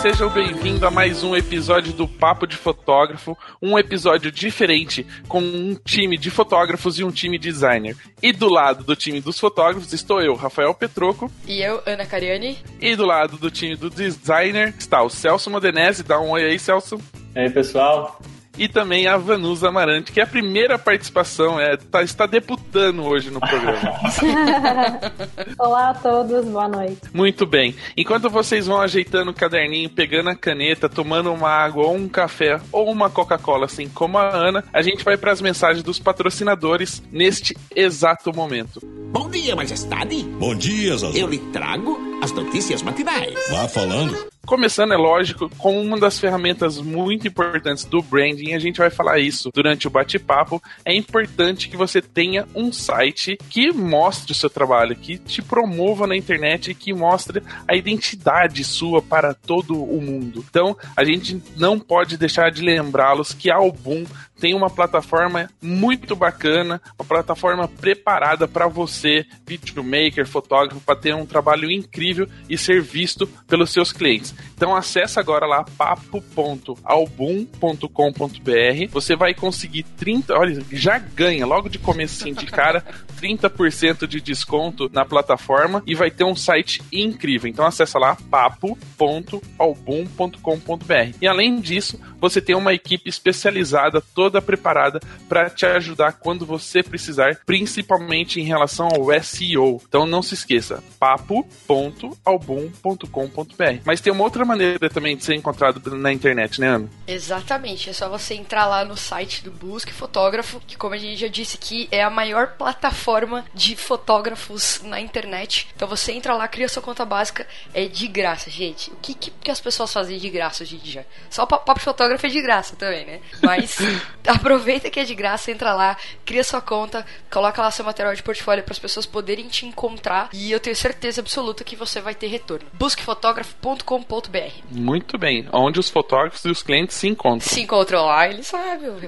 sejam bem-vindos a mais um episódio do Papo de Fotógrafo, um episódio diferente com um time de fotógrafos e um time de designer. E do lado do time dos fotógrafos estou eu, Rafael Petroco. E eu, Ana Cariani. E do lado do time do designer está o Celso Modenese. Dá um oi aí, Celso. E aí, pessoal e também a Vanusa Amarante, que é a primeira participação, é, tá, está debutando hoje no programa. Olá a todos, boa noite. Muito bem. Enquanto vocês vão ajeitando o caderninho, pegando a caneta, tomando uma água ou um café ou uma Coca-Cola, assim como a Ana, a gente vai para as mensagens dos patrocinadores neste exato momento. Bom dia, majestade. Bom dia, Zazu. Eu lhe trago as notícias matinais. Vá falando. Começando, é lógico, com uma das ferramentas muito importantes do branding, a gente vai falar isso durante o bate-papo. É importante que você tenha um site que mostre o seu trabalho, que te promova na internet e que mostre a identidade sua para todo o mundo. Então, a gente não pode deixar de lembrá-los que a Album tem uma plataforma muito bacana, uma plataforma preparada para você, videomaker, fotógrafo, para ter um trabalho incrível e ser visto pelos seus clientes. Então acessa agora lá papo.album.com.br. Você vai conseguir 30, olha, já ganha logo de começo de cara 30% de desconto na plataforma e vai ter um site incrível. Então acessa lá papo.album.com.br. E além disso, você tem uma equipe especializada toda preparada para te ajudar quando você precisar, principalmente em relação ao SEO. Então não se esqueça, papo.album.com.br. Mas tem uma outra maneira também de ser encontrado na internet, né, Ana? Exatamente, é só você entrar lá no site do Busque Fotógrafo, que como a gente já disse aqui, é a maior plataforma de fotógrafos na internet. Então você entra lá, cria sua conta básica, é de graça, gente. O que, que, que as pessoas fazem de graça hoje em dia? Só o papo fotógrafo é de graça também, né? Mas aproveita que é de graça, entra lá, cria sua conta, coloca lá seu material de portfólio para as pessoas poderem te encontrar e eu tenho certeza absoluta que você vai ter retorno. Busquefotógrafo.com.br muito bem. Onde os fotógrafos e os clientes se encontram. Se encontram lá, eles sabem. O,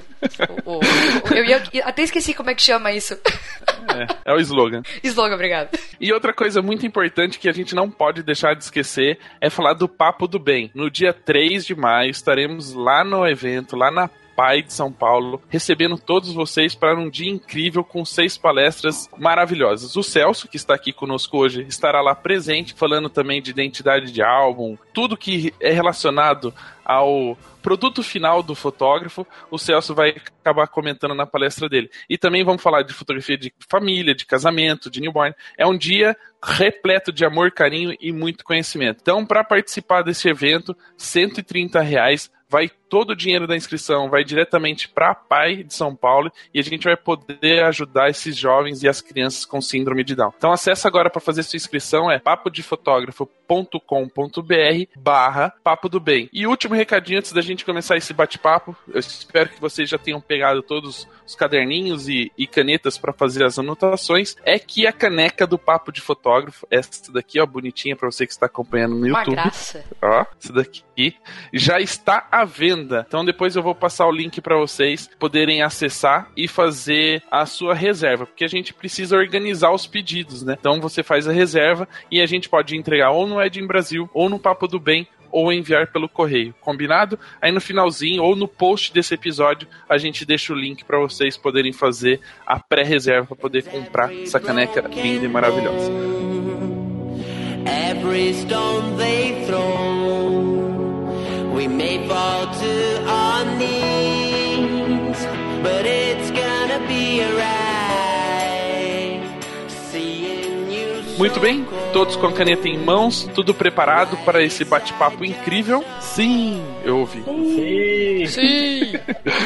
o, o, eu ia, até esqueci como é que chama isso. É, é o slogan. Slogan, obrigado. E outra coisa muito importante que a gente não pode deixar de esquecer é falar do Papo do Bem. No dia 3 de maio estaremos lá no evento, lá na Pai de São Paulo, recebendo todos vocês para um dia incrível com seis palestras maravilhosas. O Celso, que está aqui conosco hoje, estará lá presente, falando também de identidade de álbum, tudo que é relacionado ao produto final do fotógrafo, o Celso vai acabar comentando na palestra dele. E também vamos falar de fotografia de família, de casamento, de newborn. É um dia repleto de amor, carinho e muito conhecimento. Então, para participar desse evento, 130 reais vai todo o dinheiro da inscrição vai diretamente para a PAI de São Paulo e a gente vai poder ajudar esses jovens e as crianças com síndrome de Down. Então acessa agora para fazer sua inscrição é papodefotógrafo.com.br barra papo do bem. E último recadinho antes da gente começar esse bate-papo, eu espero que vocês já tenham pegado todos os caderninhos e, e canetas para fazer as anotações, é que a caneca do Papo de Fotógrafo, essa daqui, ó, bonitinha para você que está acompanhando no YouTube. Uma graça. Ó, essa daqui já está à venda. Então depois eu vou passar o link para vocês poderem acessar e fazer a sua reserva, porque a gente precisa organizar os pedidos, né? Então você faz a reserva e a gente pode entregar ou no Ed Brasil ou no Papo do Bem ou enviar pelo correio, combinado? Aí no finalzinho ou no post desse episódio a gente deixa o link para vocês poderem fazer a pré-reserva para poder comprar essa caneca linda e maravilhosa. Every stone they throw, we may fall to our knees, but it's gonna be alright. Muito bem, todos com a caneta em mãos, tudo preparado para esse bate-papo incrível? Sim, eu ouvi. Sim! Sim!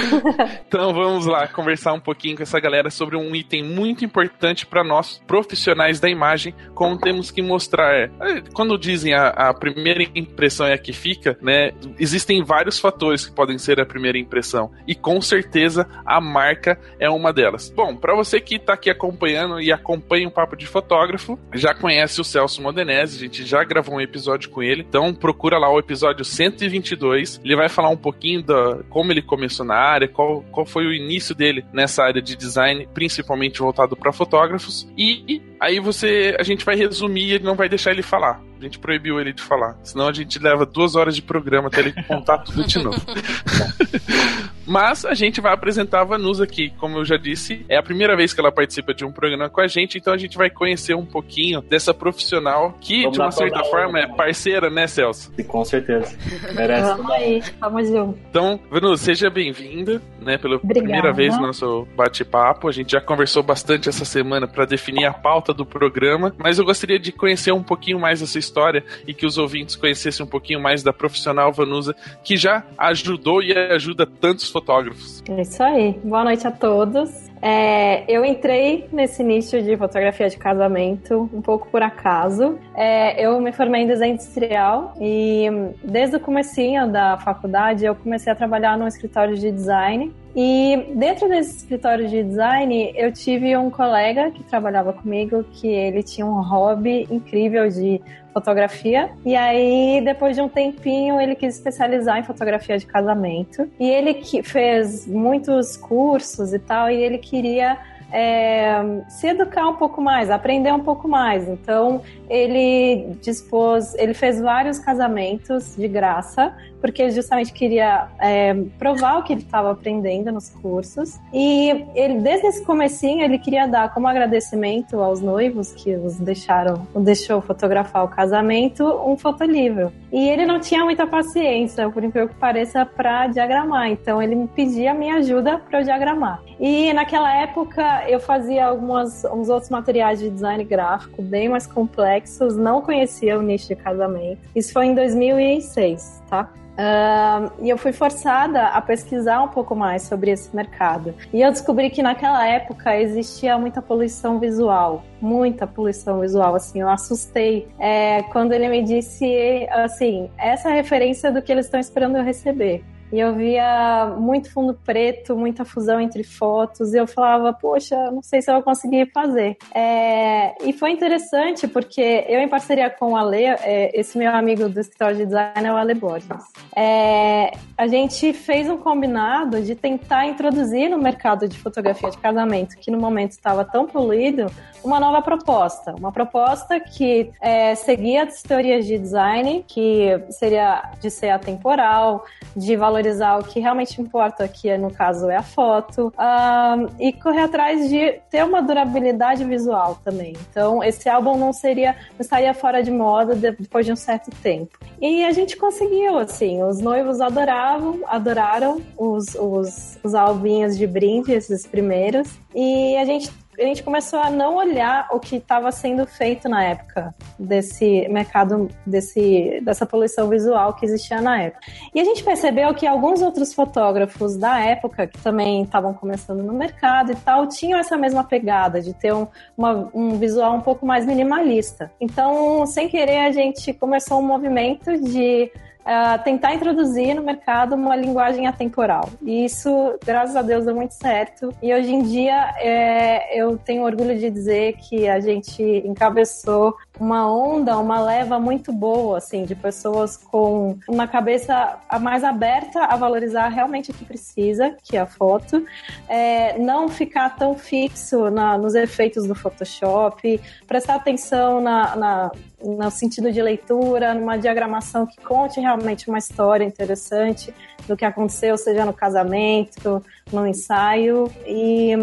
então vamos lá conversar um pouquinho com essa galera sobre um item muito importante para nós, profissionais da imagem, como temos que mostrar. É, quando dizem a, a primeira impressão é a que fica, né? Existem vários fatores que podem ser a primeira impressão. E com certeza a marca é uma delas. Bom, para você que está aqui acompanhando e acompanha o Papo de Fotógrafo, já conhece o Celso Modenese, a gente já gravou um episódio com ele, então procura lá o episódio 122 Ele vai falar um pouquinho da como ele começou na área, qual, qual foi o início dele nessa área de design, principalmente voltado para fotógrafos. E aí você, a gente vai resumir, ele não vai deixar ele falar. A gente proibiu ele de falar. Senão a gente leva duas horas de programa até ele contar tudo de novo. Mas a gente vai apresentar a Vanusa aqui. Como eu já disse, é a primeira vez que ela participa de um programa com a gente, então a gente vai conhecer um pouquinho dessa profissional que, Vamos de uma certa forma, é parceira, né, Celso? Com certeza. Merece. Vamos aí, vamos junto. Então, Vanusa, seja bem-vinda, né, pela Obrigada. primeira vez no nosso bate-papo. A gente já conversou bastante essa semana para definir a pauta do programa, mas eu gostaria de conhecer um pouquinho mais essa história e que os ouvintes conhecessem um pouquinho mais da profissional Vanusa, que já ajudou e ajuda tantos fotógrafos. É isso aí. Boa noite a todos. É, eu entrei nesse nicho de fotografia de casamento um pouco por acaso. É, eu me formei em desenho industrial e desde o comecinho da faculdade eu comecei a trabalhar num escritório de design e dentro desse escritório de design, eu tive um colega que trabalhava comigo que ele tinha um hobby incrível de fotografia. E aí, depois de um tempinho, ele quis especializar em fotografia de casamento. E ele fez muitos cursos e tal, e ele queria é, se educar um pouco mais, aprender um pouco mais. Então, ele dispôs, ele fez vários casamentos de graça, porque justamente queria é, provar o que ele estava aprendendo nos cursos. E ele, desde esse comecinho, ele queria dar como agradecimento aos noivos que os deixaram, o deixou fotografar o casamento, um fotolivro. E ele não tinha muita paciência, por incrível que pareça, para diagramar. Então, ele me pedia minha ajuda para eu diagramar. E naquela época, eu fazia alguns uns outros materiais de design gráfico bem mais complexos não conhecia o nicho de casamento. Isso foi em 2006, tá? Uh, e eu fui forçada a pesquisar um pouco mais sobre esse mercado. E eu descobri que naquela época existia muita poluição visual, muita poluição visual. Assim, eu assustei é, quando ele me disse assim: essa é referência do que eles estão esperando eu receber. E eu via muito fundo preto, muita fusão entre fotos, e eu falava, poxa, não sei se eu vou conseguir fazer. É, e foi interessante porque eu, em parceria com o Ale, é, esse meu amigo do escritório de design é o Ale Borges, é, a gente fez um combinado de tentar introduzir no mercado de fotografia de casamento, que no momento estava tão poluído, uma nova proposta. Uma proposta que é, seguia as teorias de design, que seria de ser atemporal, de valorizar o que realmente importa, que no caso é a foto, um, e correr atrás de ter uma durabilidade visual também. Então, esse álbum não seria, não estaria fora de moda depois de um certo tempo. E a gente conseguiu, assim, os noivos adoravam, adoraram os, os, os albinhos de brinde, esses primeiros, e a gente a gente começou a não olhar o que estava sendo feito na época desse mercado, desse, dessa poluição visual que existia na época. E a gente percebeu que alguns outros fotógrafos da época, que também estavam começando no mercado e tal, tinham essa mesma pegada de ter um, uma, um visual um pouco mais minimalista. Então, sem querer, a gente começou um movimento de uh, tentar introduzir no mercado uma linguagem atemporal. E isso, graças a Deus, deu muito certo. E hoje em dia é, eu tenho orgulho de dizer que a gente encabeçou uma onda, uma leva muito boa, assim, de pessoas com uma cabeça mais aberta a valorizar realmente o que precisa, que é a foto, é, não ficar tão fixo na, nos efeitos do Photoshop, prestar atenção na, na no sentido de leitura, numa diagramação que conte realmente uma história interessante do que aconteceu, seja no casamento, no ensaio. E,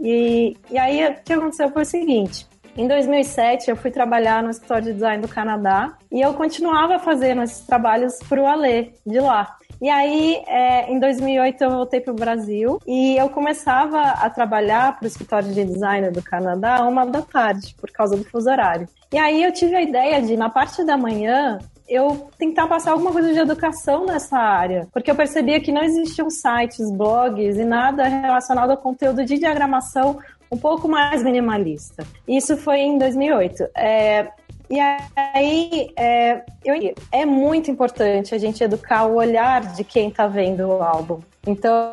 e, e aí o que aconteceu foi o seguinte. Em 2007, eu fui trabalhar no escritório de design do Canadá e eu continuava fazendo esses trabalhos para o Alê, de lá. E aí, é, em 2008, eu voltei para o Brasil e eu começava a trabalhar para o escritório de design do Canadá uma da tarde, por causa do fuso horário. E aí eu tive a ideia de, na parte da manhã, eu tentar passar alguma coisa de educação nessa área, porque eu percebia que não existiam sites, blogs e nada relacionado ao conteúdo de diagramação um pouco mais minimalista. Isso foi em 2008. É, e aí é, eu, é muito importante a gente educar o olhar de quem está vendo o álbum. Então,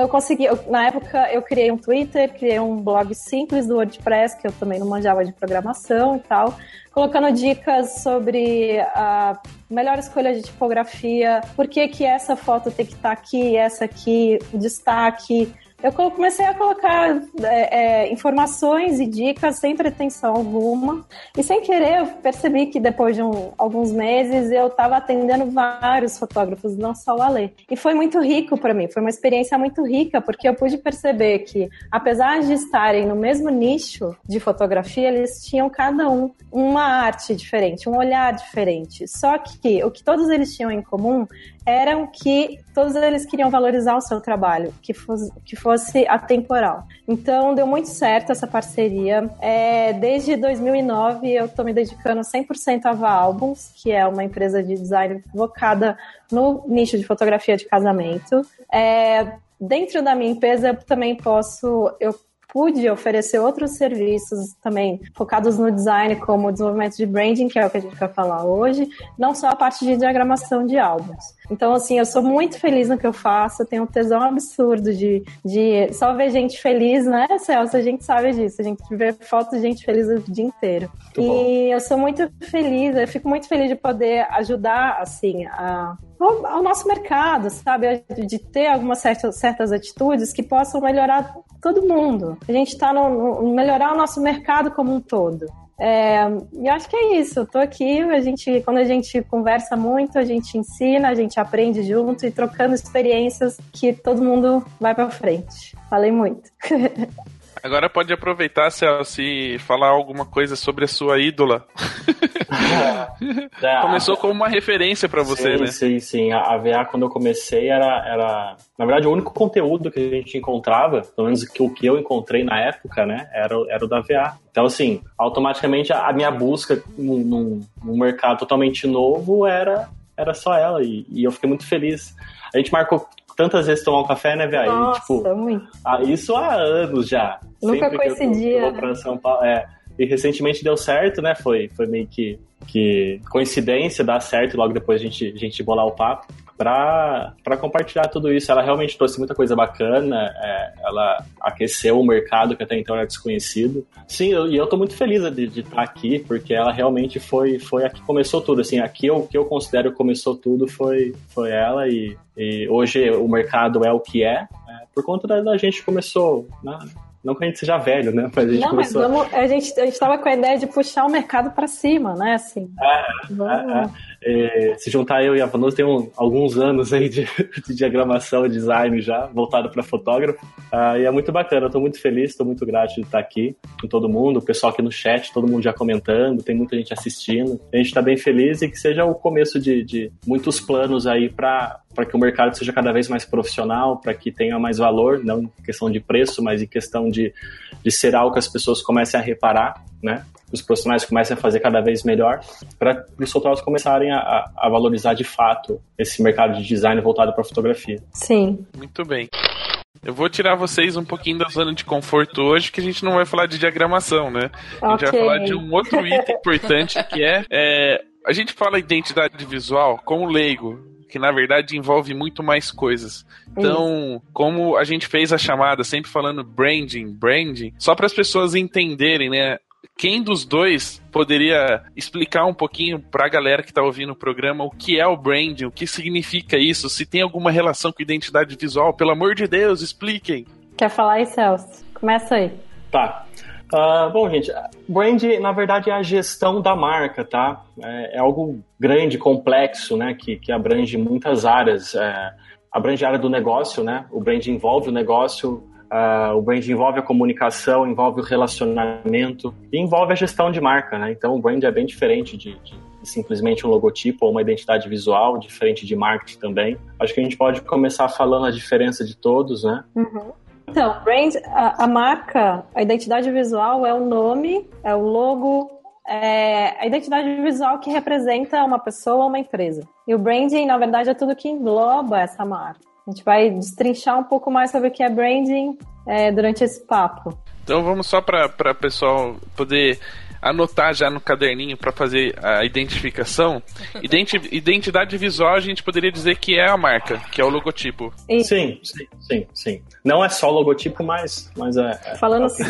eu consegui. Eu, na época, eu criei um Twitter, criei um blog simples do WordPress, que eu também não manjava de programação e tal, colocando dicas sobre a melhor escolha de tipografia, por que, que essa foto tem que estar tá aqui, essa aqui, o destaque eu comecei a colocar é, é, informações e dicas sem pretensão alguma. E sem querer, eu percebi que depois de um, alguns meses eu estava atendendo vários fotógrafos, não só o Ale. E foi muito rico para mim, foi uma experiência muito rica, porque eu pude perceber que, apesar de estarem no mesmo nicho de fotografia, eles tinham cada um uma arte diferente, um olhar diferente. Só que o que todos eles tinham em comum eram que todos eles queriam valorizar o seu trabalho, que fosse, que fosse atemporal. Então, deu muito certo essa parceria. É, desde 2009, eu estou me dedicando 100% a Va Albums, que é uma empresa de design focada no nicho de fotografia de casamento. É, dentro da minha empresa, eu também posso... Eu pude oferecer outros serviços também focados no design, como o desenvolvimento de branding, que é o que a gente vai falar hoje, não só a parte de diagramação de álbuns. Então, assim, eu sou muito feliz no que eu faço, eu tenho um tesão absurdo de, de só ver gente feliz, né, Celso? A gente sabe disso, a gente vê fotos de gente feliz o dia inteiro. Muito e bom. eu sou muito feliz, eu fico muito feliz de poder ajudar, assim, a, ao, ao nosso mercado, sabe? De ter algumas certas, certas atitudes que possam melhorar todo mundo. A gente está no, no melhorar o nosso mercado como um todo. É, acho que é isso. Eu aqui, a gente, quando a gente conversa muito, a gente ensina, a gente aprende junto e trocando experiências que todo mundo vai para frente. Falei muito. Agora pode aproveitar, Celso, e falar alguma coisa sobre a sua ídola. É. Começou como uma referência para você, sim, né? Sim, sim. A VA, quando eu comecei, era, era. Na verdade, o único conteúdo que a gente encontrava, pelo menos o que eu encontrei na época, né, era, era o da VA. Então, assim, automaticamente a minha busca num, num mercado totalmente novo era, era só ela. E, e eu fiquei muito feliz. A gente marcou tantas vezes tomar um café, né, velho? Nossa, tipo, muito. Ah, isso há anos já. Nunca coincidia. Eu, eu né? São Paulo, é. E recentemente deu certo, né? Foi, foi meio que, que coincidência dar certo logo depois a gente, a gente bolar o papo para compartilhar tudo isso. Ela realmente trouxe muita coisa bacana, é, ela aqueceu o mercado que até então era desconhecido. Sim, eu, e eu estou muito feliz de, de estar aqui, porque ela realmente foi, foi a que começou tudo. Assim, aqui o que eu considero começou tudo foi, foi ela, e, e hoje o mercado é o que é, é por conta da, da gente começou. Né? Não que a gente seja velho, né? Mas a gente não, começou... mas vamos, a gente a estava com a ideia de puxar o mercado para cima, né? Assim. É, vamos... é, é. se juntar eu e a Vanusa, tem um, alguns anos aí de, de diagramação e design já, voltado para fotógrafo. Uh, e é muito bacana, eu tô muito feliz, estou muito grato de estar aqui com todo mundo, o pessoal aqui no chat, todo mundo já comentando, tem muita gente assistindo. A gente está bem feliz e que seja o começo de, de muitos planos aí para para que o mercado seja cada vez mais profissional, para que tenha mais valor, não em questão de preço, mas em questão de, de ser algo que as pessoas comecem a reparar, né? Os profissionais comecem a fazer cada vez melhor, para os fotógrafos começarem a, a valorizar de fato esse mercado de design voltado para fotografia. Sim. Muito bem. Eu vou tirar vocês um pouquinho da zona de conforto hoje, que a gente não vai falar de diagramação, né? A gente vai falar de um outro item importante que é, é a gente fala identidade visual como leigo que na verdade envolve muito mais coisas. Então, como a gente fez a chamada, sempre falando branding, branding, só para as pessoas entenderem, né? Quem dos dois poderia explicar um pouquinho para a galera que está ouvindo o programa o que é o branding, o que significa isso, se tem alguma relação com identidade visual? Pelo amor de Deus, expliquem. Quer falar aí, Celso? Começa aí. Tá. Uh, bom, gente, brand, na verdade, é a gestão da marca, tá? É, é algo grande, complexo, né? Que, que abrange muitas áreas. É, abrange a área do negócio, né? O brand envolve o negócio, uh, o brand envolve a comunicação, envolve o relacionamento e envolve a gestão de marca, né? Então, o brand é bem diferente de, de simplesmente um logotipo ou uma identidade visual, diferente de marketing também. Acho que a gente pode começar falando a diferença de todos, né? Uhum. Então, brand, a, a, marca, a identidade visual é o nome, é o logo, é a identidade visual que representa uma pessoa ou uma empresa. E o branding, na verdade, é tudo que engloba essa marca. A gente vai destrinchar um pouco mais sobre o que é branding é, durante esse papo. Então vamos só para o pessoal poder anotar já no caderninho para fazer a identificação, identi identidade visual a gente poderia dizer que é a marca, que é o logotipo. Sim, sim, sim, sim. Não é só o logotipo, mas, mas é. é Falando assim,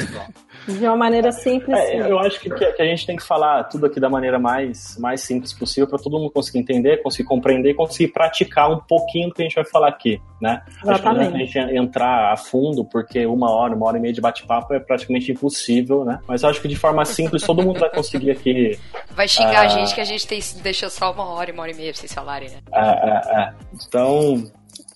de uma maneira simples. É, eu acho que, que, a gente tem que falar tudo aqui da maneira mais, mais simples possível para todo mundo conseguir entender, conseguir compreender, conseguir praticar um pouquinho do que a gente vai falar aqui, né? Exatamente. Acho que não é a gente entrar a fundo, porque uma hora, uma hora e meia de bate-papo é praticamente impossível, né? Mas eu acho que de forma simples todo mundo vai conseguir aqui. Vai xingar uh... a gente que a gente tem, deixou só uma hora, uma hora e meia pra vocês falarem, né? É, é, é. Então,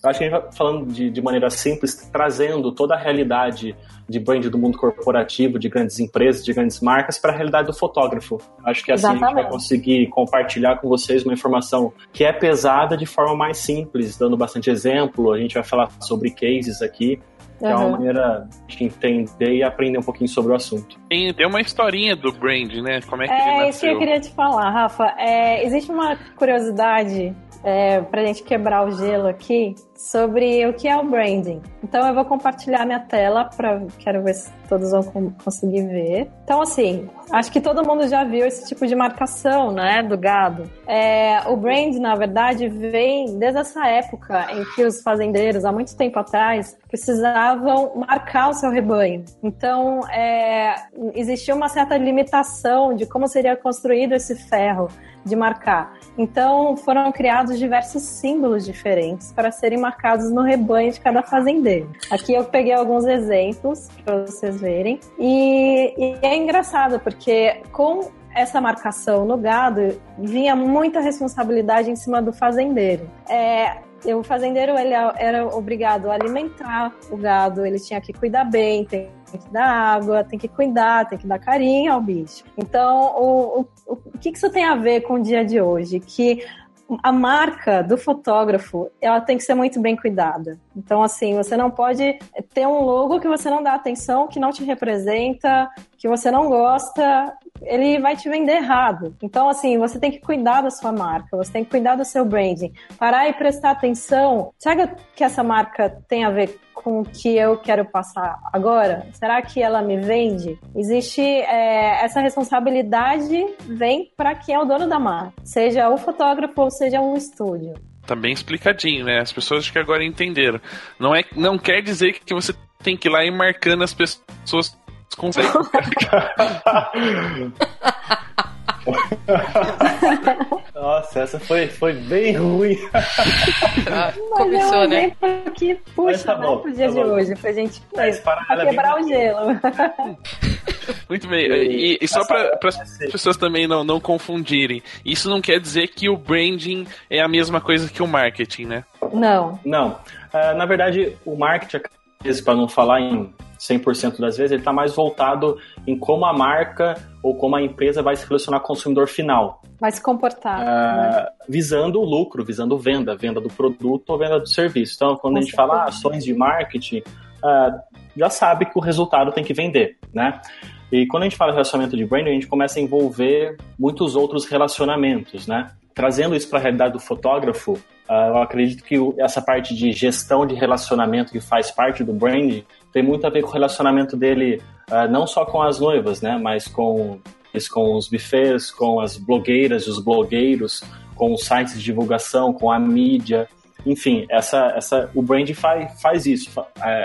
acho que a gente vai falando de, de maneira simples, trazendo toda a realidade de brand do mundo corporativo, de grandes empresas, de grandes marcas, para a realidade do fotógrafo. Acho que assim Exatamente. a gente vai conseguir compartilhar com vocês uma informação que é pesada de forma mais simples, dando bastante exemplo. A gente vai falar sobre cases aqui, que uhum. é uma maneira de entender e aprender um pouquinho sobre o assunto. Tem, tem uma historinha do brand, né? Como é que é, ele nasceu? É isso que eu queria te falar, Rafa. É, existe uma curiosidade é, para a gente quebrar o gelo aqui sobre o que é o branding. Então eu vou compartilhar minha tela para quero ver se todos vão conseguir ver. Então assim, acho que todo mundo já viu esse tipo de marcação, né, do gado. É, o brand na verdade vem desde essa época em que os fazendeiros há muito tempo atrás precisavam marcar o seu rebanho. Então é, existia uma certa limitação de como seria construído esse ferro de marcar. Então foram criados diversos símbolos diferentes para serem marcados no rebanho de cada fazendeiro. Aqui eu peguei alguns exemplos para vocês verem. E, e é engraçado porque com essa marcação no gado vinha muita responsabilidade em cima do fazendeiro. É, o fazendeiro ele era obrigado a alimentar o gado, ele tinha que cuidar bem, tem que dar água, tem que cuidar, tem que dar carinho ao bicho. Então, o, o, o que isso tem a ver com o dia de hoje? Que a marca do fotógrafo, ela tem que ser muito bem cuidada. Então, assim, você não pode ter um logo que você não dá atenção, que não te representa, que você não gosta, ele vai te vender errado. Então, assim, você tem que cuidar da sua marca, você tem que cuidar do seu branding, parar e prestar atenção. Será que essa marca tem a ver com o que eu quero passar agora? Será que ela me vende? Existe é, essa responsabilidade vem para quem é o dono da marca, seja o fotógrafo ou seja um estúdio. Tá bem explicadinho, né? As pessoas que agora entenderam. Não é, não quer dizer que você tem que ir lá e marcando as pessoas consegue. Nossa, essa foi, foi bem ruim. Ah, começou, né? Que puxa tá bom, né, pro dia tá de bom. hoje, pra gente pra quebrar o gelo. Muito bem, e, e só para as pessoas também não, não confundirem, isso não quer dizer que o branding é a mesma coisa que o marketing, né? Não. Não. Uh, na verdade, o marketing, para não falar em 100% das vezes, ele está mais voltado em como a marca ou como a empresa vai se relacionar com o consumidor final. Vai se comportar. Uh, né? Visando o lucro, visando venda, venda do produto ou venda do serviço. Então, quando com a gente certeza. fala ah, ações de marketing, uh, já sabe que o resultado tem que vender, né? E quando a gente fala relacionamento de branding, a gente começa a envolver muitos outros relacionamentos, né? Trazendo isso para a realidade do fotógrafo, eu acredito que essa parte de gestão de relacionamento que faz parte do branding tem muito a ver com o relacionamento dele, uh, não só com as noivas, né, mas com, com os buffets, com as blogueiras, os blogueiros, com os sites de divulgação, com a mídia. Enfim, essa, essa, o brand faz, faz isso. Uh,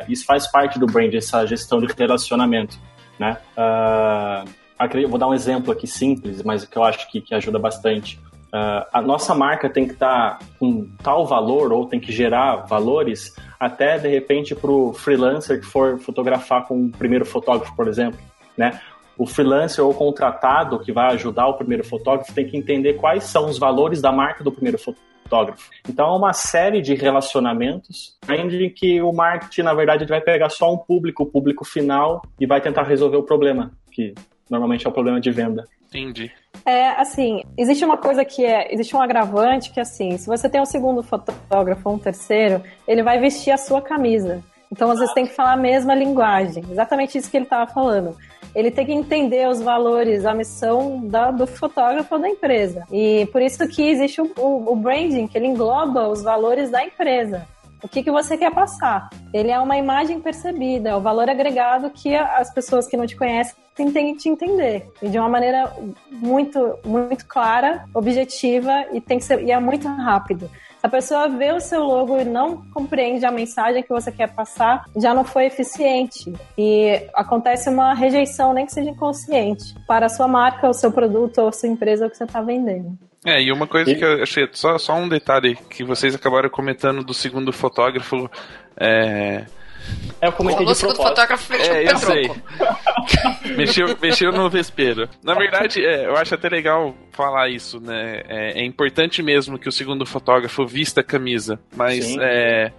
isso faz parte do brand, essa gestão de relacionamento. Né? Uh, vou dar um exemplo aqui simples, mas que eu acho que, que ajuda bastante. Uh, a nossa marca tem que estar tá com tal valor ou tem que gerar valores até de repente para o freelancer que for fotografar com o primeiro fotógrafo, por exemplo, né? O freelancer ou contratado que vai ajudar o primeiro fotógrafo tem que entender quais são os valores da marca do primeiro fotógrafo. Então, é uma série de relacionamentos em que o marketing, na verdade, vai pegar só um público, o público final, e vai tentar resolver o problema, que normalmente é o problema de venda. Entendi. É, assim, existe uma coisa que é. Existe um agravante que, assim, se você tem um segundo fotógrafo um terceiro, ele vai vestir a sua camisa. Então, às vezes, tem que falar a mesma linguagem. Exatamente isso que ele estava falando. Ele tem que entender os valores, a missão da, do fotógrafo ou da empresa. E por isso que existe o, o, o branding, que ele engloba os valores da empresa. O que, que você quer passar. Ele é uma imagem percebida, é o valor agregado que as pessoas que não te conhecem têm que te entender. E de uma maneira muito, muito clara, objetiva e, tem que ser, e é muito rápido. Se a pessoa vê o seu logo e não compreende a mensagem que você quer passar, já não foi eficiente. E acontece uma rejeição, nem que seja inconsciente, para a sua marca, o seu produto ou a sua empresa que você está vendendo. É, e uma coisa que eu achei, só, só um detalhe que vocês acabaram comentando do segundo fotógrafo, é, é, eu comentei Falou de segundo propósito. fotógrafo É, eu sei. Mexeu, mexeu no vespeiro. Na verdade, é, eu acho até legal falar isso, né? É, é importante mesmo que o segundo fotógrafo vista a camisa. Mas Sim. é,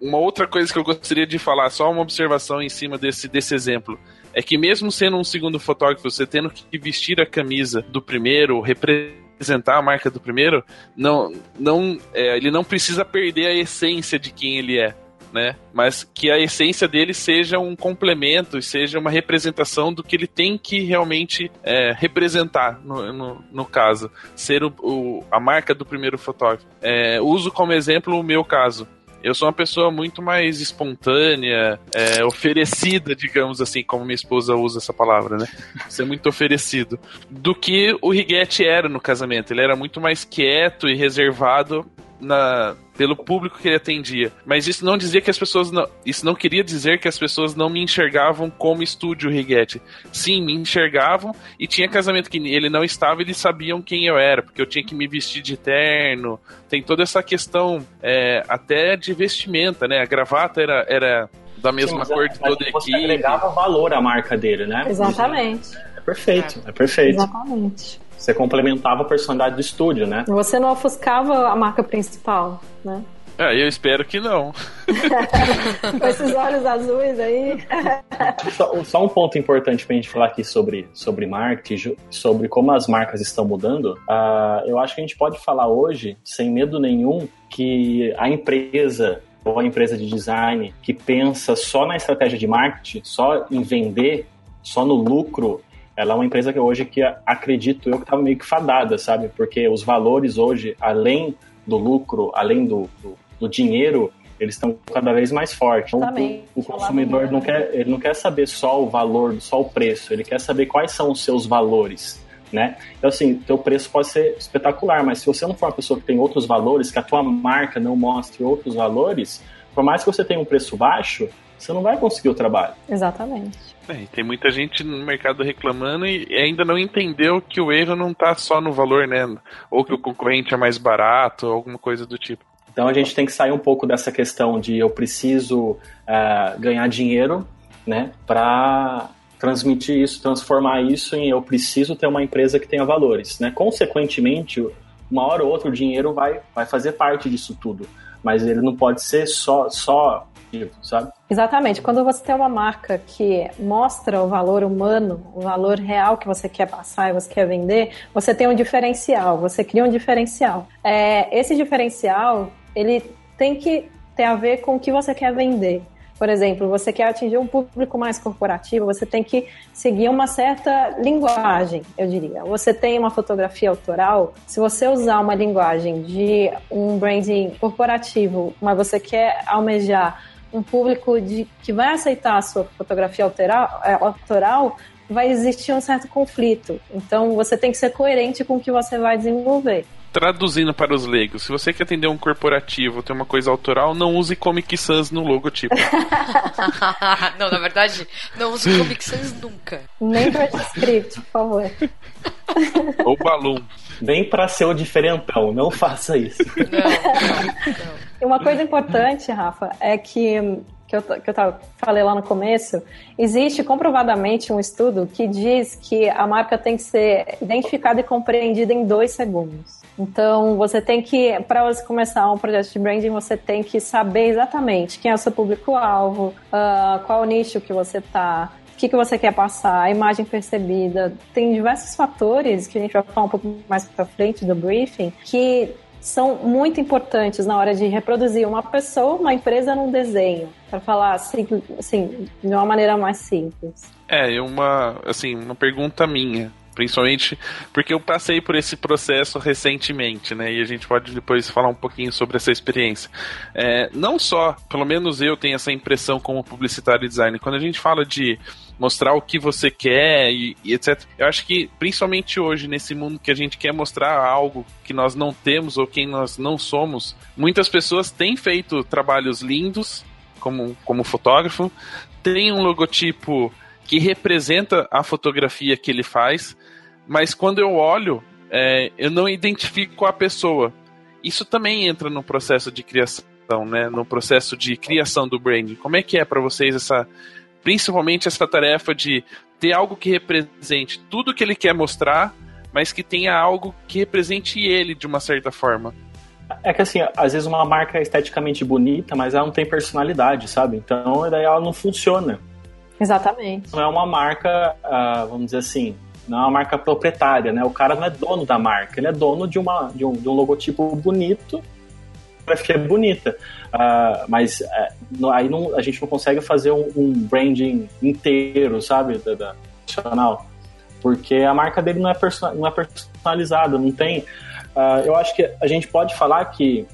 uma outra coisa que eu gostaria de falar, só uma observação em cima desse, desse exemplo. É que mesmo sendo um segundo fotógrafo, você tendo que vestir a camisa do primeiro, representar a marca do primeiro, não, não, é, ele não precisa perder a essência de quem ele é né? Mas que a essência dele seja um complemento e seja uma representação do que ele tem que realmente é, representar, no, no, no caso. Ser o, o- a marca do primeiro fotógrafo. É, uso como exemplo o meu caso. Eu sou uma pessoa muito mais espontânea, é, oferecida, digamos assim, como minha esposa usa essa palavra, né? Ser muito oferecido. Do que o Righetti era no casamento. Ele era muito mais quieto e reservado na, pelo público que ele atendia. Mas isso não dizia que as pessoas não, isso não queria dizer que as pessoas não me enxergavam como estúdio Righetti. Sim, me enxergavam e tinha casamento que ele não estava, eles sabiam quem eu era, porque eu tinha que me vestir de terno. Tem toda essa questão é, até de vestimenta, né? A gravata era, era da mesma Sim, cor é- de toda a você equipe. agregava valor à marca dele, né? Exatamente. É perfeito, é perfeito. Exatamente. Você complementava a personalidade do estúdio, né? Você não ofuscava a marca principal, né? Ah, eu espero que não. Com esses olhos azuis aí. Só, só um ponto importante pra gente falar aqui sobre, sobre marketing, sobre como as marcas estão mudando. Ah, eu acho que a gente pode falar hoje, sem medo nenhum, que a empresa ou a empresa de design que pensa só na estratégia de marketing, só em vender, só no lucro, ela é uma empresa que hoje que acredito eu que estava meio que fadada, sabe? Porque os valores hoje, além do lucro, além do, do, do dinheiro, eles estão cada vez mais fortes. Então, o, o consumidor não quer, ele não quer saber só o valor, só o preço, ele quer saber quais são os seus valores, né? Então, assim, teu preço pode ser espetacular, mas se você não for uma pessoa que tem outros valores, que a tua marca não mostre outros valores, por mais que você tenha um preço baixo, você não vai conseguir o trabalho. Exatamente. É, tem muita gente no mercado reclamando e ainda não entendeu que o erro não tá só no valor, né? Ou que o concorrente é mais barato, ou alguma coisa do tipo. Então a gente tem que sair um pouco dessa questão de eu preciso ah, ganhar dinheiro, né, para transmitir isso, transformar isso em eu preciso ter uma empresa que tenha valores, né? Consequentemente, uma hora ou outra o dinheiro vai, vai fazer parte disso tudo, mas ele não pode ser só só sabe? Exatamente. Quando você tem uma marca que mostra o valor humano, o valor real que você quer passar e você quer vender, você tem um diferencial, você cria um diferencial. É, esse diferencial, ele tem que ter a ver com o que você quer vender. Por exemplo, você quer atingir um público mais corporativo, você tem que seguir uma certa linguagem, eu diria. Você tem uma fotografia autoral, se você usar uma linguagem de um branding corporativo, mas você quer almejar um público de, que vai aceitar a sua fotografia autoral, é, autoral, vai existir um certo conflito. Então você tem que ser coerente com o que você vai desenvolver. Traduzindo para os leigos, se você quer atender um corporativo, ter uma coisa autoral, não use Comic Sans no logotipo. não, na verdade, não uso Comic Sans nunca. Nem para script, por favor. Ou Balloon. Vem para ser o diferentão, não faça isso. Não, não, não. Uma coisa importante, Rafa, é que que eu, que eu tava, falei lá no começo, existe comprovadamente um estudo que diz que a marca tem que ser identificada e compreendida em dois segundos. Então, você tem que, para você começar um projeto de branding, você tem que saber exatamente quem é o seu público-alvo, uh, qual o nicho que você tá, o que, que você quer passar, a imagem percebida. Tem diversos fatores que a gente vai falar um pouco mais para frente do briefing que são muito importantes na hora de reproduzir uma pessoa, uma empresa num desenho, para falar assim, assim, de uma maneira mais simples. É, uma, assim, uma pergunta minha Principalmente porque eu passei por esse processo recentemente, né? E a gente pode depois falar um pouquinho sobre essa experiência. É, não só, pelo menos eu tenho essa impressão como publicitário e designer, quando a gente fala de mostrar o que você quer e, e, etc. Eu acho que, principalmente hoje, nesse mundo que a gente quer mostrar algo que nós não temos ou quem nós não somos, muitas pessoas têm feito trabalhos lindos como, como fotógrafo, tem um logotipo que representa a fotografia que ele faz, mas quando eu olho, é, eu não identifico a pessoa. Isso também entra no processo de criação, né? No processo de criação do branding. Como é que é para vocês essa, principalmente essa tarefa de ter algo que represente tudo que ele quer mostrar, mas que tenha algo que represente ele de uma certa forma? É que assim, às vezes uma marca é esteticamente bonita, mas ela não tem personalidade, sabe? Então daí ela não funciona. Exatamente. Não é uma marca, uh, vamos dizer assim, não é uma marca proprietária, né? O cara não é dono da marca, ele é dono de, uma, de, um, de um logotipo bonito, fotografia bonita. Uh, mas uh, aí não, a gente não consegue fazer um, um branding inteiro, sabe? Da, da, nacional. Porque a marca dele não é, não é personalizada, não tem. Uh, eu acho que a gente pode falar que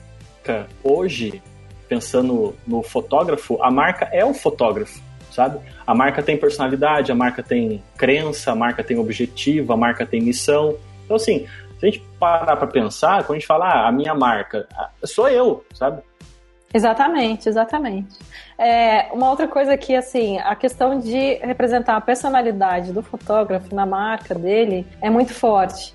hoje, pensando no fotógrafo, a marca é o fotógrafo sabe? A marca tem personalidade, a marca tem crença, a marca tem objetivo, a marca tem missão. Então, assim, se a gente parar para pensar, quando a gente fala, ah, a minha marca, sou eu, sabe? Exatamente, exatamente. É, uma outra coisa que, assim, a questão de representar a personalidade do fotógrafo na marca dele é muito forte.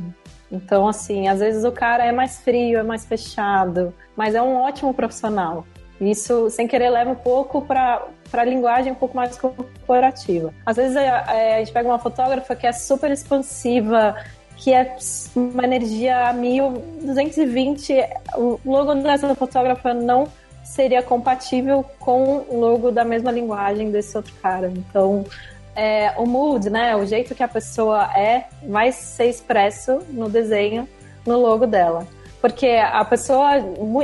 Então, assim, às vezes o cara é mais frio, é mais fechado, mas é um ótimo profissional. Isso, sem querer, leva um pouco para a linguagem um pouco mais corporativa. Às vezes a, a gente pega uma fotógrafa que é super expansiva, que é uma energia 1220. O logo dessa fotógrafa não seria compatível com o logo da mesma linguagem desse outro cara. Então, é, o mood, né, o jeito que a pessoa é, vai ser expresso no desenho, no logo dela. Porque a pessoa.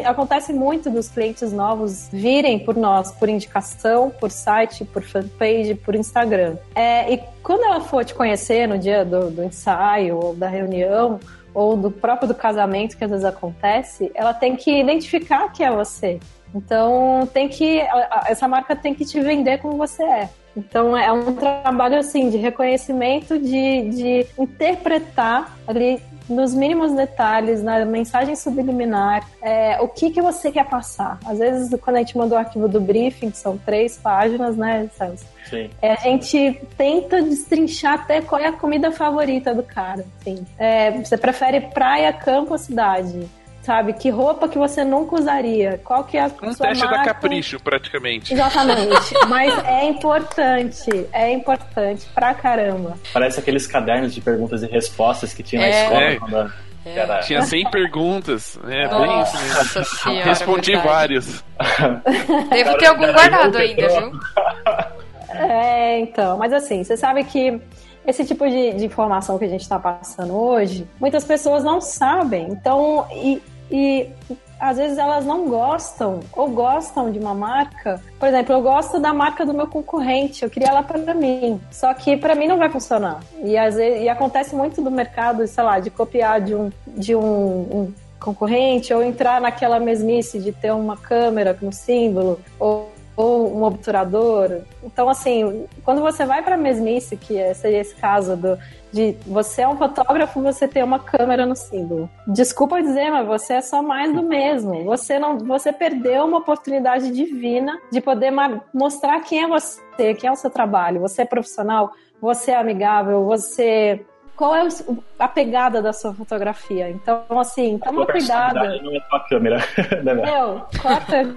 Acontece muito dos clientes novos virem por nós, por indicação, por site, por fanpage, por Instagram. É, e quando ela for te conhecer no dia do, do ensaio ou da reunião, ou do próprio do casamento, que às vezes acontece, ela tem que identificar que é você. Então, tem que essa marca tem que te vender como você é. Então, é um trabalho assim de reconhecimento, de, de interpretar ali nos mínimos detalhes, na mensagem subliminar, é, o que, que você quer passar. Às vezes, quando a gente manda o arquivo do briefing, que são três páginas, né, Celso? Sim. É, a gente tenta destrinchar até qual é a comida favorita do cara. Assim. É, você prefere praia, campo ou cidade? Sabe? Que roupa que você nunca usaria? Qual que é a um sua teste marca? da capricho, praticamente. Exatamente. Mas é importante, é importante pra caramba. Parece aqueles cadernos de perguntas e respostas que tinha é. na escola é. quando é. Tinha 100 perguntas. É, bem isso mesmo. Senhora, Respondi verdade. vários. Devo ter algum guardado ainda, viu? É, então. Mas assim, você sabe que esse tipo de, de informação que a gente está passando hoje, muitas pessoas não sabem. Então, e, e às vezes elas não gostam ou gostam de uma marca. Por exemplo, eu gosto da marca do meu concorrente, eu queria ela para mim. Só que para mim não vai funcionar. E, às vezes, e acontece muito do mercado, sei lá, de copiar de um, de um, um concorrente ou entrar naquela mesmice de ter uma câmera com símbolo ou ou um obturador. Então, assim, quando você vai para a mesmice, que é, seria esse caso do, de você é um fotógrafo, você tem uma câmera no símbolo. Desculpa dizer, mas você é só mais do mesmo. Você não, você perdeu uma oportunidade divina de poder mostrar quem é você, quem é o seu trabalho. Você é profissional, você é amigável, você qual é a pegada da sua fotografia. Então, assim, toma cuidado. Não é a câmera. Né, Meu, corta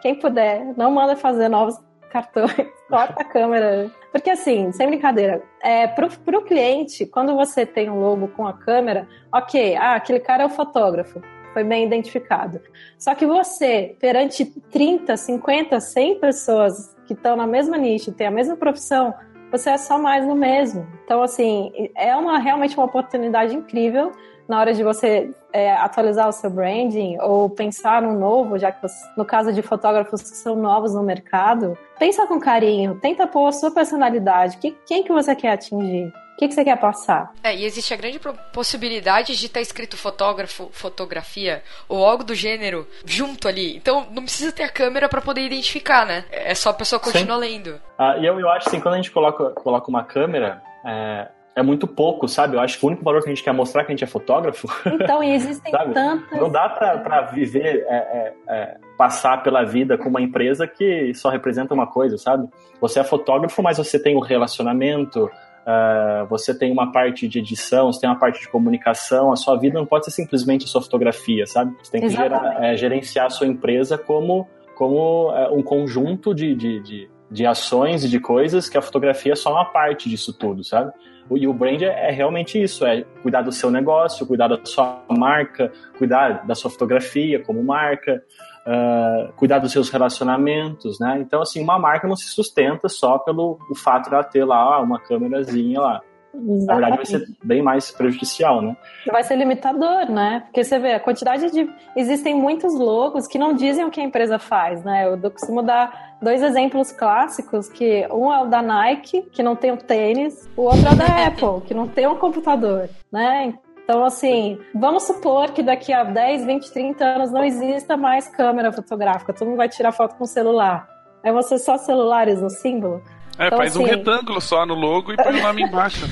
quem puder, não manda fazer novos cartões, corta a câmera. Porque assim, sem brincadeira, é, pro, pro cliente, quando você tem um logo com a câmera, ok, ah, aquele cara é o fotógrafo, foi bem identificado. Só que você, perante 30, 50, 100 pessoas que estão na mesma nicho, têm a mesma profissão, você é só mais no mesmo. Então, assim, é uma realmente uma oportunidade incrível na hora de você é, atualizar o seu branding ou pensar num novo, já que você, no caso de fotógrafos que são novos no mercado, pensa com carinho, tenta pôr a sua personalidade, que, quem que você quer atingir? O que, que você quer passar? É, e existe a grande possibilidade de estar tá escrito fotógrafo, fotografia ou algo do gênero junto ali. Então não precisa ter a câmera para poder identificar, né? É só a pessoa continuar lendo. Ah, e eu, eu acho assim, quando a gente coloca, coloca uma câmera, é, é muito pouco, sabe? Eu acho que o único valor que a gente quer mostrar é que a gente é fotógrafo. Então, e existem tantas. Não dá pra, pra viver, é, é, é, passar pela vida com uma empresa que só representa uma coisa, sabe? Você é fotógrafo, mas você tem o um relacionamento, Uh, você tem uma parte de edição, você tem uma parte de comunicação, a sua vida não pode ser simplesmente a sua fotografia, sabe? Você tem que gerar, é, gerenciar a sua empresa como, como é, um conjunto de, de, de, de, ações e de coisas que a fotografia é só uma parte disso tudo, sabe? E o brand é, é realmente isso, é cuidar do seu negócio, cuidar da sua marca, cuidar da sua fotografia como marca, uh, cuidar dos seus relacionamentos, né? Então, assim, uma marca não se sustenta só pelo o fato de ela ter lá uma câmerazinha lá. Exatamente. Na verdade, vai ser bem mais prejudicial, né? Vai ser limitador, né? Porque você vê, a quantidade de. Existem muitos logos que não dizem o que a empresa faz, né? Eu costumo dar dois exemplos clássicos, que um é o da Nike, que não tem o tênis, o outro é o da Apple, que não tem um computador, né? Então, assim, vamos supor que daqui a 10, 20, 30 anos não exista mais câmera fotográfica, todo mundo vai tirar foto com celular. Aí você só celulares no símbolo? É, então, faz assim... um retângulo só no logo e põe o nome embaixo.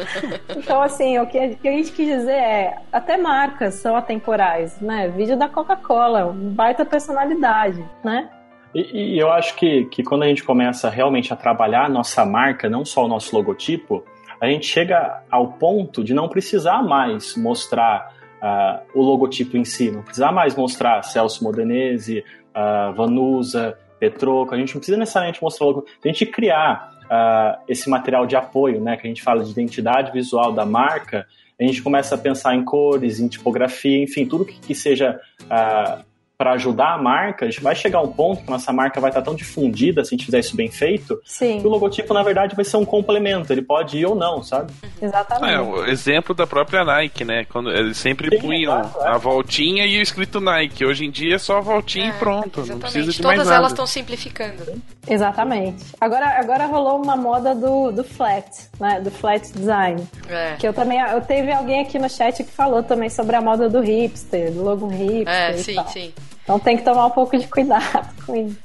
então, assim, o que a gente quis dizer é, até marcas são atemporais, né? Vídeo da Coca-Cola, baita personalidade, né? E, e, eu acho que, que quando a gente começa realmente a trabalhar a nossa marca, não só o nosso logotipo, a gente chega ao ponto de não precisar mais mostrar uh, o logotipo em si, não precisar mais mostrar Celso Modenese, uh, Vanusa, Petroco, a gente não precisa necessariamente mostrar logo, a gente criar uh, esse material de apoio, né, que a gente fala de identidade visual da marca, a gente começa a pensar em cores, em tipografia, enfim, tudo que, que seja uh, para ajudar a marca, a gente vai chegar a um ponto que nossa marca vai estar tão difundida, se a gente fizer isso bem feito, Sim. que o logotipo, na verdade, vai ser um complemento. Ele pode ir ou não, sabe? Exatamente. É, o exemplo da própria Nike, né? Quando eles sempre Sim, punham é, a voltinha e o escrito Nike. Hoje em dia é só a voltinha é, e pronto. Exatamente. Não precisa de Todas mais elas estão simplificando. Exatamente. Agora, agora rolou uma moda do, do flat, né? Do flat design. É. Que eu também. Eu teve alguém aqui no chat que falou também sobre a moda do hipster, do logo hipster. É, sim, tal. sim. Então tem que tomar um pouco de cuidado com isso.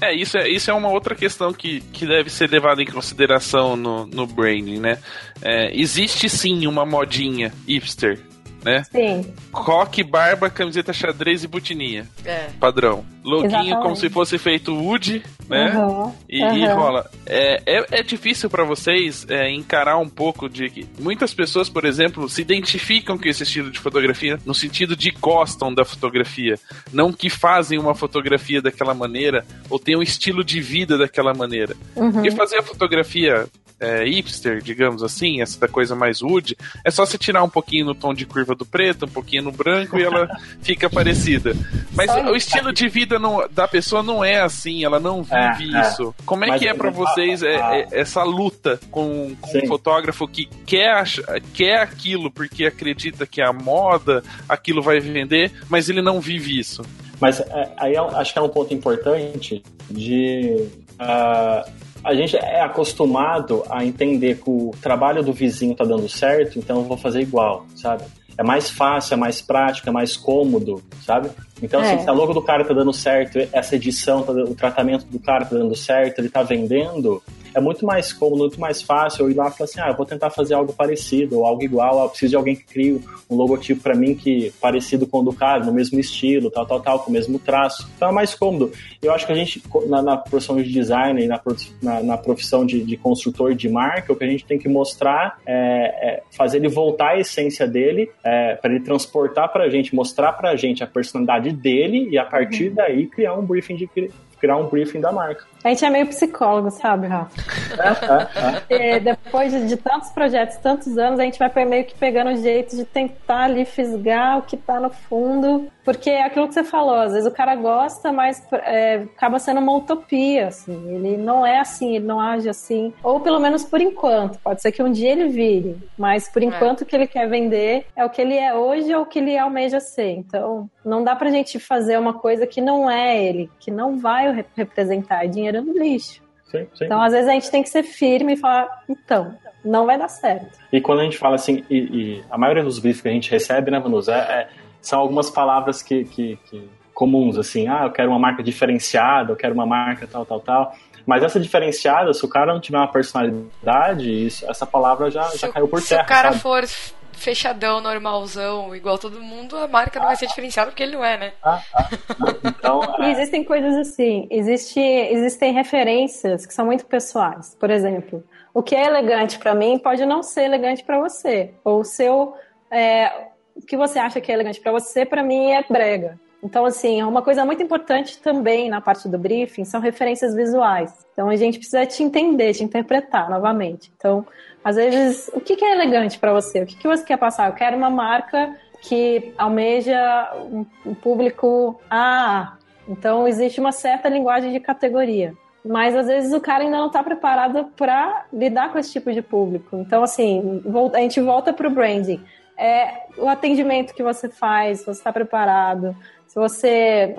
É, isso é, isso é uma outra questão que, que deve ser levada em consideração no, no branding, né? É, existe sim uma modinha hipster né? Sim. Coque, barba, camiseta xadrez e butininha. É. Padrão. Loguinho Exatamente. como se fosse feito wood, né? Uhum. E, uhum. e, rola. É, é, é difícil para vocês é, encarar um pouco de que muitas pessoas, por exemplo, se identificam com esse estilo de fotografia no sentido de gostam da fotografia, não que fazem uma fotografia daquela maneira ou têm um estilo de vida daquela maneira. Uhum. E fazer a fotografia é, hipster, digamos assim, essa coisa mais wood, é só você tirar um pouquinho no tom de curva do preto, um pouquinho no branco e ela fica parecida. Mas o estilo de vida não, da pessoa não é assim, ela não vive é, é. isso. É. Como é Mas que é para vocês é, é, essa luta com, com um fotógrafo que quer, quer aquilo porque acredita que é a moda, aquilo vai vender, mas ele não vive isso? Mas é, aí acho que é um ponto importante de. Uh, a gente é acostumado a entender que o trabalho do vizinho tá dando certo, então eu vou fazer igual, sabe? É mais fácil, é mais prático, é mais cômodo, sabe? Então, assim, é. assim, se a logo do cara tá dando certo, essa edição, tá, o tratamento do cara tá dando certo, ele tá vendendo, é muito mais cômodo, muito mais fácil eu ir lá e falar assim, ah, eu vou tentar fazer algo parecido ou algo igual, ah, eu preciso de alguém que crie um logotipo para mim que parecido com o do cara, no mesmo estilo, tal, tal, tal, com o mesmo traço. Então é mais cômodo. Eu acho que a gente, na, na profissão de design e na, na, na profissão de, de, construtor de marca, o que a gente tem que mostrar é, é fazer ele voltar à essência dele, é, para ele transportar para a gente, mostrar para a gente a personalidade dele e a partir uhum. daí criar um briefing de criar um briefing da marca. A gente é meio psicólogo, sabe, Rafa? É, depois de, de, tantos projetos, tantos anos, a gente vai meio que pegando o jeito de tentar ali fisgar o que tá no fundo. Porque é aquilo que você falou, às vezes o cara gosta, mas é, acaba sendo uma utopia, assim. Ele não é assim, ele não age assim. Ou pelo menos por enquanto. Pode ser que um dia ele vire. Mas por é. enquanto o que ele quer vender é o que ele é hoje ou o que ele almeja ser. Então, não dá pra gente fazer uma coisa que não é ele, que não vai representar. É dinheiro no lixo. Sim, sim. Então, às vezes, a gente tem que ser firme e falar, então, não vai dar certo. E quando a gente fala assim, e, e a maioria dos briefs que a gente recebe, né, Vanusa, é, é, são algumas palavras que, que, que, comuns, assim, ah, eu quero uma marca diferenciada, eu quero uma marca tal, tal, tal. Mas essa diferenciada, se o cara não tiver uma personalidade, isso, essa palavra já, já caiu por terra. Se o cara sabe? for fechadão, normalzão, igual todo mundo, a marca não vai ser diferenciada porque ele não é, né? Ah, ah. Então, é... E existem coisas assim, existe, existem referências que são muito pessoais. Por exemplo, o que é elegante para mim pode não ser elegante para você. Ou o seu. É, o que você acha que é elegante para você, para mim é brega. Então, assim, uma coisa muito importante também na parte do briefing são referências visuais. Então, a gente precisa te entender, te interpretar novamente. Então, às vezes, o que é elegante para você? O que você quer passar? Eu quero uma marca que almeja um público A. Então, existe uma certa linguagem de categoria. Mas às vezes o cara ainda não está preparado para lidar com esse tipo de público. Então, assim, a gente volta para o branding. É o atendimento que você faz, se você está preparado, se você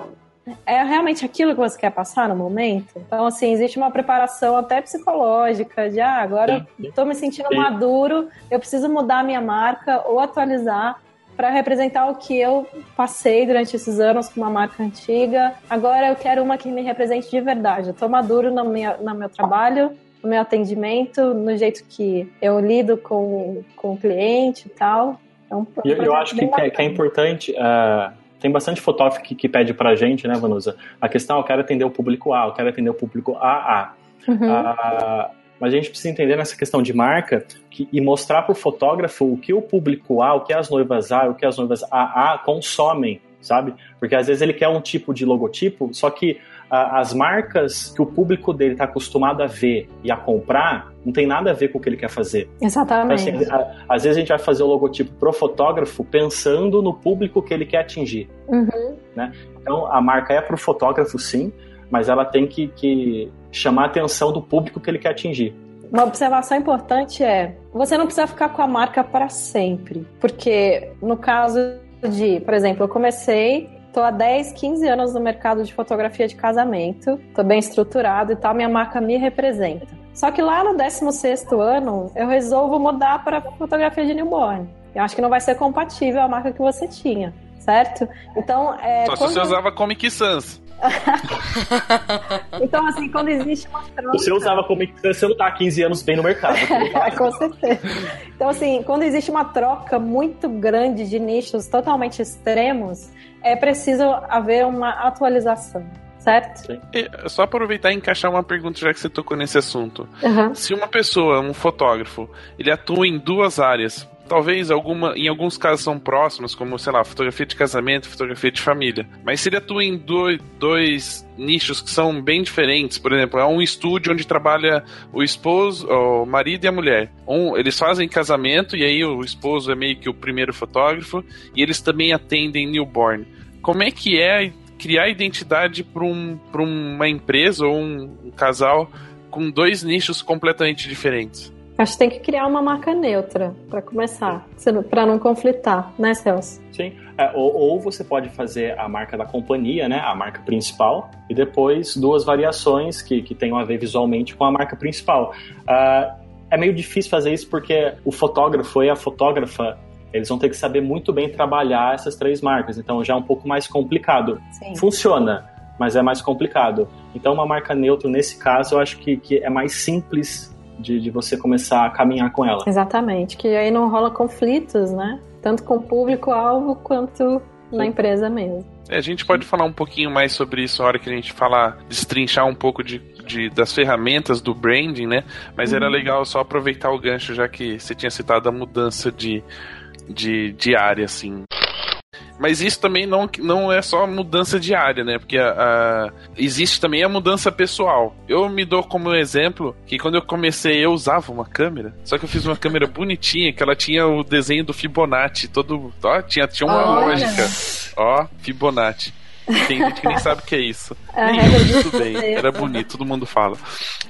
é realmente aquilo que você quer passar no momento. Então, assim, existe uma preparação até psicológica de, ah, agora estou me sentindo Sim. maduro, eu preciso mudar a minha marca ou atualizar para representar o que eu passei durante esses anos com uma marca antiga. Agora eu quero uma que me represente de verdade. Eu estou maduro no meu, no meu trabalho, no meu atendimento, no jeito que eu lido com, com o cliente e tal. Então, eu, eu acho que, é, que, é, importante. Uh tem bastante fotógrafo que, que pede pra gente, né, Vanusa? A questão, eu quero atender o público A, eu quero atender o público AA. Uhum. Mas a gente precisa entender nessa questão de marca que, e mostrar para o fotógrafo o que o público A, o que as noivas A, o que as noivas AA consomem, sabe? Porque às vezes ele quer um tipo de logotipo, só que as marcas que o público dele está acostumado a ver e a comprar não tem nada a ver com o que ele quer fazer. Exatamente. Então, assim, a, às vezes a gente vai fazer o logotipo pro fotógrafo pensando no público que ele quer atingir. Uhum. Né? Então a marca é pro fotógrafo, sim, mas ela tem que, que chamar a atenção do público que ele quer atingir. Uma observação importante é: você não precisa ficar com a marca para sempre. Porque no caso de, por exemplo, eu comecei Tô há 10, 15 anos no mercado de fotografia de casamento, tô bem estruturado e tal, minha marca me representa. Só que lá no 16 ano, eu resolvo mudar para fotografia de newborn. Eu acho que não vai ser compatível a marca que você tinha, certo? Então, é, Só quando... se você usava Comic Sans. então, assim, quando existe uma troca. Você usava Comic Sans, você não tá há 15 anos bem no mercado. Com certeza. Então, assim, quando existe uma troca muito grande de nichos totalmente extremos, é preciso haver uma atualização. Certo? E, só aproveitar e encaixar uma pergunta já que você tocou nesse assunto. Uhum. Se uma pessoa, um fotógrafo, ele atua em duas áreas, talvez alguma, em alguns casos são próximas, como, sei lá, fotografia de casamento, fotografia de família. Mas se ele atua em dois, dois nichos que são bem diferentes, por exemplo, é um estúdio onde trabalha o esposo, o marido e a mulher. Um, eles fazem casamento e aí o esposo é meio que o primeiro fotógrafo e eles também atendem newborn. Como é que é criar identidade para um, uma empresa ou um, um casal com dois nichos completamente diferentes? Acho que tem que criar uma marca neutra para começar, para não conflitar, né, Celso? Sim. É, ou, ou, você pode fazer a marca da companhia, né, a marca principal, e depois duas variações que, que tenham a ver visualmente com a marca principal. Uh, é meio difícil fazer isso porque o fotógrafo e a fotógrafa eles vão ter que saber muito bem trabalhar essas três marcas, então já é um pouco mais complicado. Sim. Funciona, mas é mais complicado. Então, uma marca neutra, nesse caso, eu acho que, que é mais simples de, de você começar a caminhar com ela. Exatamente, que aí não rola conflitos, né? Tanto com o público-alvo quanto Sim. na empresa mesmo. É, a gente pode falar um pouquinho mais sobre isso na hora que a gente falar, destrinchar um pouco de, de das ferramentas do branding, né? Mas uhum. era legal só aproveitar o gancho, já que você tinha citado a mudança de, de, de área, assim. Mas isso também não, não é só mudança diária, né? Porque a, a- existe também a mudança pessoal. Eu me dou como exemplo que quando eu comecei eu usava uma câmera, só que eu fiz uma câmera bonitinha, que ela tinha o desenho do Fibonacci, todo. Ó, tinha, tinha uma Olha. lógica. Ó, Fibonacci. Tem gente que nem sabe o que é isso. Nem eu. Era bonito, todo mundo fala.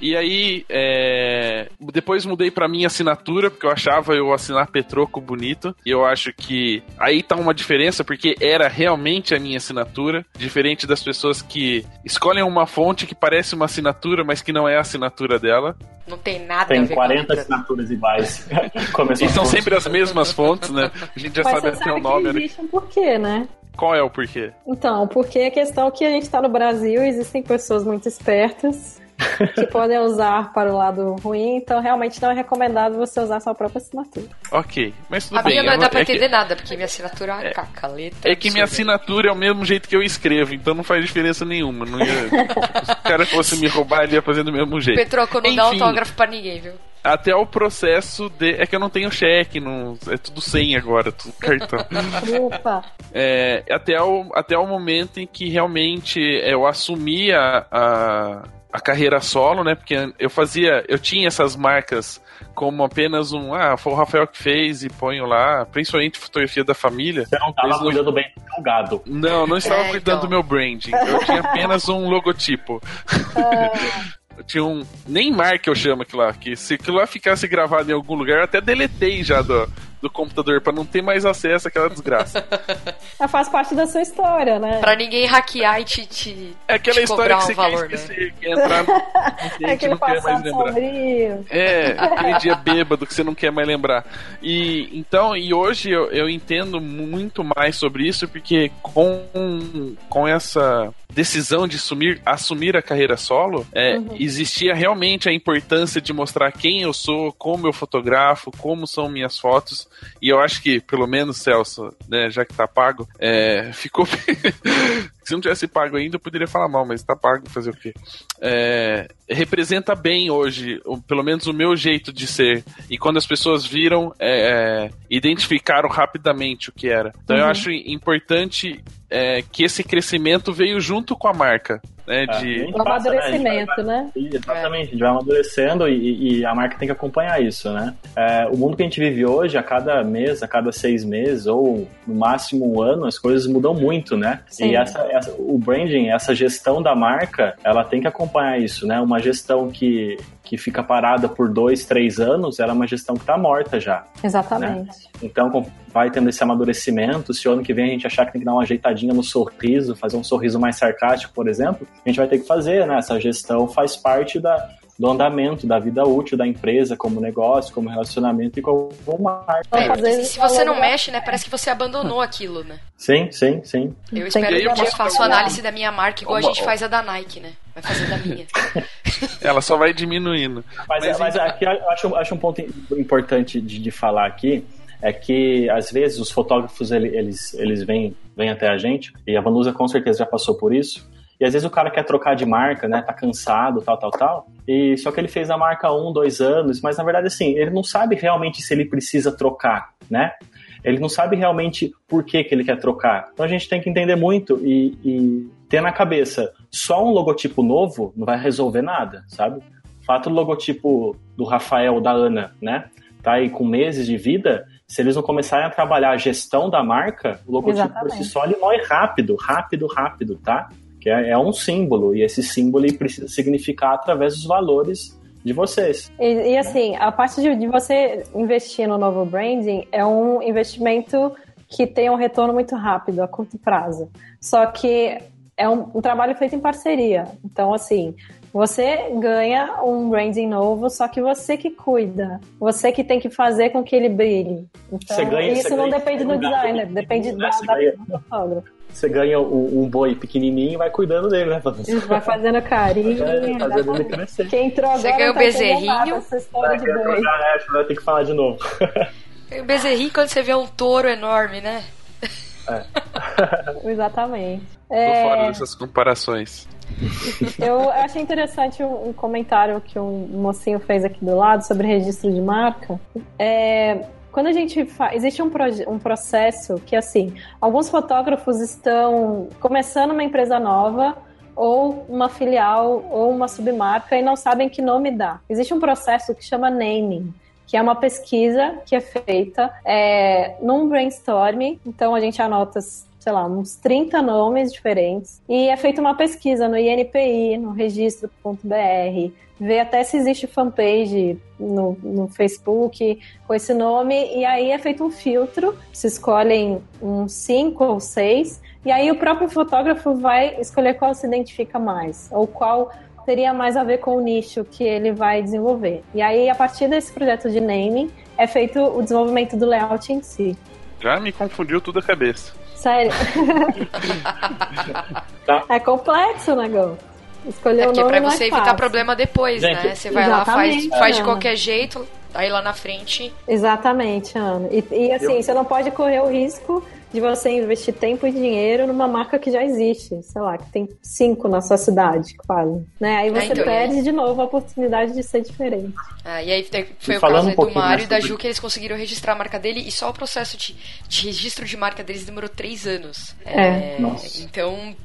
E aí, é, depois mudei pra minha assinatura, porque eu achava eu assinar Petroco bonito. E eu acho que aí tá uma diferença, porque era realmente a minha assinatura, diferente das pessoas que escolhem uma fonte que parece uma assinatura, mas que não é a assinatura dela. Não tem nada a Tem ver 40 com a assinaturas iguais. E são a- sempre as mesmas fontes, né? A gente já Mas sabe até o nome. que né? existe um porquê, né? Qual é o porquê? Então, porque a questão é que a gente está no Brasil, existem pessoas muito espertas que podem usar para o lado ruim, então realmente não é recomendado você usar sua própria assinatura. Ok, mas tudo A bem. minha não dá pra é que- entender nada, porque minha assinatura é uma caca, letra. É que minha assinatura é o mesmo jeito que eu escrevo, então não faz diferença nenhuma. Não ia... Se o cara fosse me roubar, ele ia fazer do mesmo jeito. Petroco, não dá Enfim. autógrafo pra ninguém, viu? Até o processo de. É que eu não tenho cheque, não... é tudo sem agora, tudo cartão. Opa! É, até, o, até o momento em que realmente eu assumi a, a, a carreira solo, né? Porque eu fazia. Eu tinha essas marcas como apenas um. Ah, foi o Rafael que fez e ponho lá, principalmente fotografia da família. Você não tava Eles não- cuidando bem do gado. Não, não estava É, cuidando então. do meu branding. Eu tinha apenas um logotipo. Eu tinha um. Nem marca eu chamo aquilo lá. Que se aquilo lá ficasse gravado em algum lugar, eu até deletei já do, do computador pra não ter mais acesso àquela desgraça. Mas faz parte da sua história, né? Pra ninguém hackear e te. te É aquela te história que um você valor, quer né? esquecer, quer entrar no. É gente aquele não quer mais lembrar. sombrio. É, aquele dia bêbado que você não quer mais lembrar. E então, e hoje eu, eu entendo muito mais sobre isso, porque com, com essa decisão de assumir, assumir a carreira solo, é, existia realmente a importância de mostrar quem eu sou, como eu fotografo, como são minhas fotos. E eu acho que, pelo menos, Celso, né, já que tá pago, é, ficou. Se não tivesse pago ainda, eu poderia falar mal, mas tá pago, fazer o quê? É, representa bem hoje, pelo menos o meu jeito de ser. E quando as pessoas viram, é, é, identificaram rapidamente o que era. Então eu acho importante é, que esse crescimento veio junto com a marca. Né, É, de, passa, né? A gente vai- amadurecimento, né? Exatamente, a gente vai amadurecendo e, e a marca tem que acompanhar isso, né? É, o mundo que a gente vive hoje, a cada mês, a cada seis meses, ou no máximo um ano, as coisas mudam muito, né? Sim. E essa, essa- o branding, essa gestão da marca, ela tem que acompanhar isso, né? Uma gestão que, que fica parada por dois, três anos, ela é uma gestão que tá morta já. Exatamente. Então com- vai tendo esse amadurecimento. Se o ano que vem a gente achar que tem que dar uma ajeitadinha no sorriso, fazer um sorriso mais sarcástico, por exemplo, a gente vai ter que fazer, né? Essa gestão faz parte da, do andamento, da vida útil da empresa, como negócio, como relacionamento e como marca. Então, É, e se você não mexe, né? Parece que você abandonou aquilo, né? Sim, sim, sim. Eu espero que um dia eu faça a análise da minha marca igual a gente faz a da Nike, né? Vai fazer da minha. ela só vai diminuindo. Mas, Mas mas então- aqui eu acho, acho um ponto importante de, de falar aqui é que às vezes os fotógrafos ele- eles, eles vêm, vêm até a gente e a Vanusa com certeza já passou por isso. E às vezes o cara quer trocar de marca, né? Tá cansado, tal, tal, tal. E só que ele fez a marca um, dois anos, mas na verdade assim, ele não sabe realmente se ele precisa trocar, né? Ele não sabe realmente por que, que ele quer trocar. Então a gente tem que entender muito e, e ter na cabeça só um logotipo novo não vai resolver nada, sabe? O fato do logotipo do Rafael, da Ana, né? Tá aí com meses de vida. Se eles não começarem a trabalhar a gestão da marca, o logotipo por si Exatamente. só ele morre rápido, rápido, rápido, tá? Que é, é um símbolo e esse símbolo precisa significar através dos valores de vocês. E, e, assim, a parte de, de você investir no novo branding é um investimento que tem um retorno muito rápido, a curto prazo. Só que é um, um trabalho feito em parceria. Então, assim, você ganha um branding novo, só que você que cuida. Você que tem que fazer com que ele brilhe. Então, Você ganha- isso não ganha depende do designer, depende da, da, do fotógrafo. Você ganha um, um boi pequenininho e vai cuidando dele, né, Vanessa? Ele vai fazendo carinho. É, fazendo ele exatamente. crescer. Quem entrou Você agora ganha o tá bezerrinho. Essa história de boi. É, vai ter que falar de novo. O bezerrinho quando você vê um touro enorme, né? Exatamente. Tô É, fora dessas comparações. eu achei interessante um, um comentário que um mocinho fez aqui do lado sobre registro de marca. É, quando a gente faz. Existe um, um processo que, assim, alguns fotógrafos estão começando uma empresa nova ou uma filial ou uma submarca e não sabem que nome dar. Existe um processo que chama naming, que é uma pesquisa que é feita é, num brainstorming. Então a gente anota sei lá, uns 30 nomes diferentes. E é feita uma pesquisa no INPI, no registro.br, ver até se existe fanpage no, no Facebook com esse nome, e aí é feito um filtro, se escolhem uns 5 ou 6, e aí o próprio fotógrafo vai escolher qual se identifica mais, ou qual teria mais a ver com o nicho que ele vai desenvolver. E aí, a partir desse projeto de naming, é feito o desenvolvimento do layout em si. Já me confundiu tudo a cabeça. Sério? tá. É complexo o negócio. Escolher é o nome é pra você é evitar problema depois, Gente, né? Você vai lá, faz, faz de qualquer jeito, aí lá na frente. Exatamente, Ana. E, e assim, Eu... você não pode correr o risco de você investir tempo e dinheiro numa marca que já existe, sei lá, que tem cinco na sua cidade, quase. Né? Aí você então, perde de novo a oportunidade de ser diferente. Ah, e aí foi e o caso um do Mário e da Ju que eles conseguiram registrar a marca dele e só o processo de, de registro de marca deles demorou três anos. É. é então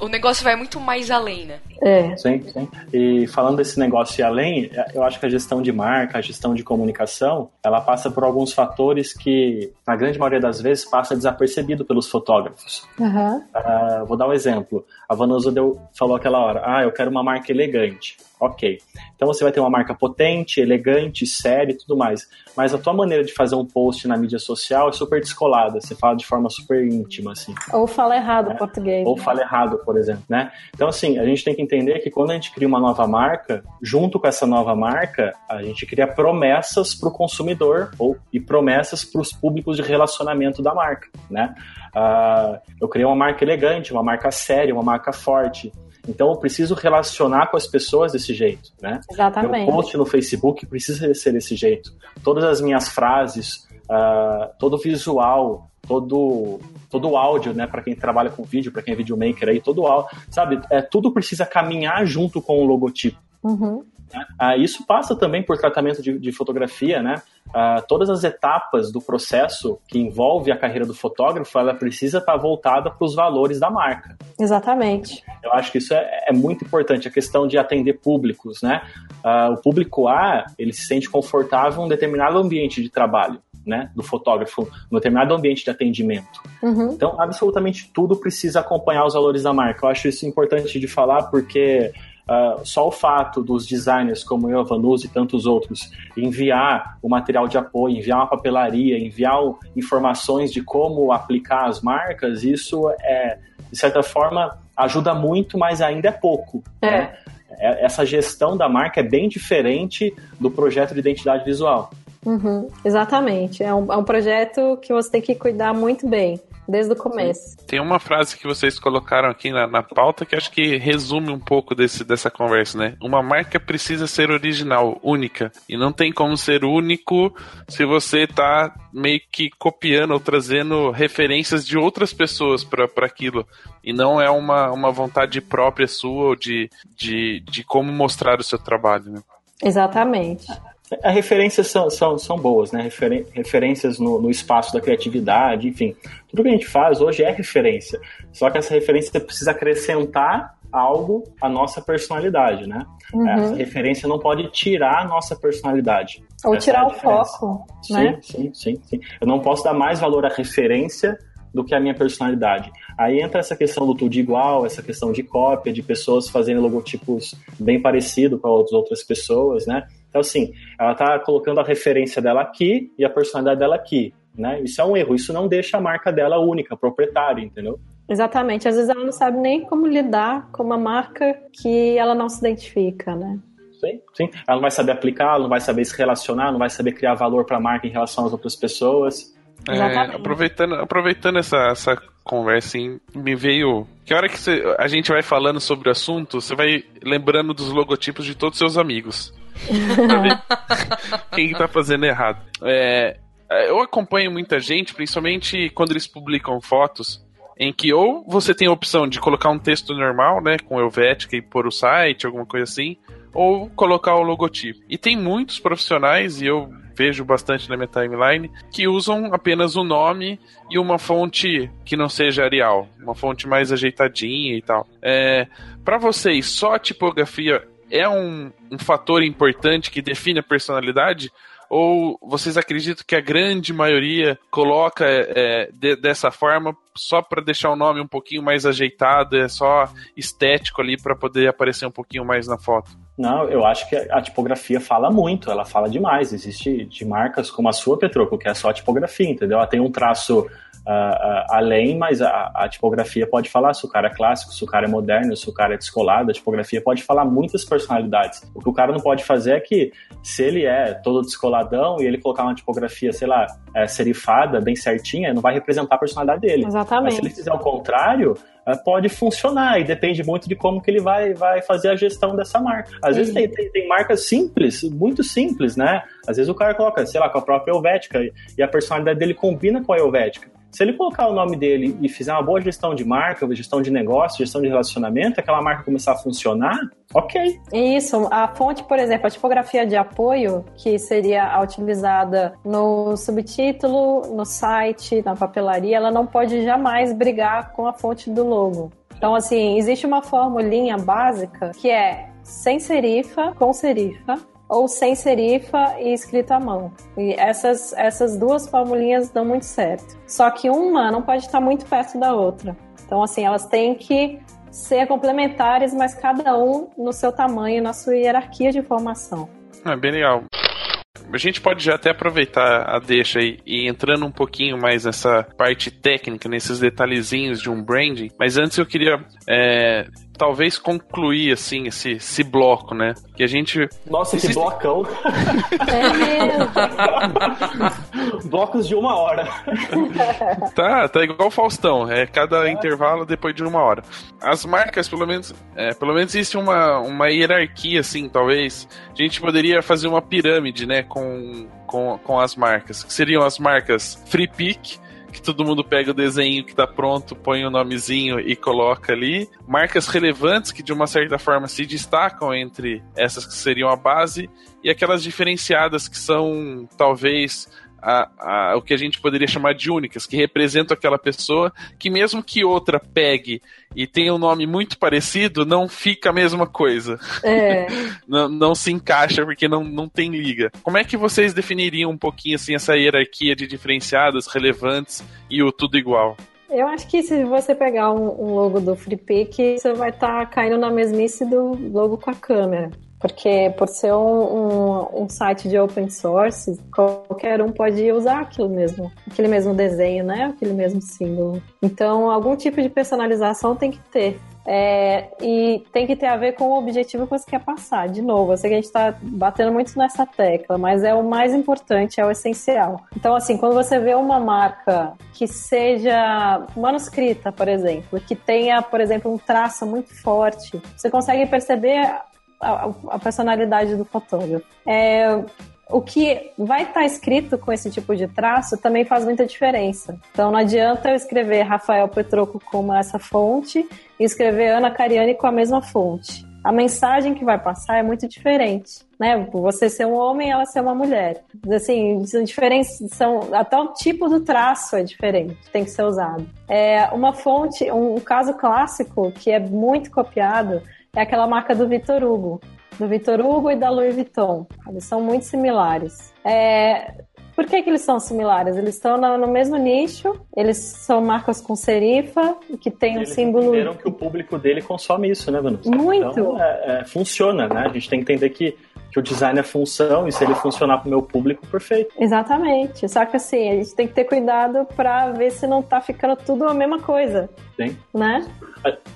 o negócio vai muito mais além, né? É. Sim, sim. E falando desse negócio ir além, eu acho que a gestão de marca, a gestão de comunicação, ela passa por alguns fatores que, na grande maioria das vezes, passa desapercebido pelos fotógrafos. Uhum. Uh, vou dar um exemplo. A Vanusa deu, falou aquela hora, ah, eu quero uma marca elegante. Ok. Então você vai ter uma marca potente, elegante, séria e tudo mais. Mas a tua maneira de fazer um post na mídia social é super descolada. Você fala de forma super íntima, assim. Ou fala errado né? português. Ou fala errado, por exemplo, né? Então, assim, a gente tem que entender que quando a gente cria uma nova marca, junto com essa nova marca, a gente cria promessas para o consumidor ou, e promessas para os públicos de relacionamento da marca, né? Uh, eu criei uma marca elegante, uma marca séria, uma marca forte. Então eu preciso relacionar com as pessoas desse jeito, né? Exatamente. Meu post no Facebook precisa ser desse jeito. Todas as minhas frases, uh, todo o visual, todo todo o áudio, né, para quem trabalha com vídeo, para quem é videomaker aí, todo o áudio, sabe? É, tudo precisa caminhar junto com o logotipo. Uhum. Ah, isso passa também por tratamento de, de fotografia, né? Ah, todas as etapas do processo que envolve a carreira do fotógrafo, ela precisa estar voltada para os valores da marca. Exatamente. Eu acho que isso é, é muito importante, a questão de atender públicos, né? Ah, o público A, ele se sente confortável em um determinado ambiente de trabalho. Né, do fotógrafo, no determinado ambiente de atendimento. Uhum. Então, absolutamente tudo precisa acompanhar os valores da marca. Eu acho isso importante de falar porque Uh, só o fato dos designers como eu, Vanus e tantos outros enviar o material de apoio, enviar uma papelaria, enviar informações de como aplicar as marcas, isso é, de certa forma, ajuda muito, mas ainda é pouco. É. Né? É, essa gestão da marca é bem diferente do projeto de identidade visual. Uhum, exatamente. É um, é um projeto que você tem que cuidar muito bem desde o começo. Tem uma frase que vocês colocaram aqui na, na pauta que acho que resume um pouco desse, dessa conversa, né? Uma marca precisa ser original, única. E não tem como ser único se você tá meio que copiando ou trazendo referências de outras pessoas para aquilo. E não é uma, uma vontade própria sua ou de, de, de como mostrar o seu trabalho, né? Exatamente. As referências são, são, são boas, né? referências no, no, espaço da criatividade, enfim. Tudo que a gente faz hoje é referência. Só que essa referência precisa acrescentar algo à nossa personalidade, né? Uhum. Essa referência não pode tirar a nossa personalidade. Ou essa tirar é o foco, sim, né? Sim, sim, sim. Eu não posso dar mais valor à referência do que a minha personalidade. Aí entra essa questão do tudo igual, essa questão de cópia, de pessoas fazendo logotipos bem parecidos com as outras pessoas, né? Então, assim, ela está colocando a referência dela aqui e a personalidade dela aqui, né? Isso é um erro, isso não deixa a marca dela única, proprietária, entendeu? Exatamente, às vezes ela não sabe nem como lidar com uma marca que ela não se identifica, né? Sim, sim. Ela não vai saber aplicar, ela não vai saber se relacionar, não vai saber criar valor para a marca em relação às outras pessoas. É, aproveitando, aproveitando essa, essa conversa, assim, me veio. Que hora que você, a gente vai falando sobre o assunto, você vai lembrando dos logotipos de todos os seus amigos. quem está fazendo errado. É, eu acompanho muita gente, principalmente quando eles publicam fotos, em que ou você tem a opção de colocar um texto normal, né, com Helvética e pôr o site, alguma coisa assim, ou colocar o logotipo. E tem muitos profissionais, e eu vejo bastante na minha timeline, que usam apenas o nome e uma fonte que não seja Arial, uma fonte mais ajeitadinha e tal. É, para vocês, só a tipografia é um, um fator importante que define a personalidade? Ou vocês acreditam que a grande maioria coloca é, de, dessa forma só para deixar o nome um pouquinho mais ajeitado, é só estético ali para poder aparecer um pouquinho mais na foto? Não, eu acho que a tipografia fala muito, ela fala demais. Existe de marcas como a sua, Petroco, que é só tipografia, entendeu? Ela tem um traço uh, além, mas a, a, tipografia pode falar se o cara é clássico, se o cara é moderno, se o cara é descolado, a tipografia pode falar muitas personalidades. O que o cara não pode fazer é que, se ele é todo descoladão e ele colocar uma tipografia, sei lá, é, serifada, bem certinha, não vai representar a personalidade dele. Exatamente. Mas se ele fizer o contrário, uh, pode funcionar e depende muito de como que ele vai, vai fazer a gestão dessa marca. Às Sim. vezes tem, tem, tem, marcas simples, muito simples, né? Às vezes o cara coloca, sei lá, com a própria Helvética e a personalidade dele combina com a Helvética. Se ele colocar o nome dele e fizer uma boa gestão de marca, gestão de negócio, gestão de relacionamento, aquela marca começar a funcionar, ok. Isso, a fonte, por exemplo, a tipografia de apoio, que seria utilizada no subtítulo, no site, na papelaria, ela não pode jamais brigar com a fonte do logo. Então, assim, existe uma formulinha básica que é sem serifa, com serifa, ou sem serifa e escrito à mão. E essas, essas duas formulinhas dão muito certo. Só que uma não pode estar muito perto da outra. Então, assim, elas têm que ser complementares, mas cada um no seu tamanho, na sua hierarquia de informação. É bem legal. A gente pode já até aproveitar a deixa aí e entrando um pouquinho mais nessa parte técnica, nesses detalhezinhos de um branding. Mas antes eu queria é, talvez concluir assim esse, esse bloco, né? Que a gente. Nossa, esse blocão. É mesmo. Blocos de uma hora. tá, tá igual o Faustão. É cada é. intervalo depois de uma hora. As marcas, pelo menos, é, pelo menos existe uma, uma hierarquia, assim, talvez. A gente poderia fazer uma pirâmide, né? Com, com, com as marcas. Que seriam as marcas Free Pick que todo mundo pega o desenho que tá pronto, põe o nomezinho e coloca ali. Marcas relevantes que de uma certa forma se destacam entre essas que seriam a base e aquelas diferenciadas que são talvez a, a, o que a gente poderia chamar de únicas, que representam aquela pessoa que mesmo que outra pegue e tenha um nome muito parecido, não fica a mesma coisa. É. não, não se encaixa porque não, não tem liga. Como é que vocês definiriam um pouquinho assim essa hierarquia de diferenciadas, relevantes e o tudo igual? Eu acho que se você pegar um, um logo do FreePic, você vai estar tá caindo na mesmice do logo com a câmera. Porque por ser um, um, um, site de open source, qualquer um pode usar aquilo mesmo, aquele mesmo desenho, né? Aquele mesmo símbolo. Então, algum tipo de personalização tem que ter. É, e tem que ter a ver com o objetivo que você quer passar. De novo, eu sei que a gente está batendo muito nessa tecla, mas é o mais importante, é o essencial. Então, assim, quando você vê uma marca que seja manuscrita, por exemplo, que tenha, por exemplo, um traço muito forte, você consegue perceber a, a personalidade do fotógrafo. É, o que vai estar tá escrito com esse tipo de traço também faz muita diferença. Então não adianta eu escrever Rafael Petroco com essa fonte e escrever Ana Cariani com a mesma fonte. A mensagem que vai passar é muito diferente, né? Você ser um homem, ela ser uma mulher. Assim, diferentes são até o tipo do traço é diferente, tem que ser usado. É uma fonte, um caso clássico que é muito copiado é aquela marca do Vitor Hugo. Do Vitor Hugo e da Louis Vuitton. Eles são muito similares. É, por que, que eles são similares? Eles estão no, no, mesmo nicho, eles são marcas com serifa, que tem um eles símbolo. Eles que o público dele consome isso, né, Vanessa? Muito! Então, é, é, funciona, né? A gente tem que entender que, que o design é função e se ele funcionar para o meu público, perfeito. Exatamente. Só que assim, a gente tem que ter cuidado para ver se não tá ficando tudo a mesma coisa. Sim. Né?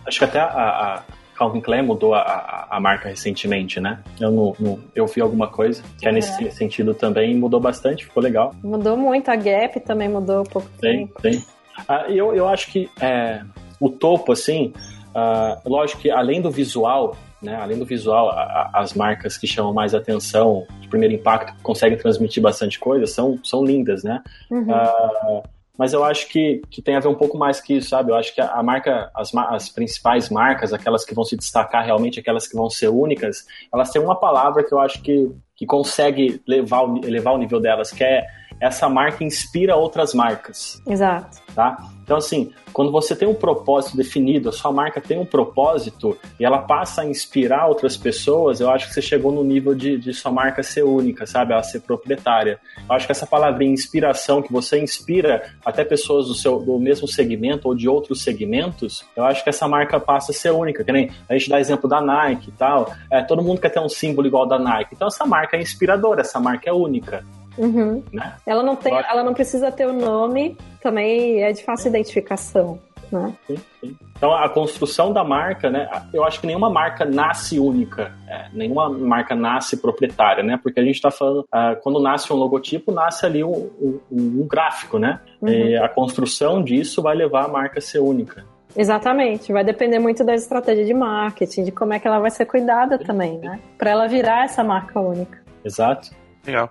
Acho que até a, a Calvin Klein mudou a, a, a marca recentemente, né? Eu, não, não, eu vi alguma coisa que é nesse é. sentido também mudou bastante, ficou legal. Mudou muito, a Gap também mudou um pouco. Tem, tem. Ah, eu, eu acho que é, o topo, assim, ah, lógico que além do visual, né, além do visual, a, a, as marcas que chamam mais atenção, de primeiro impacto, conseguem transmitir bastante coisa, são, são lindas, né? Uhum. Ah, mas eu acho que, que tem a ver um pouco mais que isso, sabe? Eu acho que a, a marca, as, as principais marcas, aquelas que vão se destacar realmente, aquelas que vão ser únicas, elas têm uma palavra que eu acho que, que consegue levar, elevar o nível delas, que é essa marca inspira outras marcas Exato. tá? Então, assim, quando você tem um propósito definido, a sua marca tem um propósito e ela passa a inspirar outras pessoas, eu acho que você chegou no nível de, de sua marca ser única, sabe? Ela ser proprietária. Eu acho que essa palavrinha inspiração, que você inspira até pessoas do, seu, do mesmo segmento ou de outros segmentos, eu acho que essa marca passa a ser única. Que nem a gente dá exemplo da Nike e tal. É, todo mundo quer ter um símbolo igual da Nike. Então, essa marca é inspiradora, essa marca é única. Uhum. Né? Ela não tem, ela não precisa ter o nome, também é de fácil identificação, né? Sim, sim. Então a construção da marca, né? Eu acho que nenhuma marca nasce única, é, nenhuma marca nasce proprietária, né? Porque a gente está falando, ah, quando nasce um logotipo, nasce ali um, um- um gráfico, né? Uhum. E a construção disso vai levar a marca a ser única. Exatamente, vai depender muito da estratégia de marketing, de como é que ela vai ser cuidada também, né? Para ela virar essa marca única. Exato. Legal.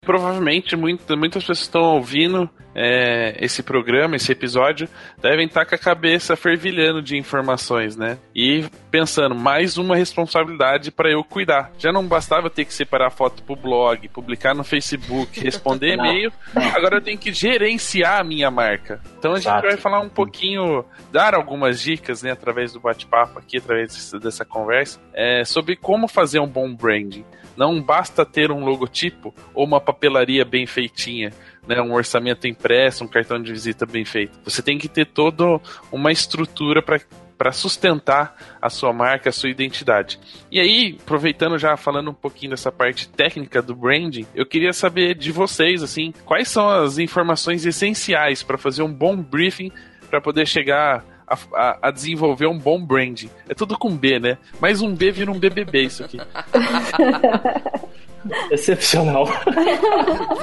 Provavelmente muita- muitas pessoas estão ouvindo é, esse programa, esse episódio, devem estar com a cabeça fervilhando de informações, né? E pensando, mais uma responsabilidade para eu cuidar. Já não bastava eu ter que separar foto pro blog, publicar no Facebook, responder e-mail, agora eu tenho que gerenciar a minha marca. Então a gente Exato. vai falar um pouquinho, dar algumas dicas, né, através do bate-papo aqui, através dessa conversa, é, sobre como fazer um bom branding. Não basta ter um logotipo ou uma papelaria bem feitinha, né, um orçamento impresso, um cartão de visita bem feito. Você tem que ter toda uma estrutura para para sustentar a sua marca, a sua identidade. E aí, aproveitando já falando um pouquinho dessa parte técnica do branding, eu queria saber de vocês assim, quais são as informações essenciais para fazer um bom briefing para poder chegar a, a- a desenvolver um bom branding. É tudo com B, né? Mais um B vira um BBB isso aqui. Excepcional.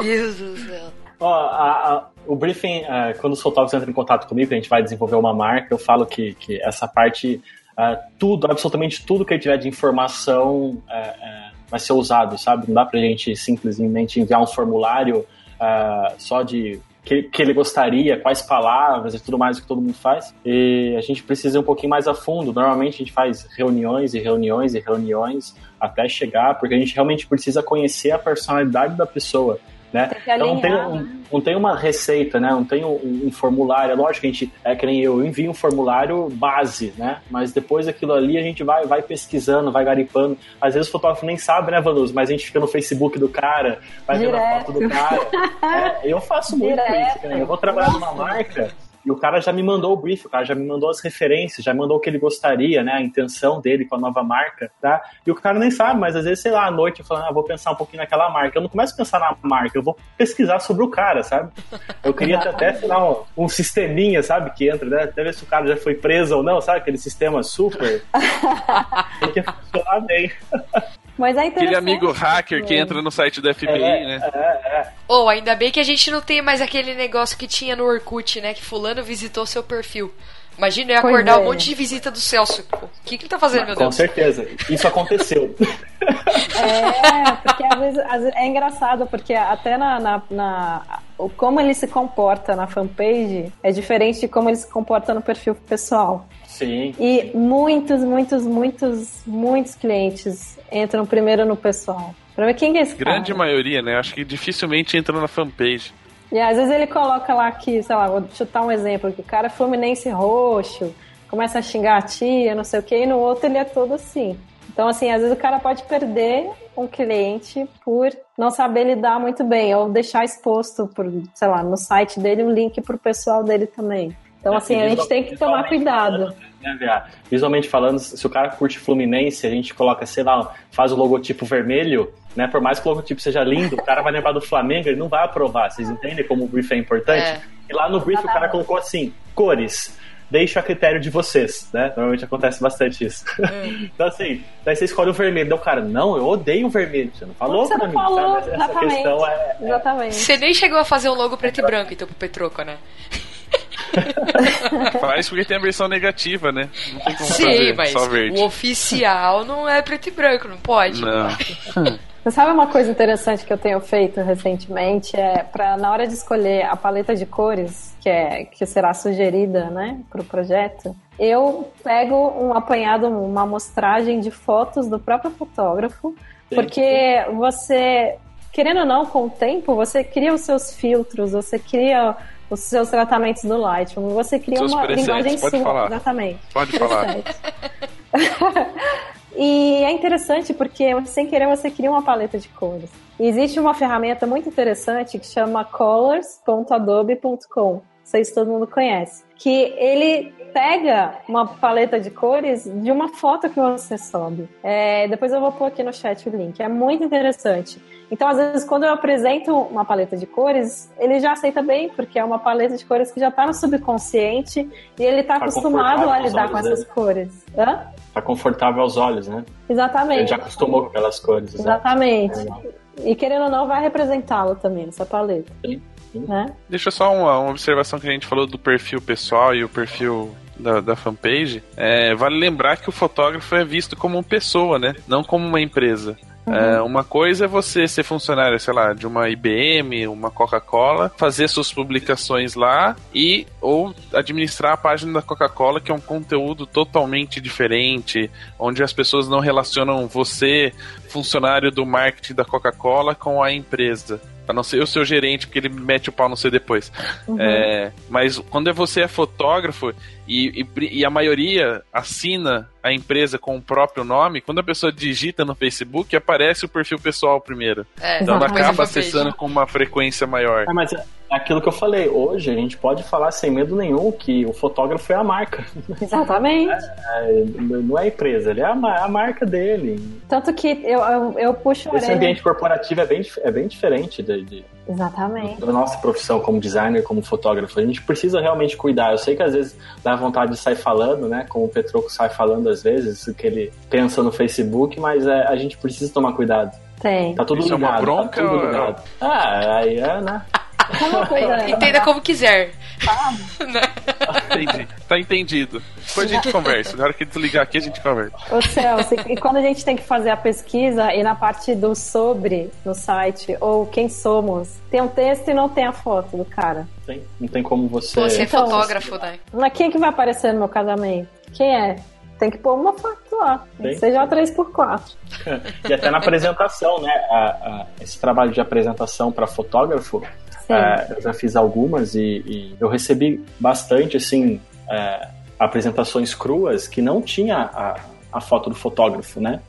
Deus do céu. Ó, a- a- o briefing, é, quando os fotógrafos entram em contato comigo, a gente vai desenvolver uma marca, eu falo que, que essa parte, é, tudo, absolutamente tudo que gente tiver de informação é, vai ser usado, sabe? Não dá pra gente simplesmente enviar um formulário só de que, que ele gostaria, quais palavras e tudo mais que todo mundo faz. E a gente precisa ir um pouquinho mais a fundo. Normalmente a gente faz reuniões e reuniões e reuniões até chegar, porque a gente realmente precisa conhecer a personalidade da pessoa. Né? Tem Então não tem, um- né? não tem uma receita, né? Não tem um, um formulário. É lógico que a gente, é que nem eu, eu envio um formulário base, né? Mas depois daquilo ali a gente vai, vai pesquisando, vai garipando. Às vezes o fotógrafo nem sabe, né, Vanus? Mas a gente fica no Facebook do cara, vai vendo a Direto. foto do cara. É, eu faço muito Direto. isso, né? Eu vou trabalhar numa Nossa. marca e o cara já me mandou o brief, o cara já me mandou as referências, já mandou o que ele gostaria, né? A intenção dele com a nova marca, tá? E o cara nem sabe, mas às vezes, sei lá, à noite eu falo, ah, vou pensar um pouquinho naquela marca. Eu não começo a pensar na marca, eu vou pesquisar sobre o cara, sabe? Eu queria ter até, sei lá, um, um sisteminha, sabe? Que entra, né? Até ver se o cara já foi preso ou não, sabe? Aquele sistema super. Tem que funcionar bem. Mas é. Aquele amigo hacker que É. entra no site da FBI, É, né? é, é. Ou ainda bem que a gente não tem mais aquele negócio que tinha no Orkut, né? Que fulano visitou seu perfil. Imagina eu acordar é. um monte de visita do Celso. O que, que ele tá fazendo, meu Com Deus? certeza. Isso aconteceu. É, porque às vezes, às vezes- é engraçado, porque até na, na, na- o como ele se comporta na fanpage é diferente de como ele se comporta no perfil pessoal. Sim. E muitos, muitos, muitos, muitos clientes entram primeiro no pessoal. Pra ver quem que é esse Grande cara. maioria, né? Acho que dificilmente entra na fanpage. E às vezes ele coloca lá que, sei lá, vou chutar um exemplo, que o cara é fluminense roxo, começa a xingar a tia, não sei o que, e no outro ele é todo assim. Então, assim, às vezes o cara pode perder um cliente por não saber lidar muito bem, ou deixar exposto, por, sei lá, no site dele um link pro pessoal dele também. Então, É, assim, a gente tem que tomar cuidado. falando, né, Via? Visualmente falando, se o cara curte Fluminense, a gente coloca, sei lá, faz o logotipo vermelho, né? Por mais que o logotipo seja lindo, o cara vai lembrar do Flamengo, ele não vai aprovar. Vocês entendem como o brief é importante? É. E lá no brief o cara colocou assim, cores. Deixa a critério de vocês, né? Normalmente acontece bastante isso. então, assim, daí você escolhe o vermelho. Daí o cara, não, eu odeio o vermelho. Você não falou Você pra não mim, falou, sabe? Essa exatamente. questão é, Exatamente. Você nem chegou a fazer um logo preto e branco, então, pro Petroca, né? Faz porque tem a versão negativa, né? Não tem como Sim, fazer mas só verde. o oficial não é preto e branco, não pode. Não. Você sabe uma coisa interessante que eu tenho feito recentemente? É para na hora de escolher a paleta de cores que, é, que será sugerida né, para o projeto, eu pego um apanhado, uma amostragem de fotos do próprio fotógrafo Porque você, querendo ou não, com o tempo, você cria os seus filtros, você cria os seus tratamentos do Lightroom, você cria Seus uma linguagem pode sua. falar. Exatamente. Pode falar. E é interessante porque, sem querer, você cria uma paleta de cores. E existe uma ferramenta muito interessante que chama colors.adobe.com. Não sei se todo mundo conhece. Que ele pega uma paleta de cores de uma foto que você sobe. É, depois eu vou pôr aqui no chat o link. É muito interessante. Então, às vezes, quando eu apresento uma paleta de cores, ele já aceita bem, porque é uma paleta de cores que já está no subconsciente e ele está Tá acostumado a lidar com essas dele. cores. Hã? Tá confortável aos olhos, né? Ele Exatamente. já acostumou com aquelas cores. exato. Exatamente. Legal. E querendo ou não, vai representá-lo também, essa paleta. Sim, sim. Né? Deixa só uma, uma observação que a gente falou do perfil pessoal e o perfil da, da fanpage. É, vale lembrar que o fotógrafo é visto como uma pessoa, né? Não como uma empresa. É, uma coisa é você ser funcionário, sei lá, de uma IBM, uma Coca-Cola, fazer suas publicações lá e ou administrar a página da Coca-Cola, que é um conteúdo totalmente diferente, onde as pessoas não relacionam você, funcionário do marketing da Coca-Cola, com a empresa. A não ser o seu gerente, porque ele mete o pau no você depois. É, mas quando é você é fotógrafo e, e- e a maioria assina a empresa com o próprio nome, quando a pessoa digita no Facebook, aparece o perfil pessoal primeiro. É, Então ela acaba acessando com uma frequência maior. É, mas é aquilo que eu falei, hoje a gente pode falar sem medo nenhum que o fotógrafo é a marca. Exatamente. É, não é a empresa, ele é a, a marca dele. Tanto que eu, eu, eu puxo Esse ambiente corporativo é bem, é bem diferente de, de- Exatamente. da nossa profissão como designer, como fotógrafo. A gente precisa realmente cuidar. Eu sei que às vezes dá vontade de sair falando, né? Como o Petroco sai falando às vezes, o que ele pensa no Facebook, mas é, a gente precisa tomar cuidado. Tem. Tá tudo Isso é uma ligado. bronca tá tudo ou- ligado. Ah, aí é, né? Coisa, Entenda como quiser. Entendi. Tá entendido. Depois a gente conversa. Na hora que desligar aqui, a gente conversa. Ô Celso, e quando a gente tem que fazer a pesquisa e na parte do sobre no site, ou quem somos, tem um texto e não tem a foto do cara. Tem- não tem como você. Você é Então, fotógrafo, né? Mas quem que vai aparecer no meu casamento? Quem é? Tem que pôr uma foto lá. Tem. Seja 3x4. E até na apresentação, né? A- a- esse trabalho de apresentação para fotógrafo, é, eu já fiz algumas e, e eu recebi bastante, assim, é, apresentações cruas que não tinha a, a foto do fotógrafo, né?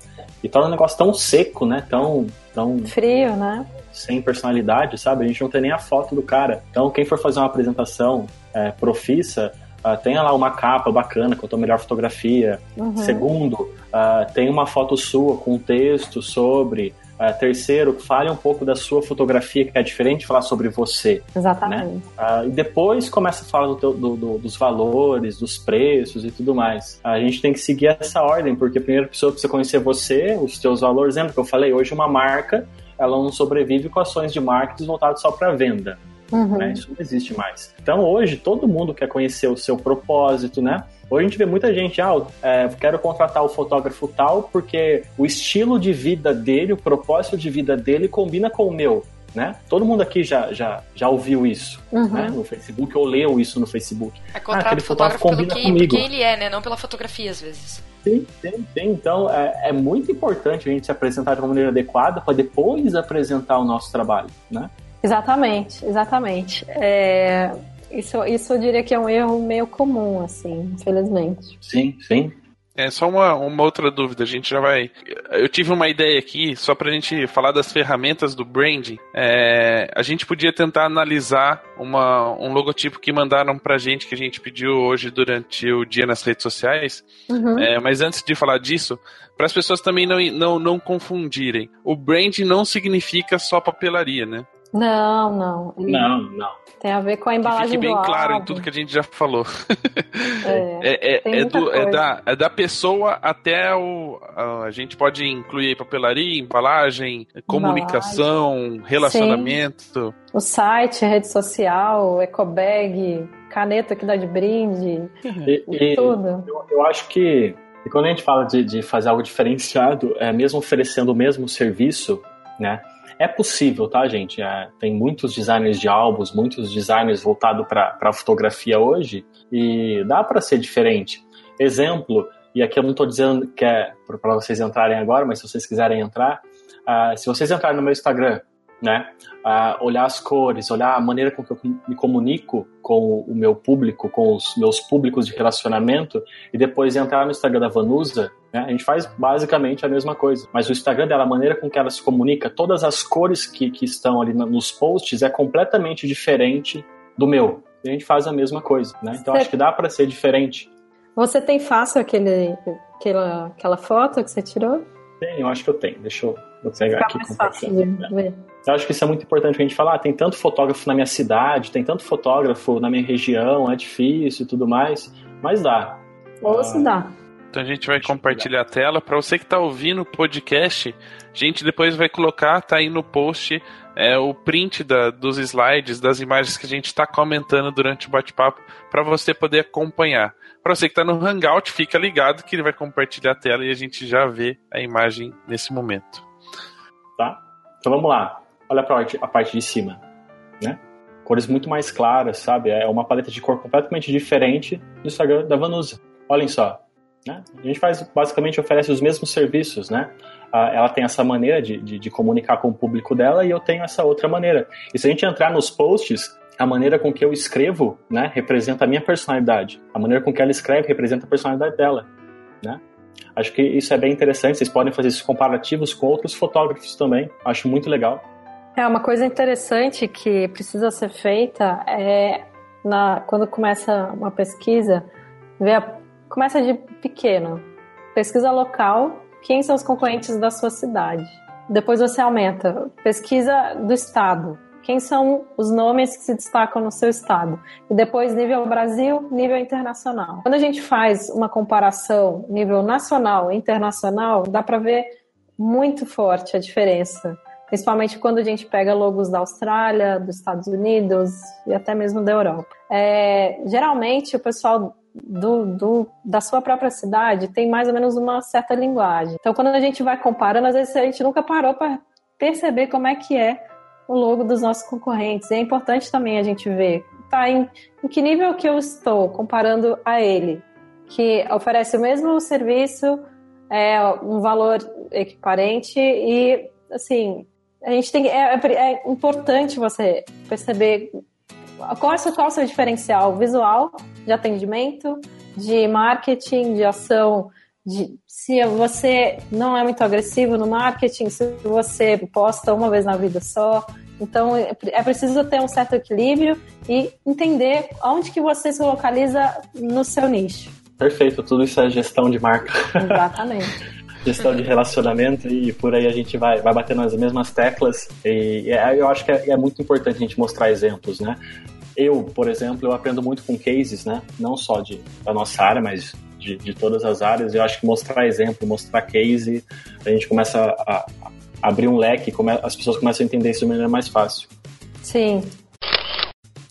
E torna um negócio tão seco, né? Tão, tão Frio, né? sem personalidade, sabe? A gente não tem nem a foto do cara. Então, quem for fazer uma apresentação é, profissa, ah, tenha lá uma capa bacana com a tua melhor fotografia. Uhum. Segundo, ah, tem uma foto sua com um texto sobre. Ah, terceiro, fale um pouco da sua fotografia, que é diferente de falar sobre você. Exatamente. Ah, e depois começa a falar do teu- do- do- dos valores, dos preços e tudo mais. A gente tem que seguir essa ordem, porque a primeira pessoa precisa conhecer você, os teus valores. Lembra que eu falei? Hoje uma marca, ela não sobrevive com ações de marketing voltadas só para venda. Uhum. né? Isso não existe mais. Então hoje todo mundo quer conhecer o seu propósito, né? Hoje a gente vê muita gente, ah, eu, é, quero contratar o fotógrafo tal porque o estilo de vida dele, o propósito de vida dele combina com o meu, né? Todo mundo aqui já, já, já ouviu isso, Uhum. né? No Facebook ou leu isso no Facebook. É Ah, aquele o fotógrafo fotógrafo pelo combina que, comigo. quem ele é, né? Não pela fotografia, às vezes. Sim, sim, sim. Então é, é muito importante a gente se apresentar de uma maneira adequada para depois apresentar o nosso trabalho, né? Exatamente, exatamente. É, Isso, isso eu diria que é um erro meio comum, assim, infelizmente. Sim, sim. É só uma, uma outra dúvida, a gente já vai. Eu tive uma ideia aqui, só pra gente falar das ferramentas do branding. É, a gente podia tentar analisar uma, um logotipo que mandaram pra gente, que a gente pediu hoje durante o dia nas redes sociais. Uhum. É, mas antes de falar disso, para as pessoas também não, não, não confundirem, o branding não significa só papelaria, né? Não, não. Não, não. Tem a ver com a Que embalagem fique bem do claro em álbum. tudo que a gente já falou. É. É, é, é do- é da, é da pessoa até o. A, gente pode incluir papelaria, embalagem, comunicação, relacionamento. O site, rede social, ecobag, caneta que dá de brinde, E, e tudo. eu, eu acho que e quando a gente fala de, de fazer algo diferenciado, é, mesmo oferecendo o mesmo serviço, né? É possível, tá, gente? É, tem muitos designers de álbuns, muitos designers voltados para fotografia hoje, e dá para ser diferente. Exemplo, e aqui eu não estou dizendo que é para vocês entrarem agora, mas se vocês quiserem entrar, Uh, se vocês entrarem no meu Instagram, né, uh, olhar as cores, olhar a maneira com que eu me comunico com o meu público, com os meus públicos de relacionamento, e depois entrar no Instagram da Vanusa, né, a gente faz basicamente a mesma coisa. Mas o Instagram dela, a maneira com que ela se comunica, todas as cores que, que estão ali nos posts é completamente diferente do meu. E a gente faz a mesma coisa, né? Então acho que dá para ser diferente. Você tem fácil aquele, aquela, aquela foto que você tirou? Tem, eu acho que eu tenho. Deixa eu, eu pegar aqui. Mais fácil de ver. Eu acho que isso é muito importante a gente falar. Ah, tem tanto fotógrafo na minha cidade, tem tanto fotógrafo na minha região, é difícil e tudo mais, mas dá. Ou se dá. Então a gente vai compartilhar a tela. Para você que está ouvindo o podcast, a gente depois vai colocar, tá aí no post, é, o print da, dos slides, das imagens que a gente está comentando durante o bate-papo, para você poder acompanhar. Para você que está no Hangout, fica ligado que ele vai compartilhar a tela e a gente já vê a imagem nesse momento. Tá? Então vamos lá. Olha para a parte de cima, né? Cores muito mais claras, sabe? É uma paleta de cor completamente diferente do Instagram da Vanusa. Olhem só. Né? A gente faz, basicamente oferece os mesmos serviços, né? Ela tem essa maneira de, de, de comunicar com o público dela e eu tenho essa outra maneira. E se a gente entrar nos posts, a maneira com que eu escrevo, né, representa a minha personalidade. A maneira com que ela escreve representa a personalidade dela, né? Acho que isso é bem interessante. Vocês podem fazer esses comparativos com outros fotógrafos também. Acho muito legal. É uma coisa interessante que precisa ser feita é na, quando começa uma pesquisa, ver a, começa de pequeno, pesquisa local, quem são os concorrentes da sua cidade. Depois você aumenta, pesquisa do estado, quem são os nomes que se destacam no seu estado. E depois, nível Brasil, nível internacional. Quando a gente faz uma comparação nível nacional e internacional, dá para ver muito forte a diferença. Principalmente quando a gente pega logos da Austrália, dos Estados Unidos e até mesmo da Europa. É, geralmente, o pessoal do, do, da sua própria cidade tem mais ou menos uma certa linguagem. Então, quando a gente vai comparando, às vezes a gente nunca parou para perceber como é que é o logo dos nossos concorrentes. E é importante também a gente ver tá, em, em que nível que eu estou comparando a ele, que oferece o mesmo serviço, é, um valor equiparente e, assim, a gente tem é, é, é importante você perceber qual é, qual é o seu diferencial visual de atendimento, de marketing, de ação de, se você não é muito agressivo no marketing, se você posta uma vez na vida só. Então é, preciso ter um certo equilíbrio e entender onde que você se localiza no seu nicho. Perfeito, tudo isso é gestão de marca. Exatamente. gestão de relacionamento e por aí a gente vai, vai batendo nas mesmas teclas e, e é, eu acho que é, é, muito importante a gente mostrar exemplos, né? Eu, por exemplo, eu aprendo muito com cases, né? Não só de, da nossa área, mas de, de todas as áreas. Eu acho que mostrar exemplo, mostrar case, a gente começa a, a abrir um leque, come, as pessoas começam a entender isso de maneira mais fácil. Sim.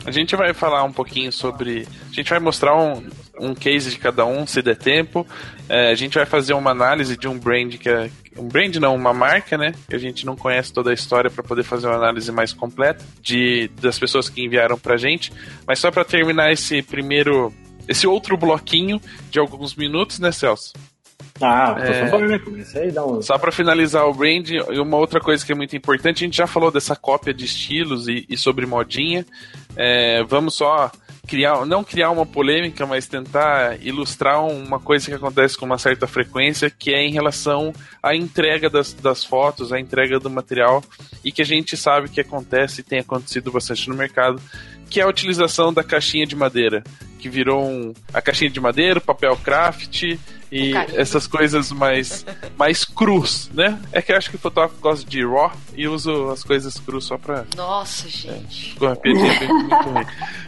A gente vai falar um pouquinho sobre. A gente vai mostrar um, um case de cada um, se der tempo. É, a gente vai fazer uma análise de um brand que é. Um brand não, uma marca, né? Que a gente não conhece toda a história para poder fazer uma análise mais completa de, das pessoas que enviaram pra gente. Mas só para terminar esse primeiro esse outro bloquinho de alguns minutos, né, Celso? Ah, por é... favor, né? Comecei a dar um... Só para finalizar o brand, e uma outra coisa que é muito importante, a gente já falou dessa cópia de estilos e, e sobre modinha. É, vamos só criar, não criar uma polêmica, mas tentar ilustrar uma coisa que acontece com uma certa frequência, que é em relação à entrega das, das fotos, à entrega do material, e que a gente sabe que acontece e tem acontecido bastante no mercado, que é a utilização da caixinha de madeira que virou um, a caixinha de madeira, papel craft e essas coisas mais, mais crus, né? É que eu acho que o fotógrafo gosta de raw e uso as coisas crus só pra. Nossa, gente. É, ficou uma piadinha muito ruim.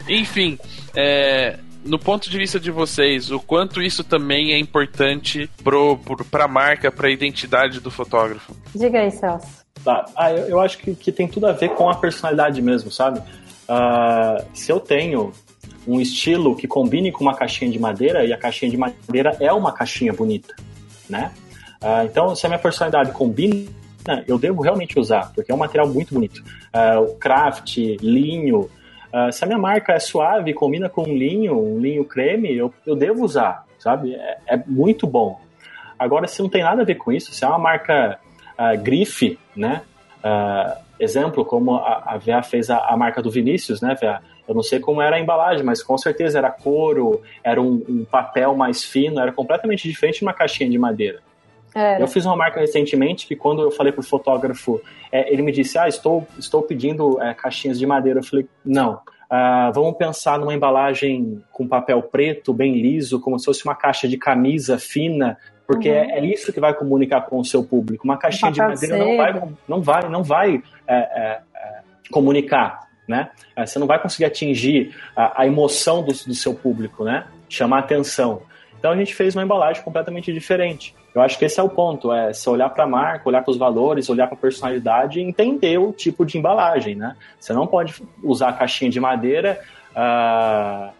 Enfim, é, no ponto de vista de vocês, o quanto isso também é importante pro, pro, pra marca, pra identidade do fotógrafo? Diga aí, Celso. Tá. Ah, eu, eu acho que, que tem tudo a ver com a personalidade mesmo, sabe? Uh, se eu tenho um estilo que combine com uma caixinha de madeira, e a caixinha de madeira é uma caixinha bonita, né? Uh, então, se a minha personalidade combina, eu devo realmente usar, porque é um material muito bonito. Uh, craft, linho, uh, se a minha marca é suave, combina com um linho, um linho creme, eu, eu devo usar, sabe? É, é muito bom. Agora, se não tem nada a ver com isso, se é uma marca grife, né? Uh, exemplo, como a, a VA fez a, a, marca do Vinícius, né, VA? Eu não sei como era a embalagem, mas com certeza era couro, era um, um papel mais fino, era completamente diferente de uma caixinha de madeira. Era. Eu fiz uma marca recentemente que quando eu falei pro fotógrafo, é, ele me disse, ah, estou, estou pedindo é, caixinhas de madeira. Eu falei, não, Uh, vamos pensar numa embalagem com papel preto, bem liso, como se fosse uma caixa de camisa fina, porque uhum. é, é, isso que vai comunicar com o seu público. Uma caixinha de madeira não vai, não vai, não vai é, é, é comunicar, né? É, você não vai conseguir atingir a, a emoção do, do, seu público, né? Chamar atenção. Então a gente fez uma embalagem completamente diferente. Eu acho que esse é o ponto, é se olhar para a marca, olhar para os valores, olhar para a personalidade e entender o tipo de embalagem, né? Você não pode usar a caixinha de madeira uh,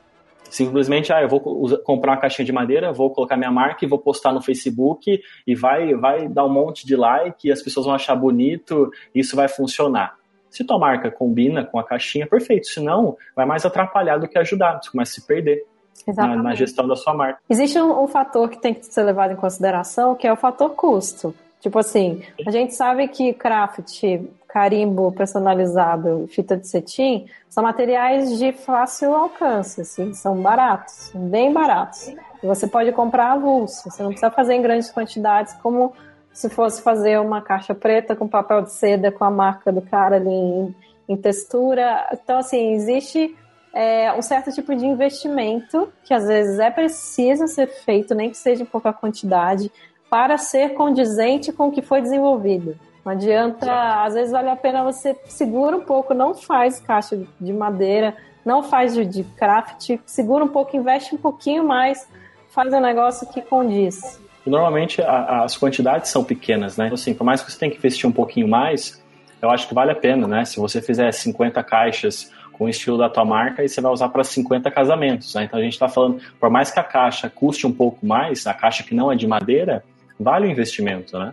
simplesmente, ah, eu vou comprar uma caixinha de madeira, vou colocar minha marca e vou postar no Facebook e vai, vai dar um monte de like e as pessoas vão achar bonito e isso vai funcionar. Se tua marca combina com a caixinha, perfeito. Se não, vai mais atrapalhar do que ajudar. Você começa a se perder na, na, gestão da sua marca. Existe um, um, fator que tem que ser levado em consideração, que é o fator custo. Tipo assim, a gente sabe que craft, carimbo personalizado, fita de cetim, são materiais de fácil alcance, assim, são baratos, bem baratos. Você pode comprar avulso, você não precisa fazer em grandes quantidades, como se fosse fazer uma caixa preta com papel de seda com a marca do cara ali em, em textura. Então, assim, existe é, um certo tipo de investimento que às vezes é preciso ser feito, nem que seja em pouca quantidade, para ser condizente com o que foi desenvolvido. Não adianta, às vezes vale a pena você segura um pouco, não faz caixa de madeira, não faz de craft, segura um pouco, investe um pouquinho mais, faz um negócio que condiz. Normalmente a, as quantidades são pequenas, né? Assim, por mais que você tenha que investir um pouquinho mais, eu acho que vale a pena, né? Se você fizer 50 caixas com o estilo da tua marca e você vai usar para 50 casamentos. Né? Então a gente está falando, por mais que a caixa custe um pouco mais, a caixa que não é de madeira, vale o investimento, né?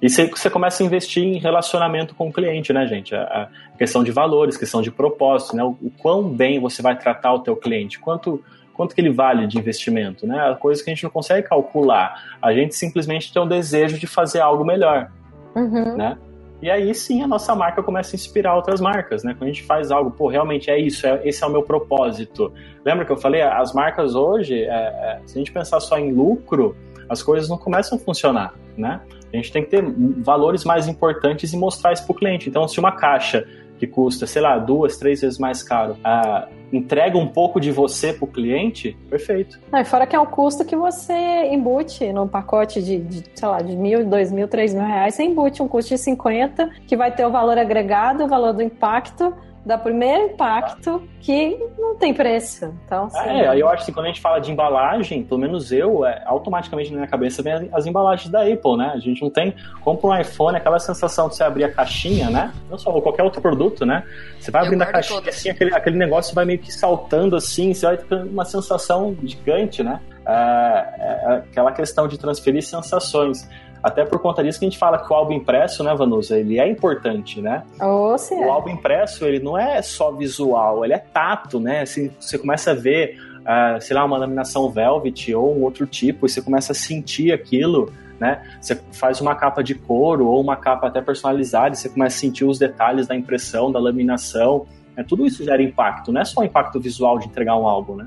E você, você começa a investir em relacionamento com o cliente, né, gente? A, a questão de valores, questão de propósito, né? O, o, quão bem você vai tratar o teu cliente, quanto quanto que ele vale de investimento, né? A coisa que a gente não consegue calcular. A gente simplesmente tem um desejo de fazer algo melhor, uhum. né? E aí sim a nossa marca começa a inspirar outras marcas, né? Quando a gente faz algo, pô, realmente é isso, é, esse é o meu propósito. Lembra que eu falei, as marcas hoje, é, é, se a gente pensar só em lucro, as coisas não começam a funcionar, né? A gente tem que ter valores mais importantes e mostrar isso para o cliente. Então, se uma caixa que custa, sei lá, duas, três vezes mais caro, entrega um pouco de você para o cliente, perfeito. e fora que é um custo que você embute num pacote de, de, sei lá, de mil, dois mil, três mil reais, você embute um custo de 50, que vai ter o valor agregado, o valor do impacto, dá primeiro impacto que não tem preço. Então, assim, é, eu acho que quando a gente fala de embalagem, pelo menos eu, é, automaticamente na minha cabeça vem as embalagens da Apple, né? A gente não tem, compra um iPhone, aquela sensação de você abrir a caixinha, né? Não só qualquer outro produto, né? Você vai abrindo a caixinha assim, aquele, aquele negócio vai meio que saltando assim, você vai ter uma sensação gigante, né? É, é, aquela questão de transferir sensações. Até por conta disso que a gente fala que o álbum impresso, né, Vanusa, ele é importante, né? Oh, o álbum impresso, ele não é só visual, ele é tato, né? Assim, você começa a ver, uh, sei lá, uma laminação velvet ou um outro tipo, e você começa a sentir aquilo, né? Você faz uma capa de couro ou uma capa até personalizada, e você começa a sentir os detalhes da impressão, da laminação. Né? Tudo isso gera impacto, não é só o impacto visual de entregar um álbum, né?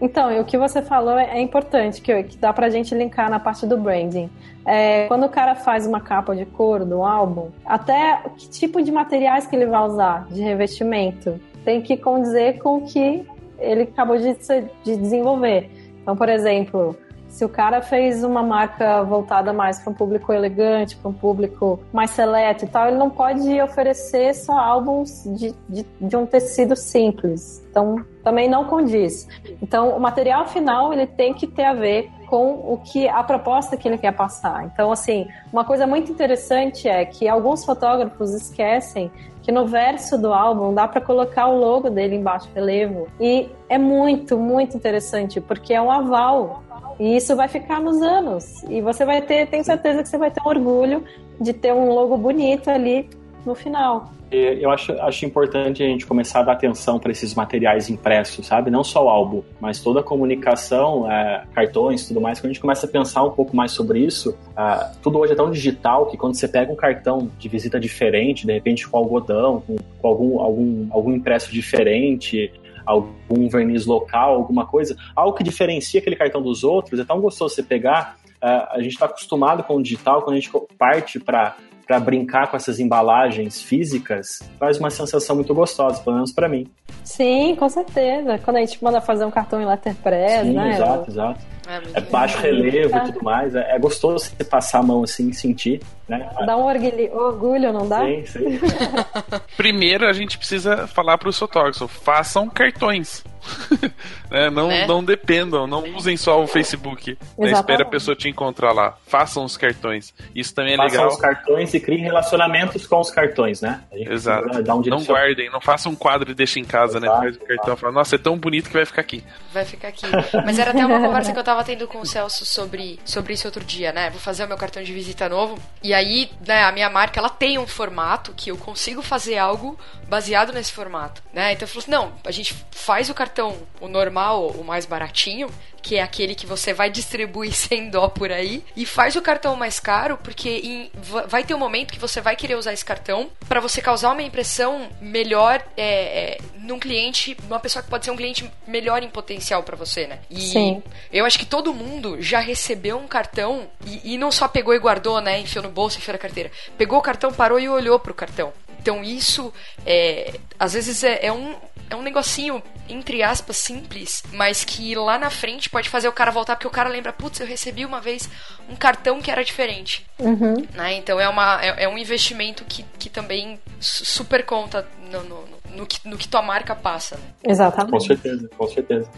Então, o que você falou é importante, que, que dá pra gente linkar na parte do branding. É, quando o cara faz uma capa de couro do álbum, até que tipo de materiais que ele vai usar de revestimento tem que condizer com o que ele acabou de, de desenvolver. Então, por exemplo, se o cara fez uma marca voltada mais para um público elegante, para um público mais seleto e tal, ele não pode oferecer só álbuns de, de, de, um tecido simples. Então, também não condiz. Então, o material final ele tem que ter a ver com o que a proposta que ele quer passar. Então, assim, uma coisa muito interessante é que alguns fotógrafos esquecem que no verso do álbum dá para colocar o logo dele embaixo, relevo. E é muito, muito interessante, porque é um aval e isso vai ficar nos anos. E você vai ter, tenho certeza que você vai ter um orgulho de ter um logo bonito ali no final. Eu acho, acho importante a gente começar a dar atenção para esses materiais impressos, sabe? Não só o álbum, mas toda a comunicação, é, cartões tudo mais. Quando a gente começa a pensar um pouco mais sobre isso, é, tudo hoje é tão digital que quando você pega um cartão de visita diferente, de repente com algodão, com, com algum, algum, algum impresso diferente, algum verniz local, alguma coisa, algo que diferencia aquele cartão dos outros, é tão gostoso você pegar. Uh, a gente está acostumado com o digital, quando a gente parte para para brincar com essas embalagens físicas, faz uma sensação muito gostosa, pelo menos para mim. Sim, com certeza. Quando a gente manda fazer um cartão em letterpress, Sim, né? Exato, exato. É, é baixo relevo e tudo mais. É, é, gostoso você passar a mão assim e sentir. Né? Dá um orgulho, orgulho, não dá? Sim, sim. Primeiro a gente precisa falar para os fotógrafos: façam cartões. né? Não, né? não dependam, não usem só o Facebook. Né? Espera a pessoa te encontrar lá. Façam os cartões. Isso também é façam legal. Façam os cartões e criem relacionamentos com os cartões, né? Exato. Um não guardem, não façam um quadro e deixem em casa, né? exato, né? Faz o cartão e fala, nossa, é tão bonito que vai ficar aqui. Vai ficar aqui. Mas era até uma conversa que eu tava tendo com o Celso sobre, sobre isso outro dia, né? Vou fazer o meu cartão de visita novo. E aí, né, a minha marca, ela tem um formato que eu consigo fazer algo baseado nesse formato, né? Então falei assim, não, a gente faz o cartão, o normal, o mais baratinho, que é aquele que você vai distribuir sem dó por aí, e faz o cartão mais caro, porque em, vai ter um momento que você vai querer usar esse cartão para você causar uma impressão melhor é, é, num cliente, uma pessoa que pode ser um cliente melhor em potencial para você, né? E Sim. eu acho que todo mundo já recebeu um cartão e, e não só pegou e guardou, né? Enfiou no bolso, enfiou na carteira. Pegou o cartão, parou e olhou pro cartão. Então isso, é, às vezes, é, é, um, é um negocinho, entre aspas, simples, mas que lá na frente pode fazer o cara voltar, porque o cara lembra, putz, eu recebi uma vez um cartão que era diferente. Uhum. Né? Então é, uma, é, é, um investimento que, que também super conta no, no, no, que, no que tua marca passa. Né? Exatamente. Com certeza, com certeza.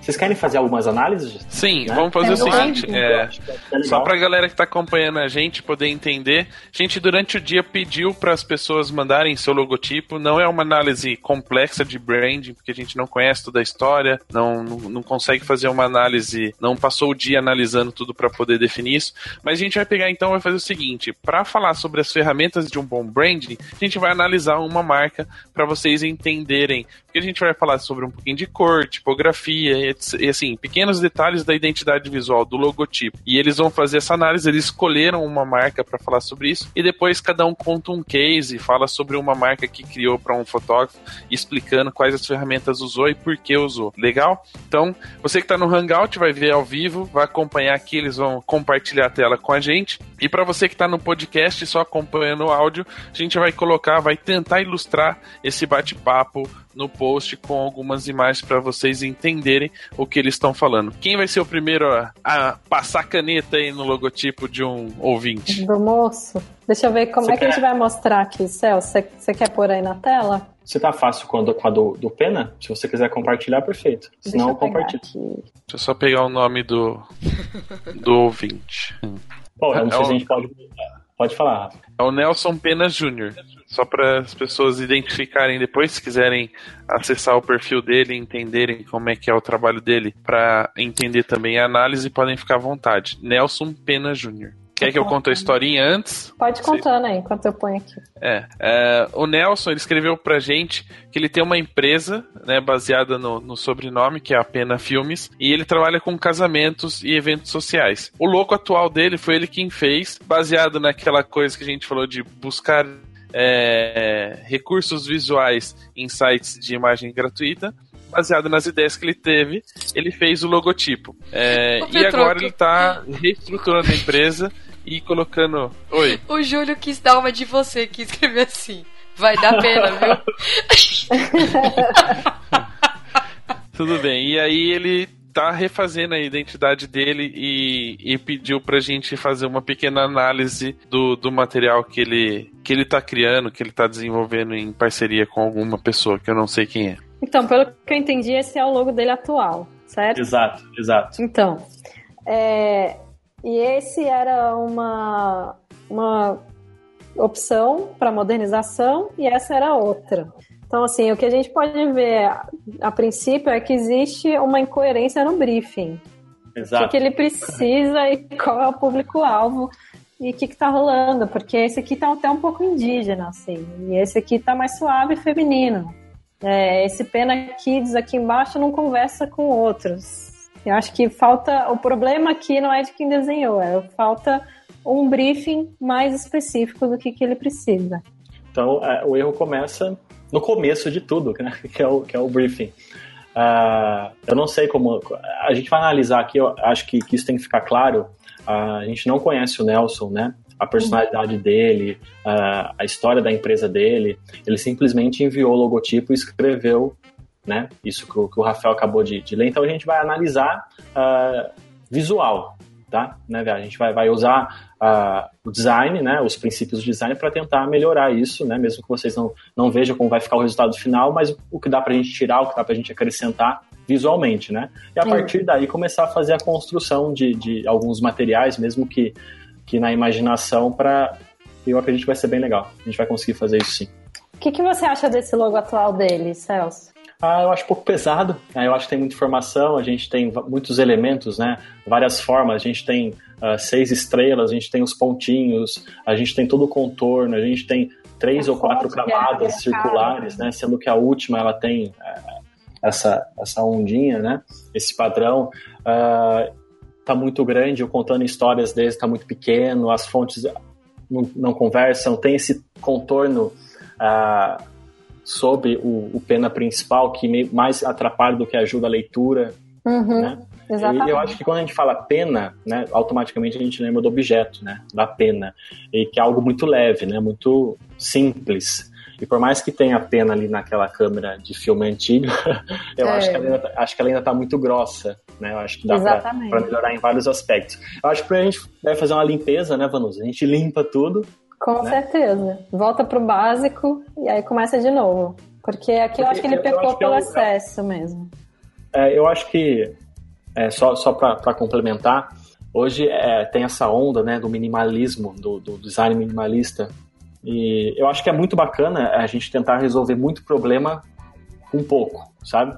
Vocês querem fazer algumas análises? Sim, né? vamos fazer é, o seguinte: é, é só para a galera que está acompanhando a gente poder entender, a gente durante o dia pediu para as pessoas mandarem seu logotipo. Não é uma análise complexa de branding, porque a gente não conhece toda a história, não, não, não consegue fazer uma análise, não passou o dia analisando tudo para poder definir isso. Mas a gente vai pegar então vai fazer o seguinte: para falar sobre as ferramentas de um bom branding, a gente vai analisar uma marca para vocês entenderem. Porque a gente vai falar sobre um pouquinho de cor, tipografia e assim, pequenos detalhes da identidade visual, do logotipo. E eles vão fazer essa análise, eles escolheram uma marca para falar sobre isso, e depois cada um conta um case, fala sobre uma marca que criou para um fotógrafo, explicando quais as ferramentas usou e por que usou. Legal? Então, você que está no Hangout vai ver ao vivo, vai acompanhar aqui, eles vão compartilhar a tela com a gente. E para você que está no podcast só acompanhando o áudio, a gente vai colocar, vai tentar ilustrar esse bate-papo no post com algumas imagens para vocês entenderem o que eles estão falando. Quem vai ser o primeiro a, a, passar caneta aí no logotipo de um ouvinte? Do moço. Deixa eu ver como você é que quer... a gente vai mostrar aqui, Celso. Você, você quer pôr aí na tela? Se tá fácil com a, com a do, do, Pena, se você quiser compartilhar, perfeito. Se não, compartilha. Deixa eu só pegar o nome do, do ouvinte. Bom, eu não sei é se a gente pode. Pode falar. É o Nelson Pena Jr. Só para as pessoas identificarem depois, se quiserem acessar o perfil dele entenderem como é que é o trabalho dele, para entender também a análise, podem ficar à vontade. Nelson Pena Jr. Quer que eu conte a historinha antes? Pode contando aí, enquanto eu ponho aqui. É, é, o Nelson, ele escreveu pra gente que ele tem uma empresa, né, baseada no, no, sobrenome, que é a Pena Filmes, e ele trabalha com casamentos e eventos sociais. O louco atual dele foi ele quem fez, baseado naquela coisa que a gente falou de buscar é, recursos visuais em sites de imagem gratuita baseado nas ideias que ele teve, ele fez o logotipo. É, e agora ele está reestruturando a empresa e colocando. Oi. O Júlio quis dar uma de você que escreveu assim. Vai dar pena, viu? Tudo bem. E aí ele tá refazendo a identidade dele e, e pediu pra gente fazer uma pequena análise do, do material que ele, que ele tá criando, que ele tá desenvolvendo em parceria com alguma pessoa que eu não sei quem é. Então, pelo que eu entendi, esse é o logo dele atual, certo? Exato, exato. Então, é, e esse era uma, uma opção para modernização e essa era outra. Então, assim, o que a gente pode ver a, princípio é que existe uma incoerência no briefing. Exato. O que, que ele precisa e qual é o público-alvo e o que, que tá rolando, porque esse aqui tá até um pouco indígena, assim, e esse aqui tá mais suave e feminino. É, esse Pena Kids aqui embaixo não conversa com outros. Eu acho que falta. O problema aqui não é de quem desenhou, é falta um briefing mais específico do que, que ele precisa. Então, é, o erro começa no começo de tudo, né? que, é o, que é o briefing. Uh, eu não sei como. A gente vai analisar aqui, eu acho que, que isso tem que ficar claro. Uh, a gente não conhece o Nelson, né? A personalidade uhum. dele, uh, a história da empresa dele. Ele simplesmente enviou o logotipo e escreveu né? Isso que o, que o Rafael acabou de, de, ler. Então a gente vai analisar visual, tá? Né, a gente vai, vai usar uh, o design, né, os princípios do design para tentar melhorar isso, né, mesmo que vocês não, não vejam como vai ficar o resultado final, mas o que dá para a gente tirar, o que dá para a gente acrescentar visualmente, né? E a Sim. partir daí começar a fazer a construção de, de alguns materiais, mesmo que, que na imaginação, para eu acredito que vai ser bem legal. A gente vai conseguir fazer isso sim. O que, que você acha desse logo atual dele, Celso? Ah, eu acho um pouco pesado. Né? Eu acho que tem muita informação, a gente tem muitos elementos, né? Várias formas. A gente tem uh, seis estrelas, a gente tem os pontinhos, a gente tem todo o contorno, a gente tem três ou quatro camadas é circulares, né? Sendo que a última ela tem uh, essa, essa ondinha, né? Esse padrão. Uh, tá muito grande, o contando histórias deles tá muito pequeno, as fontes não, não conversam, tem esse contorno uh, sobre o, o pena principal que mais atrapalha do que ajuda a leitura, uhum, né? Exatamente. E eu acho que quando a gente fala pena, né, automaticamente a gente lembra do objeto, né, da pena, e que é algo muito leve, né, muito simples. E por mais que tenha pena ali naquela câmera de filme antigo, eu é. acho, que ela ainda, tá, acho que ela ainda tá muito grossa, né? Eu acho que dá para melhorar em vários aspectos. Eu acho que a gente deve fazer uma limpeza, né, Vanusa? A gente limpa tudo, com né? certeza. Volta pro básico e aí começa de novo. Porque aqui Porque eu acho que ele pecou pelo é um... excesso mesmo. É, eu acho que, é, só, só para complementar, hoje é, tem essa onda né, do minimalismo, do, do, design minimalista. E eu acho que é muito bacana a gente tentar resolver muito problema com pouco, sabe?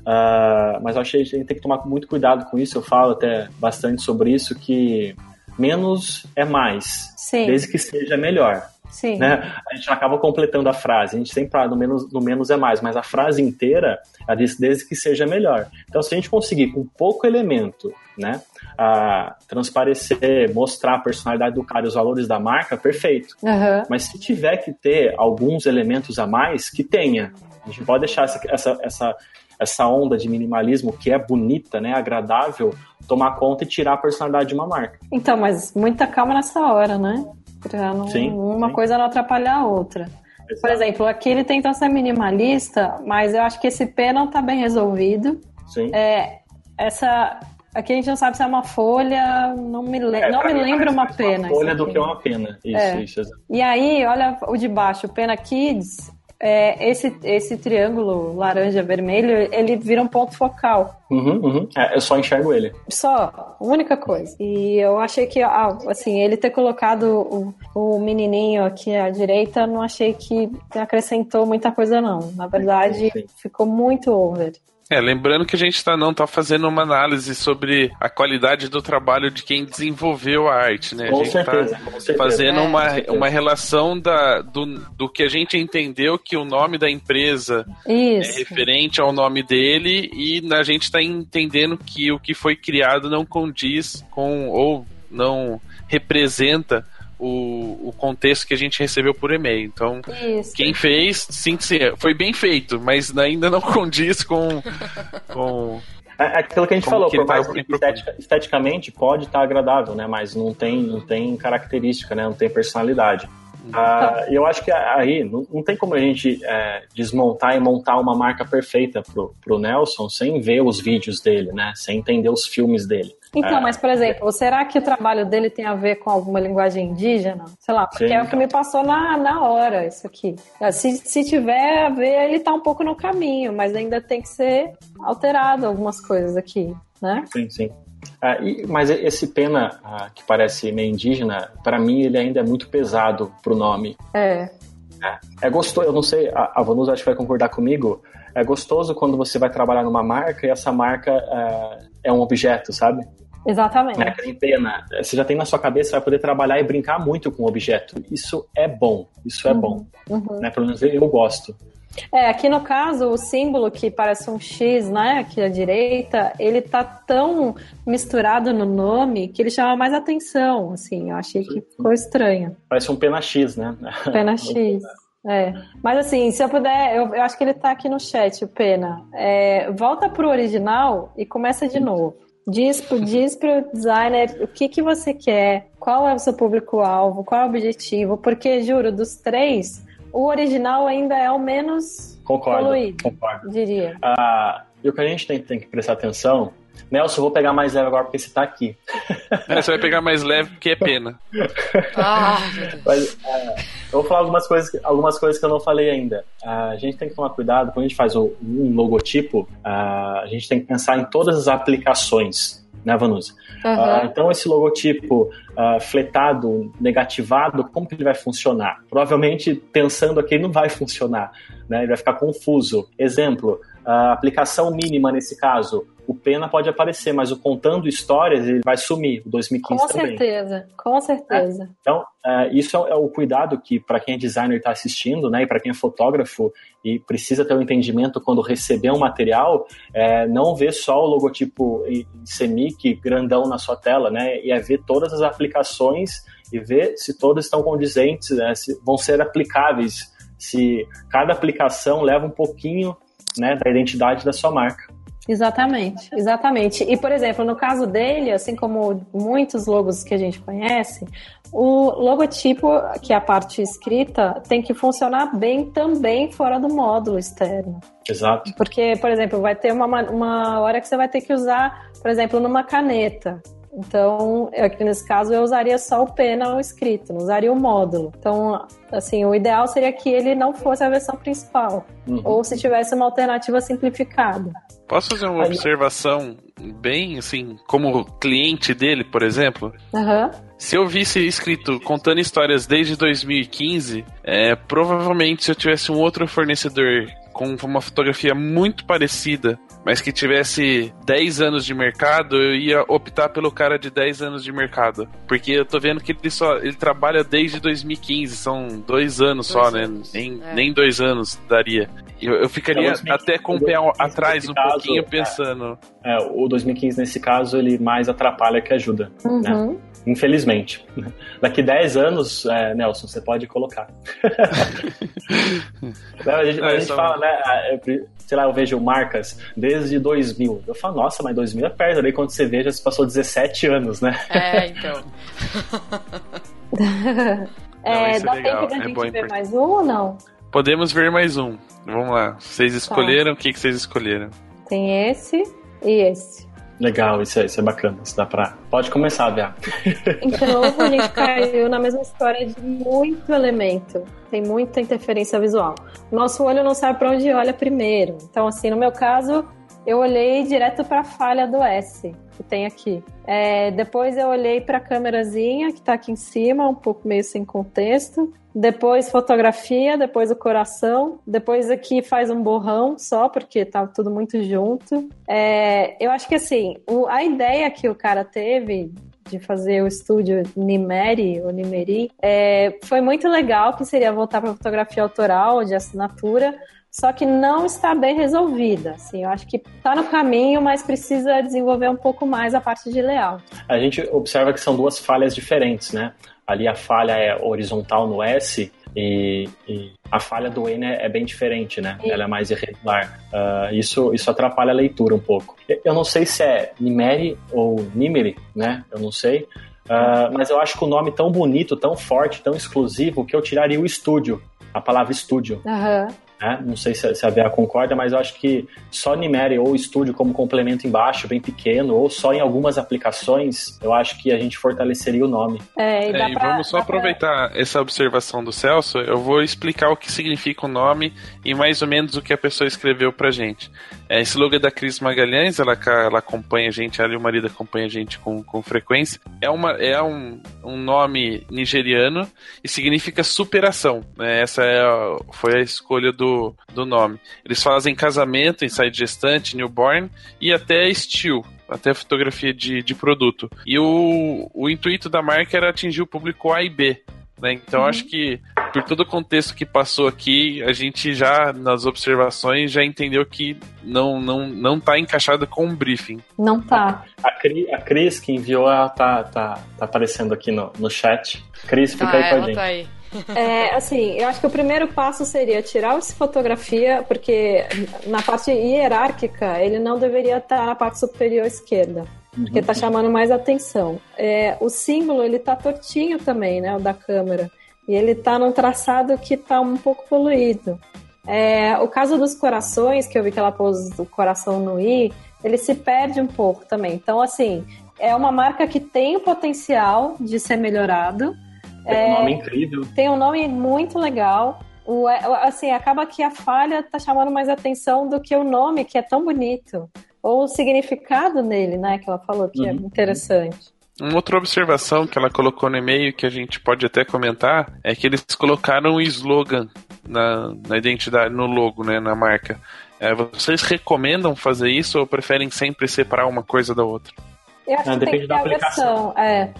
Uh, mas eu achei que a gente tem que tomar muito cuidado com isso. Eu falo até bastante sobre isso, que menos é mais. Sim. Desde que seja melhor. Sim. Né? A gente acaba completando a frase. A gente sempre fala no menos, no menos é mais, mas a frase inteira é diz desde que seja melhor. Então, se a gente conseguir com pouco elemento, né, a transparecer, mostrar a personalidade do cara e os valores da marca, perfeito. Uhum. Mas se tiver que ter alguns elementos a mais, que tenha. A gente pode deixar essa, essa, essa, essa onda de minimalismo que é bonita, né, agradável, tomar conta e tirar a personalidade de uma marca. Então, mas muita calma nessa hora, né? Pra não, sim, uma sim. coisa não atrapalhar a outra. Exato. Por exemplo, aqui ele tenta ser minimalista, mas eu acho que esse P não tá bem resolvido. Sim. É, essa Aqui a gente não sabe se é uma folha, não me, le é, não me lembra uma pena. Uma folha do que uma pena, isso, é. isso. Exatamente. E aí, olha o de baixo, Pena Kids, é, esse, esse triângulo laranja-vermelho, ele vira um ponto focal. Uhum, uhum. É, eu só enxergo ele. Só, única coisa. E eu achei que, ah, assim, ele ter colocado o, o menininho aqui à direita, não achei que acrescentou muita coisa, não. Na verdade, Sim. ficou muito over. É, lembrando que a gente tá, não está fazendo uma análise sobre a qualidade do trabalho de quem desenvolveu a arte, né? Com a gente certeza, tá fazendo é, uma, uma relação da, do, do que a gente entendeu que o nome da empresa Isso. é referente ao nome dele e a gente está entendendo que o que foi criado não condiz com ou não representa o, o contexto que a gente recebeu por e-mail. Então, Isso. quem fez, sim, sim, foi bem feito, mas ainda não condiz com. com é, é aquilo que a gente falou, por mais que estetica, esteticamente pode estar agradável, né? Mas não tem, não tem característica, né? Não tem personalidade. Ah, e eu acho que aí não, não tem como a gente é, desmontar e montar uma marca perfeita pro, pro Nelson sem ver os vídeos dele, né? Sem entender os filmes dele. Então, é. mas por exemplo, será que o trabalho dele tem a ver com alguma linguagem indígena? Sei lá, porque Sim, é o que me passou na, na hora, isso aqui. Se, se tiver a ver, ele tá um pouco no caminho, mas ainda tem que ser alterado algumas coisas aqui, né? Sim, sim. Ah, e, mas esse pena ah, que parece meio indígena, para mim ele ainda é muito pesado pro nome. É. É, é gostoso, eu não sei, a, a Vanusa acho que vai concordar comigo. É gostoso quando você vai trabalhar numa marca e essa marca é, é um objeto, sabe? Exatamente. Que nem pena. Você já tem na sua cabeça, vai poder trabalhar e brincar muito com o objeto. Isso é bom. Isso é Uhum, bom. uhum. Né? Pelo menos eu, eu gosto. É, aqui no caso, o símbolo que parece um X, né, aqui à direita, ele tá tão misturado no nome que ele chama mais atenção, assim, eu achei que ficou estranho. Parece um pena X, né? Pena X. É. Mas assim, se eu puder, eu, eu acho que ele tá aqui no chat, o Pena. É, volta pro original e começa de novo. Diz diz pro designer o que, que você quer, qual é o seu público-alvo, qual é o objetivo, porque, juro, dos três, o original ainda é o menos Concordo. poluído, Concordo. diria. Ah, e o que a gente tem, tem que prestar atenção. Nelson, eu vou pegar mais leve agora porque você tá aqui. É, você vai pegar mais leve porque é pena. Ah. Mas, é, eu vou falar algumas coisas, que- algumas coisas que eu não falei ainda. Ah, a gente tem que tomar cuidado quando a gente faz o- um logotipo. ah, a gente tem que pensar em todas as aplicações, né, Vanusa? Aham. Ah, então, esse logotipo ah, fletado, negativado, como que ele vai funcionar? Provavelmente, pensando aqui, ele não vai funcionar, né? ele vai ficar confuso. Exemplo, a aplicação mínima nesse caso, o Pena pode aparecer, mas o Contando Histórias ele vai sumir, o 2015 Com também. certeza, com certeza. Então, é, isso é, é o cuidado que, para quem é designer está assistindo, né, e para quem é fotógrafo e precisa ter um entendimento quando receber um material, é, não ver só o logotipo em em CMYK grandão na sua tela, né, e é ver todas as aplicações e ver se todas estão condizentes, né, se vão ser aplicáveis, se cada aplicação leva um pouquinho né, da identidade da sua marca. Exatamente, exatamente. E, por exemplo, no caso dele, assim como muitos logos que a gente conhece, o logotipo, que é a parte escrita, tem que funcionar bem também fora do módulo externo. Exato. Porque, por exemplo, vai ter uma, uma hora que você vai ter que usar, por exemplo, numa caneta. Então, eu, aqui nesse caso, eu usaria só o pena ou escrito, não usaria o módulo. Então, assim, o ideal seria que ele não fosse a versão principal. Uhum. Ou se tivesse uma alternativa simplificada. Posso fazer uma Aí- observação bem assim, como cliente dele, por exemplo? Aham. Se eu visse escrito contando histórias desde 2015, é, provavelmente se eu tivesse um outro fornecedor com uma fotografia muito parecida, mas que tivesse 10 anos de mercado, eu ia optar pelo cara de 10 anos de mercado. Porque eu tô vendo que ele só ele trabalha desde 2015, são dois anos só, Dois né? anos, Nem, é. nem dois anos daria. Eu, eu ficaria É, 2015, até com o pé 2015 atrás um caso, pouquinho é. pensando. É, o 2015, nesse caso, ele mais atrapalha que ajuda. Uhum. Infelizmente. Daqui 10 anos, é, Nelson, você pode colocar. Não, a gente, a É, gente só- fala, né? eu- sei lá, eu vejo marcas desde 2000. Eu falo, nossa, mas 2000 é perto. Daí quando você vê, já se passou 17 anos, né? É, então. É, é dá legal, tempo da é gente bom ver mais um ou não? Podemos ver mais um. Vamos lá. Vocês Tá. escolheram o que, que vocês escolheram? Tem esse e esse. Legal, isso é, isso é bacana. Isso dá pra. Pode começar, Bia. De novo, a gente caiu na mesma história de muito elemento. Tem muita interferência visual. Nosso olho não sabe para onde olha primeiro. Então, assim, no meu caso, eu olhei direto para a falha do S que tem aqui. É, depois eu olhei para a câmerazinha que está aqui em cima, um pouco meio sem contexto. Depois fotografia, depois o coração. Depois aqui faz um borrão só, porque tá tudo muito junto. É, eu acho que assim, o- a ideia que o cara teve de fazer o estúdio Nimeri, ou Nimeri, é, foi muito legal, que seria voltar para fotografia autoral, de assinatura, só que não está bem resolvida. Assim, eu acho que está no caminho, mas precisa desenvolver um pouco mais a parte de layout. A gente observa que são duas falhas diferentes, né? Ali a falha é horizontal no S e, e a falha do N é, é bem diferente, né? Sim. Ela é mais irregular. Ah, isso, isso atrapalha a leitura um pouco. Eu- não sei se é Nimeri ou Nimeri, né? Eu não sei. Ah, mas eu acho que o nome tão bonito, tão forte, tão exclusivo, que eu tiraria o estúdio, a palavra estúdio. Aham. Né? Não sei se, se a Bea concorda, mas eu acho que só Nimeri ou estúdio como complemento embaixo, bem pequeno, ou só em algumas aplicações, eu acho que a gente fortaleceria o nome. É, e É, e pra- vamos só dá pra- aproveitar essa observação do Celso. Eu vou explicar o que significa o nome e mais ou menos o que a pessoa escreveu pra gente. É, esse logo é da Cris Magalhães, ela, ela acompanha a gente, ela e o marido acompanha a gente com, com frequência. É, uma, é um, um nome nigeriano e significa superação. né? Essa é a- foi a escolha do, do nome. Eles fazem casamento, ensaio de gestante, newborn e até estilo. até fotografia de, de produto. E o, o intuito da marca era atingir o público A e B. Né? Então uhum. acho que por todo o contexto que passou aqui, a gente já nas observações já entendeu que não não não está encaixado com o briefing. Não tá. A, Cris, a Cris que enviou, ela tá, tá, tá aparecendo aqui no, no chat. Cris, fica tá, aí com a gente. Tá aí. É, assim, eu acho que o primeiro passo seria tirar essa fotografia, porque na parte hierárquica ele não deveria estar na parte superior esquerda, porque está chamando mais atenção. É, o símbolo ele tá tortinho também, né, o da câmera, e ele está num traçado que está um pouco poluído. É, o caso dos corações, que eu vi que ela pôs o coração no i, ele se perde um pouco também. Então, assim, é uma marca que tem o potencial de ser melhorado, tem um nome é, incrível. Tem um nome muito legal. O, é, assim, acaba que a falha tá chamando mais atenção do que o nome, que é tão bonito. Ou o significado nele, né? Que ela falou que é uhum. é interessante. Uma outra observação que ela colocou no e-mail que a gente pode até comentar é que eles colocaram o slogan na, na identidade, no logo, né, na marca. É, vocês recomendam fazer isso ou preferem sempre separar uma coisa da outra? Eu acho Não, que depende tem que da aplicação. Versão, é.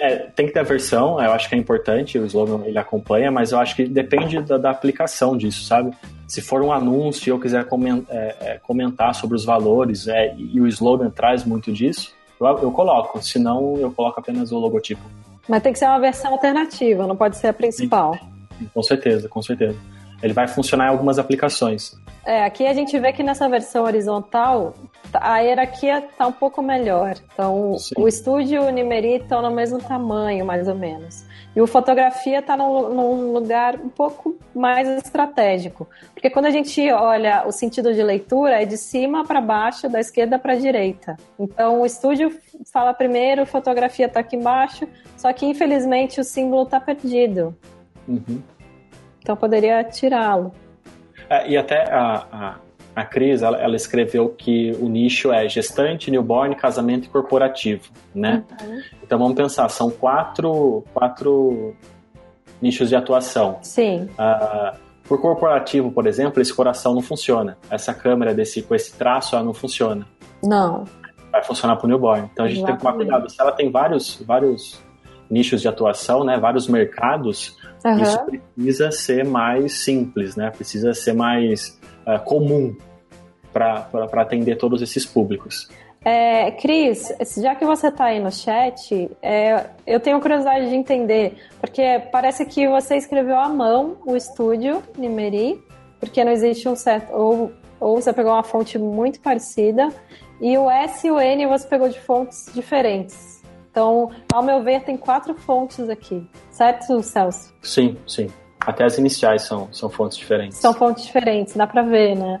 É, tem que ter a versão, eu acho que é importante, o slogan ele acompanha, mas eu acho que depende da, da aplicação disso, sabe? Se for um anúncio e eu quiser comentar, é, é, comentar sobre os valores é, e o slogan traz muito disso, eu, eu coloco, senão eu coloco apenas o logotipo. Mas tem que ser uma versão alternativa, não pode ser a principal. Sim, com certeza, com certeza. Ele vai funcionar em algumas aplicações. É, aqui a gente vê que nessa versão horizontal a hierarquia está um pouco melhor. Então, Sim. o estúdio e o Nimeri estão no mesmo tamanho, mais ou menos. E o fotografia está num, num, lugar um pouco mais estratégico. Porque quando a gente olha o sentido de leitura, é de cima para baixo, da esquerda para a direita. Então, o estúdio fala primeiro, fotografia está aqui embaixo, só que infelizmente o símbolo está perdido. Uhum. Então, poderia tirá-lo. É, e até a, a, a Cris, ela, ela, escreveu que o nicho é gestante, newborn, casamento e corporativo, né? Uhum. Então vamos pensar, são quatro, quatro nichos de atuação. Sim. Uh, por corporativo, por exemplo, esse coração não funciona. Essa câmera desse, com esse traço, ela não funciona. Não. Vai funcionar para o newborn. Então a gente Exatamente. tem que tomar cuidado. Se ela tem vários, vários nichos de atuação, né, vários mercados, uhum. isso precisa ser mais simples, né? Precisa ser mais uh, comum para atender todos esses públicos. É, Cris, já que você está aí no chat, é, eu tenho curiosidade de entender, porque parece que você escreveu à mão o estúdio Nimeri, porque não existe um certo. Ou, ou você pegou uma fonte muito parecida, e o S e o N você pegou de fontes diferentes. Então, ao meu ver, tem quatro fontes aqui, certo, Celso? Sim, sim. Até as iniciais são, são fontes diferentes. São fontes diferentes, dá pra ver, né?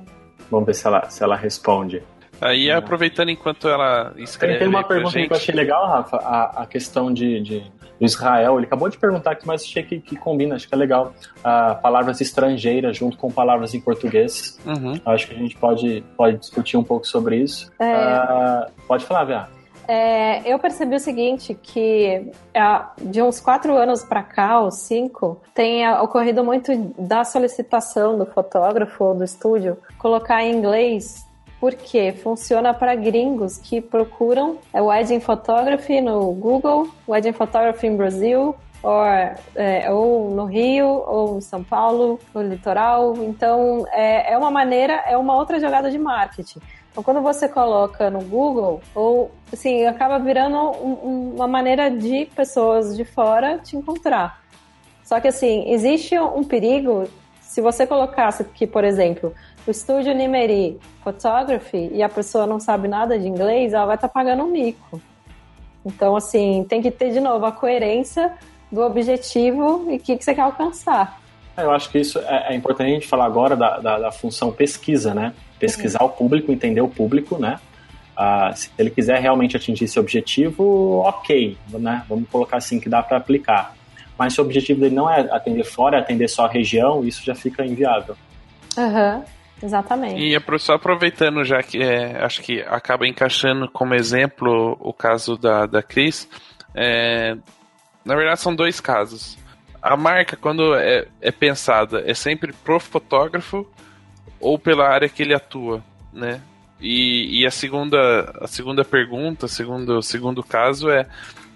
Vamos ver se ela, se ela responde. Aí, aproveitando enquanto ela escreve. Tem uma pergunta gente... que eu achei legal, Rafa, a, a questão de, de, do Israel. Ele acabou de perguntar aqui, mas achei que, que combina, acho que é legal. Uh, palavras estrangeiras junto com palavras em português. Uhum. Acho que a gente pode, pode discutir um pouco sobre isso. É... Uh, pode falar, Bia. É, eu percebi o seguinte, que é, de uns quatro anos para cá, ou cinco, tem ocorrido muito da solicitação do fotógrafo ou do estúdio colocar em inglês porque funciona para gringos que procuram é, wedding photography no Google, wedding photography em Brasil, ou, é, ou no Rio, ou em São Paulo, no litoral. Então, é, é uma maneira, é uma outra jogada de marketing. Então, quando você coloca no Google, ou assim, acaba virando um, uma maneira de pessoas de fora te encontrar. Só que assim, existe um perigo se você colocasse que, por exemplo, o estúdio Nimeri Photography e a pessoa não sabe nada de inglês, ela vai estar tá pagando um mico. Então, assim, tem que ter de novo a coerência do objetivo e o que, que você quer alcançar. Eu acho que isso é, é importante a gente falar agora da, da, da função pesquisa, né? Pesquisar uhum. o público, entender o público, né? Ah, se ele quiser realmente atingir esse objetivo, ok, né? Vamos colocar assim que dá para aplicar. Mas se o objetivo dele não é atender fora, é atender só a região, isso já fica inviável. Aham. Uhum. Exatamente. E só aproveitando, já que é, acho que acaba encaixando como exemplo o caso da, da Cris, é, na verdade são dois casos. A marca, quando é, é pensada, é sempre pro fotógrafo ou pela área que ele atua, né? E, e a segunda a segunda pergunta, segundo segundo caso é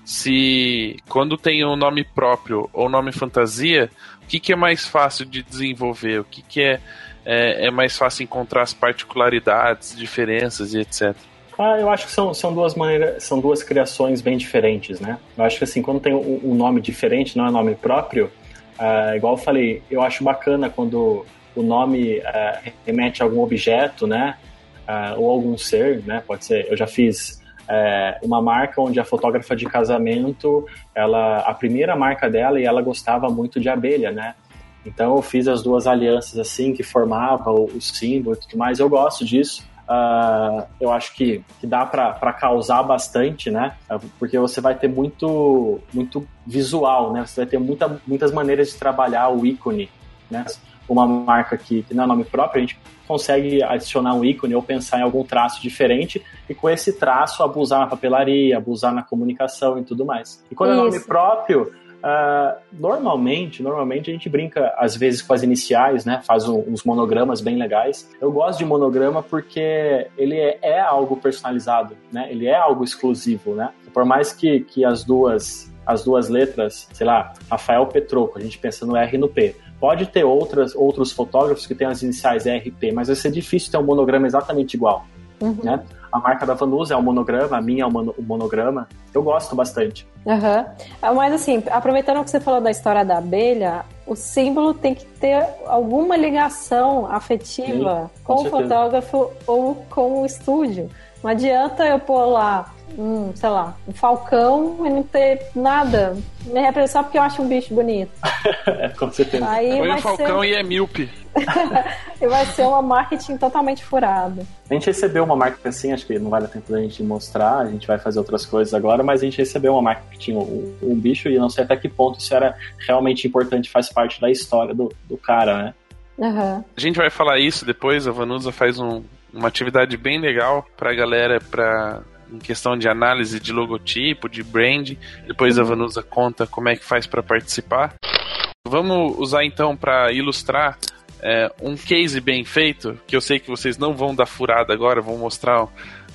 se quando tem um nome próprio ou nome fantasia, o que, que é mais fácil de desenvolver? O que, que é, é, é mais fácil encontrar as particularidades, diferenças e etc. Ah, eu acho que são, são duas maneiras, são duas criações bem diferentes, né? Eu acho que assim, quando tem um, um nome diferente, não é nome próprio, uh, igual eu falei, eu acho bacana quando o nome uh, remete a algum objeto, né? Uh, ou algum ser, né? Pode ser. Eu já fiz é, uma marca onde a fotógrafa de casamento, ela, a primeira marca dela, e ela gostava muito de abelha, né? Então eu fiz as duas alianças assim que formava o, o símbolo e tudo mais. Eu gosto disso. Uh, eu acho que, que dá para causar bastante, né? Porque você vai ter muito, muito visual, né? Você vai ter muita, muitas maneiras de trabalhar o ícone, né? Uma marca que, que não é nome próprio, a gente consegue adicionar um ícone ou pensar em algum traço diferente e com esse traço abusar na papelaria, abusar na comunicação e tudo mais. E quando Isso. é nome próprio, Uh, normalmente, normalmente a gente brinca às vezes com as iniciais, né? Faz um, uns monogramas bem legais. Eu gosto de monograma porque ele é, é, algo personalizado, né? Ele é algo exclusivo, né? Por mais que, que as duas as duas letras, sei lá, Rafael Petroco, a gente pensa no R e no P. Pode ter outras, outros fotógrafos que têm as iniciais RP, mas vai ser difícil ter um monograma exatamente igual. Uhum. Né? A marca da Vanusa é um monograma, a minha é um monograma. Eu gosto bastante. Uhum. Mas assim, aproveitando que você falou da história da abelha, o símbolo tem que ter alguma ligação afetiva Sim, com, com o fotógrafo ou com o estúdio. Não adianta eu pôr lá um, sei lá, um falcão e não ter nada. Me representa só porque eu acho um bicho bonito. é, com certeza. Aí Põe um falcão ser... e é míope. e vai ser uma marketing totalmente furada. A gente recebeu uma marca assim, acho que não vale a tempo da gente mostrar, a gente vai fazer outras coisas agora, mas a gente recebeu uma marca que tinha um, um bicho e eu não sei até que ponto isso era realmente importante, faz parte da história do, do cara, né? Uhum. A gente vai falar isso depois, a Vanusa faz um, uma atividade bem legal pra galera, pra em questão de análise de logotipo, de brand. Depois a Vanusa conta como é que faz para participar. Vamos usar então para ilustrar é, um case bem feito, que eu sei que vocês não vão dar furada agora, vão mostrar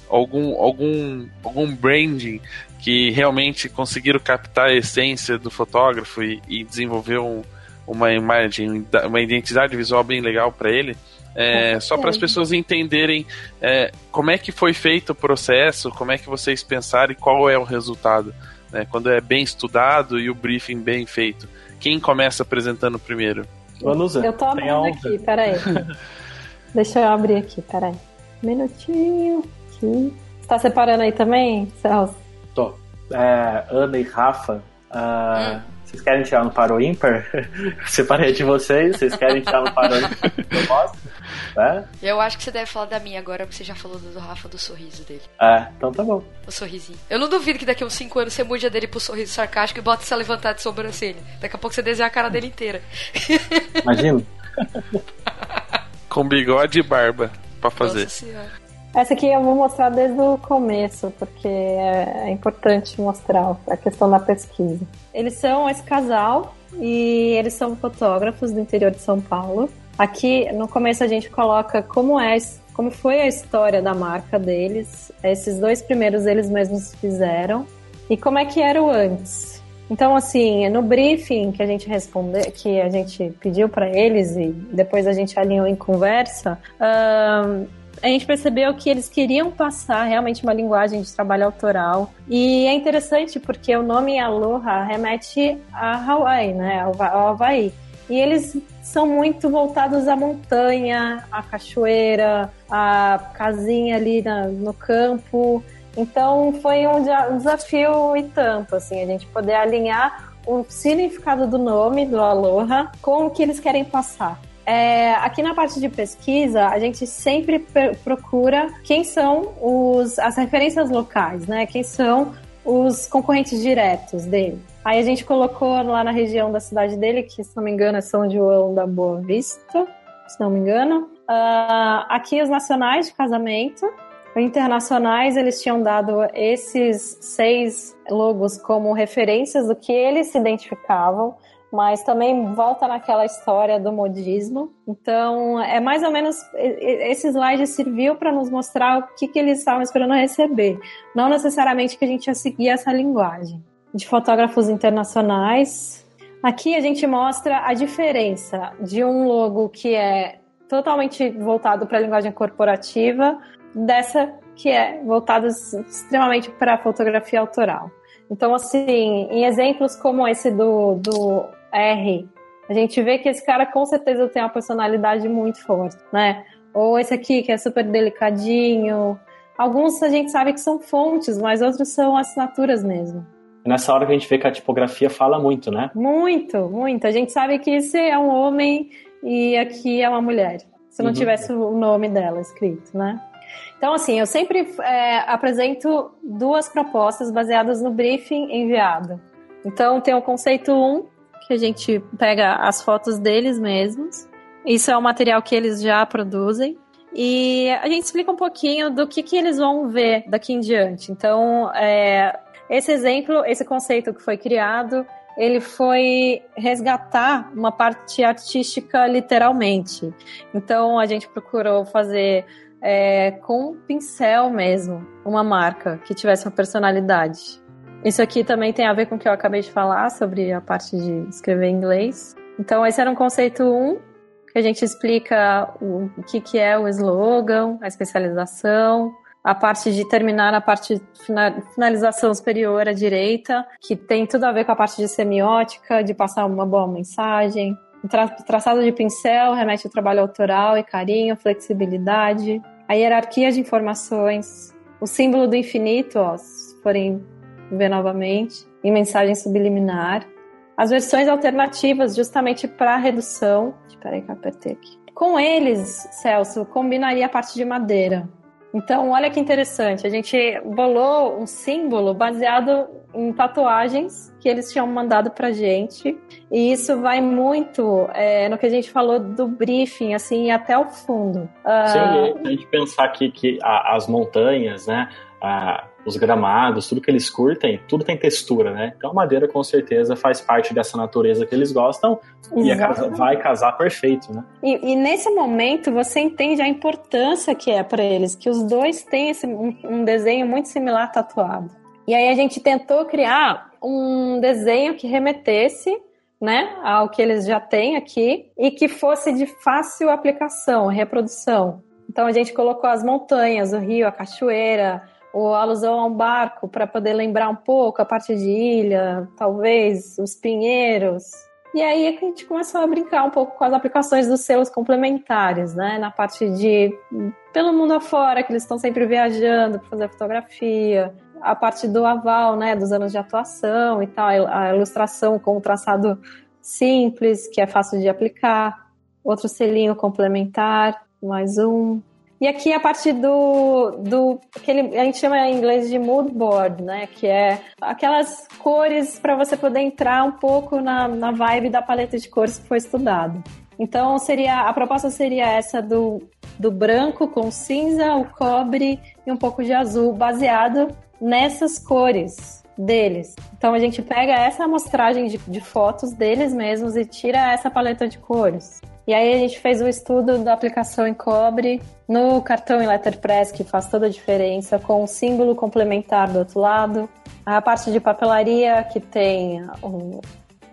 algum, algum, algum branding que realmente conseguiram captar a essência do fotógrafo e, e desenvolver um, uma imagem, uma identidade visual bem legal para ele. É, só para as pessoas entenderem é, como é que foi feito o processo, como é que vocês pensaram e qual é o resultado. Né, quando é bem estudado e o briefing bem feito. Quem começa apresentando primeiro? Vanusa, eu tô abrindo aqui, peraí. Deixa eu abrir aqui, peraí. Um minutinho aqui. Você tá separando aí também, Celso? Tô. É, Ana e Rafa. Uh, hum vocês querem tirar no paro ímpar? Separei de vocês. Vocês querem tirar no paro ímpar? Eu posso? É? Eu acho que você deve falar da minha agora, porque você já falou do Rafa do sorriso dele. É, então tá bom. O sorrisinho. Eu não duvido que daqui a uns 5 anos você mude a dele pro sorriso sarcástico e bota essa levantada de sobrancelha. Daqui a pouco você desenha a cara dele inteira. Imagina. Com bigode e barba pra fazer. Nossa senhora. Essa aqui eu vou mostrar desde o começo, porque é, é importante mostrar a questão da pesquisa. Eles são esse casal e eles são fotógrafos do interior de São Paulo. Aqui no começo a gente coloca como é, como foi a história da marca deles. Esses dois primeiros eles mesmos fizeram e como é que era o antes. Então, assim, no briefing que a gente respondeu, que a gente pediu para eles e depois a gente alinhou em conversa, a gente percebeu que eles queriam passar realmente uma linguagem de trabalho autoral. E é interessante porque o nome Aloha remete a Hawaii, né? Ao, Havaí. E eles são muito voltados à montanha, à cachoeira, à casinha ali na, no campo. Então foi um, um desafio e tanto, assim, a gente poder alinhar o significado do nome do Aloha com o que eles querem passar. É, aqui na parte de pesquisa, a gente sempre procura quem são os, as referências locais, né? Quem são os concorrentes diretos dele. Aí a gente colocou lá na região da cidade dele, que se não me engano é São João da Boa Vista, se não me engano. Uh, aqui os nacionais de casamento, internacionais eles tinham dado esses seis logos como referências do que eles se identificavam mas também volta naquela história do modismo. Então, é mais ou menos esse slide serviu para nos mostrar o que, que eles estavam esperando receber, não necessariamente que a gente ia seguir essa linguagem. De fotógrafos internacionais, aqui a gente mostra a diferença de um logo que é totalmente voltado para a linguagem corporativa dessa que é voltada extremamente para a fotografia autoral. Então, assim, em exemplos como esse do, do R, a gente vê que esse cara com certeza tem uma personalidade muito forte, né? Ou esse aqui que é super delicadinho. Alguns a gente sabe que são fontes, mas outros são assinaturas mesmo. Nessa hora que a gente vê que a tipografia fala muito, né? Muito, muito. A gente sabe que esse é um homem e aqui é uma mulher. Se não uhum. tivesse o nome dela escrito, né? Então, assim, eu sempre é, apresento duas propostas baseadas no briefing enviado. Então, tem o conceito 1, que a gente pega as fotos deles mesmos. Isso é o material que eles já produzem. E a gente explica um pouquinho do que, que eles vão ver daqui em diante. Então, é, esse exemplo, esse conceito que foi criado, ele foi resgatar uma parte artística literalmente. Então, a gente procurou fazer é, com pincel mesmo, uma marca que tivesse uma personalidade. Isso aqui também tem a ver com o que eu acabei de falar sobre a parte de escrever em inglês. Então, esse era um conceito 1, um, que a gente explica o, o que, que é o slogan, a especialização, a parte de terminar a parte finalização superior à direita, que tem tudo a ver com a parte de semiótica, de passar uma boa mensagem. O tra traçado de pincel remete ao trabalho autoral e carinho, flexibilidade. A hierarquia de informações. O símbolo do infinito, ó, se forem ver novamente, em mensagem subliminar. As versões alternativas, justamente para redução. Espera aí que eu apertei aqui. Com eles, Celso, combinaria a parte de madeira. Então, olha que interessante, a gente bolou um símbolo baseado em tatuagens que eles tinham mandado pra gente. E isso vai muito é, no que a gente falou do briefing, assim, até o fundo. Uh... Sim, a gente pensar aqui que as montanhas, né? A, os gramados, tudo que eles curtem, tudo tem textura, né? Então a madeira com certeza faz parte dessa natureza que eles gostam Exatamente. e casa, vai casar perfeito, né? E, e, nesse momento você entende a importância que é para eles, que os dois têm esse, um, um desenho muito similar tatuado. E aí a gente tentou criar um desenho que remetesse né, ao que eles já têm aqui e que fosse de fácil aplicação, reprodução. Então a gente colocou as montanhas, o rio, a cachoeira, ou alusão a um barco para poder lembrar um pouco a parte de ilha, talvez os pinheiros. E aí a gente começou a brincar um pouco com as aplicações dos selos complementares, né? Na parte de pelo mundo afora, que eles estão sempre viajando para fazer fotografia, a parte do aval, né, dos anos de atuação e tal, a ilustração com o traçado simples, que é fácil de aplicar, outro selinho complementar, mais um. E aqui a parte do, do que a gente chama em inglês de mood board, né? Que é aquelas cores para você poder entrar um pouco na, na vibe da paleta de cores que foi estudado. Então seria a proposta seria essa do, do branco com cinza, o cobre e um pouco de azul, baseado nessas cores deles. Então a gente pega essa amostragem de, de fotos deles mesmos e tira essa paleta de cores. E aí a gente fez o estudo da aplicação em cobre no cartão em letterpress, que faz toda a diferença, com o símbolo complementar do outro lado. A parte de papelaria, que tem o,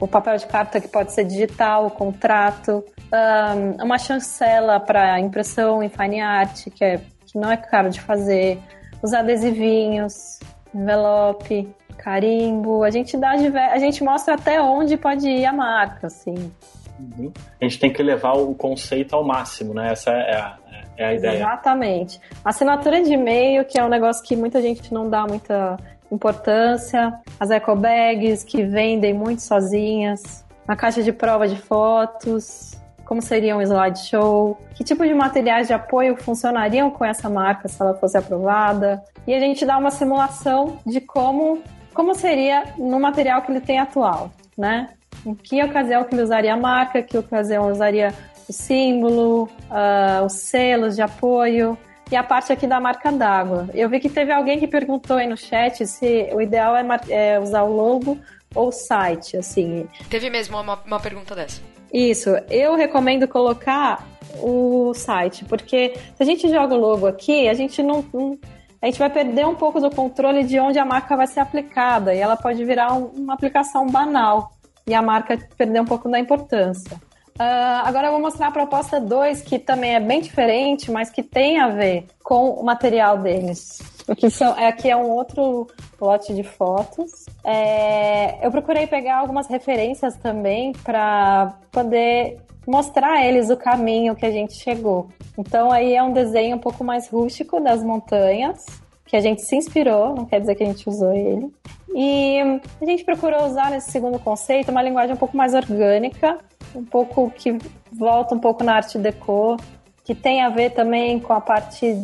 o papel de carta que pode ser digital, o contrato. Um, uma chancela para impressão em fine art, que, é, que não é caro de fazer. Os adesivinhos, envelope, carimbo. A gente dá a gente mostra até onde pode ir a marca, assim. Uhum. A gente tem que levar o conceito ao máximo, né? Essa é a, é a ideia. Exatamente. Assinatura de e-mail, que é um negócio que muita gente não dá muita importância. As eco bags, que vendem muito sozinhas. A caixa de prova de fotos. Como seria um slideshow? Que tipo de materiais de apoio funcionariam com essa marca se ela fosse aprovada? E a gente dá uma simulação de como, como seria no material que ele tem atual, né? em que ocasião que ele usaria a marca, que ocasião usaria o símbolo, uh, os selos de apoio e a parte aqui da marca d'água. Eu vi que teve alguém que perguntou aí no chat se o ideal é, é usar o logo ou site, assim. Teve mesmo uma, uma pergunta dessa. Isso, eu recomendo colocar o site, porque se a gente joga o logo aqui, a gente não, não a gente vai perder um pouco do controle de onde a marca vai ser aplicada e ela pode virar um, uma aplicação banal e a marca perder um pouco da importância. Uh, agora eu vou mostrar a proposta 2, que também é bem diferente, mas que tem a ver com o material deles. Aqui, são, aqui é um outro lote de fotos. É, eu procurei pegar algumas referências também para poder mostrar a eles o caminho que a gente chegou. Então aí é um desenho um pouco mais rústico das montanhas, que a gente se inspirou, não quer dizer que a gente usou ele. E a gente procurou usar nesse segundo conceito uma linguagem um pouco mais orgânica, um pouco que volta um pouco na arte deco, que tem a ver também com a parte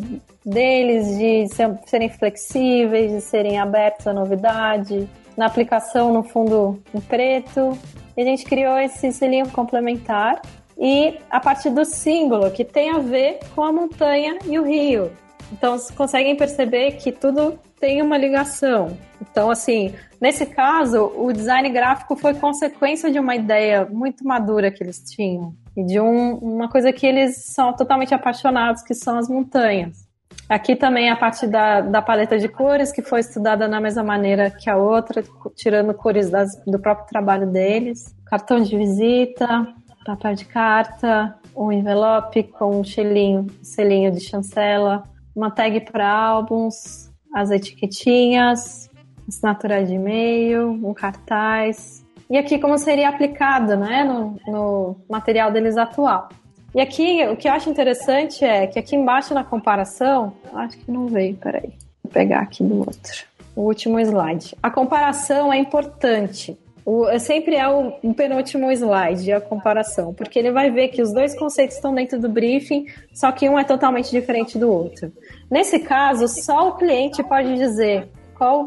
deles de serem flexíveis, de serem abertos à novidade, na aplicação no fundo em preto e a gente criou esse selinho complementar e a parte do símbolo, que tem a ver com a montanha e o rio. Então, vocês conseguem perceber que tudo tem uma ligação. Então, assim, nesse caso, o design gráfico foi consequência de uma ideia muito madura que eles tinham e de um, uma coisa que eles são totalmente apaixonados, que são as montanhas. Aqui também a parte da, da paleta de cores, que foi estudada da mesma maneira que a outra, tirando cores das, do próprio trabalho deles. Cartão de visita, papel de carta, um envelope com um selinho, selinho de chancela, uma tag para álbuns, as etiquetinhas, assinatura de e-mail, um cartaz. E aqui como seria aplicado né, no, no material deles atual. E aqui, o que eu acho interessante é que aqui embaixo na comparação, acho que não veio, peraí, vou pegar aqui do outro, o último slide. A comparação é importante. O, sempre é o, o penúltimo slide, a comparação, porque ele vai ver que os dois conceitos estão dentro do briefing, só que um é totalmente diferente do outro. Nesse caso, só o cliente pode dizer qual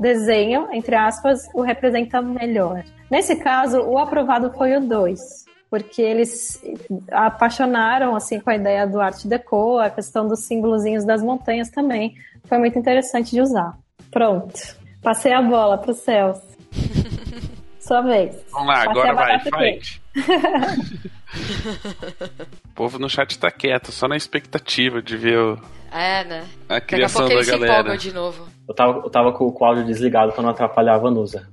desenho, entre aspas, o representa melhor. Nesse caso, o aprovado foi o 2 porque eles apaixonaram assim com a ideia do arte deco, a questão dos símbolozinhos das montanhas também. Foi muito interessante de usar. Pronto. Passei a bola pro Celso. Sua vez. Vamos lá, Passei agora vai, fight. o povo no chat tá quieto, só na expectativa de ver o... É, né? A criação da galera. de novo. Eu tava, eu tava com o áudio desligado pra não atrapalhar a Vanusa.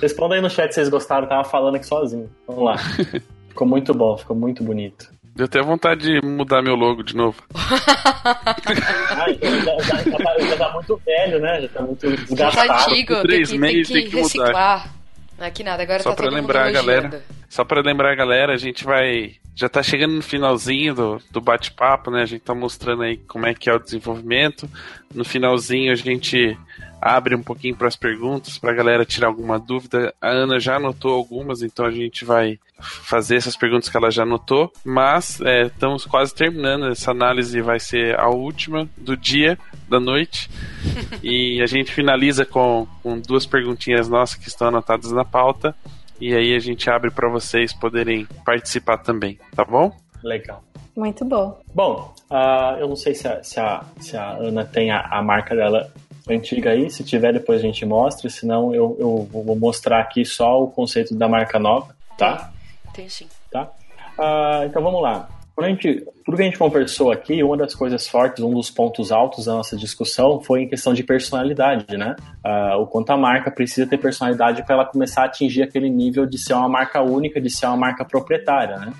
Responda aí no chat se vocês gostaram, eu tava falando aqui sozinho. Vamos lá. Ficou muito bom, ficou muito bonito. Deu até vontade de mudar meu logo de novo. ah, já, já, já, tá, já, tá, muito velho, né? Já tá muito desgastado. Já tá antigo, três tem que, meses tem que, tem que reciclar. Mudar. Não é que nada, agora só tá pra lembrar a galera, Só pra lembrar a galera, a gente vai. Já tá chegando no finalzinho do, do bate-papo, né? A gente tá mostrando aí como é que é o desenvolvimento. No finalzinho a gente abre um pouquinho para as perguntas, para a galera tirar alguma dúvida. A Ana já anotou algumas, então a gente vai fazer essas perguntas que ela já anotou. Mas é, estamos quase terminando. Essa análise vai ser a última do dia, da noite. e a gente finaliza com, com duas perguntinhas nossas que estão anotadas na pauta. E aí a gente abre para vocês poderem participar também, tá bom? Legal. Muito bom. Bom, uh, eu não sei se a, se a, se a Ana tem a, a marca dela antiga aí, se tiver depois a gente mostra, senão eu, eu vou mostrar aqui só o conceito da marca nova, tá? Tem sim. Tá? Uh, então vamos lá. Quando a gente, tudo que a gente conversou aqui, uma das coisas fortes, um dos pontos altos da nossa discussão foi em questão de personalidade, né? Uh, o quanto a marca precisa ter personalidade para ela começar a atingir aquele nível de ser uma marca única, de ser uma marca proprietária, né?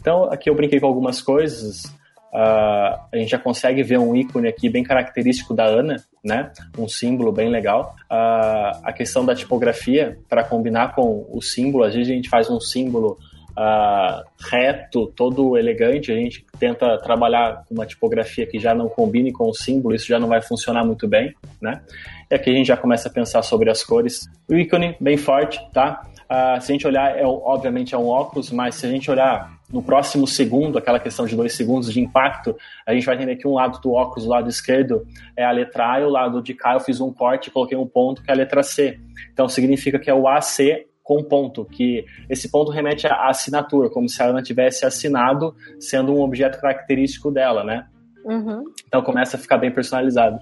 Então, aqui eu brinquei com algumas coisas. Uh, a gente já consegue ver um ícone aqui bem característico da Ana, né? Um símbolo bem legal. Uh, a questão da tipografia, para combinar com o símbolo, às vezes a gente faz um símbolo uh, reto, todo elegante, a gente tenta trabalhar uma tipografia que já não combine com o símbolo, isso já não vai funcionar muito bem, né? E aqui a gente já começa a pensar sobre as cores. O ícone bem forte, tá? Uh, se a gente olhar, é, obviamente é um óculos, mas se a gente olhar no próximo segundo, aquela questão de dois segundos de impacto, a gente vai entender que um lado do óculos, o lado esquerdo, é a letra A e o lado de cá eu fiz um corte e coloquei um ponto que é a letra C. Então significa que é o AC com ponto, que esse ponto remete à assinatura, como se a Ana tivesse assinado, sendo um objeto característico dela, né? Uhum. Então começa a ficar bem personalizado,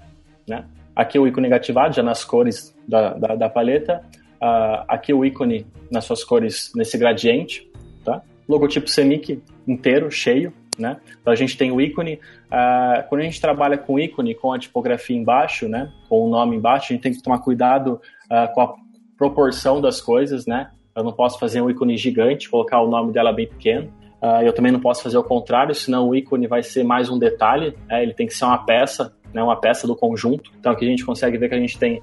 né? Aqui o ícone negativado, já nas cores da, da, da paleta. uh, aqui o ícone nas suas cores nesse gradiente, tá? Logotipo Semic inteiro, cheio, né? Então a gente tem o ícone. Uh, quando a gente trabalha com ícone, com a tipografia embaixo, né? Com o nome embaixo, a gente tem que tomar cuidado uh, com a proporção das coisas, né? Eu não posso fazer um ícone gigante, colocar o nome dela bem pequeno. Uh, eu também não posso fazer o contrário, senão o ícone vai ser mais um detalhe. Né? Ele tem que ser uma peça, né? Uma peça do conjunto. Então aqui a gente consegue ver que a gente tem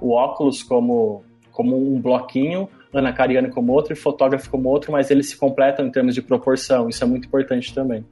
o óculos como como um bloquinho, Ana Cariani como outro e fotógrafo como outro, mas eles se completam em termos de proporção. Isso é muito importante também.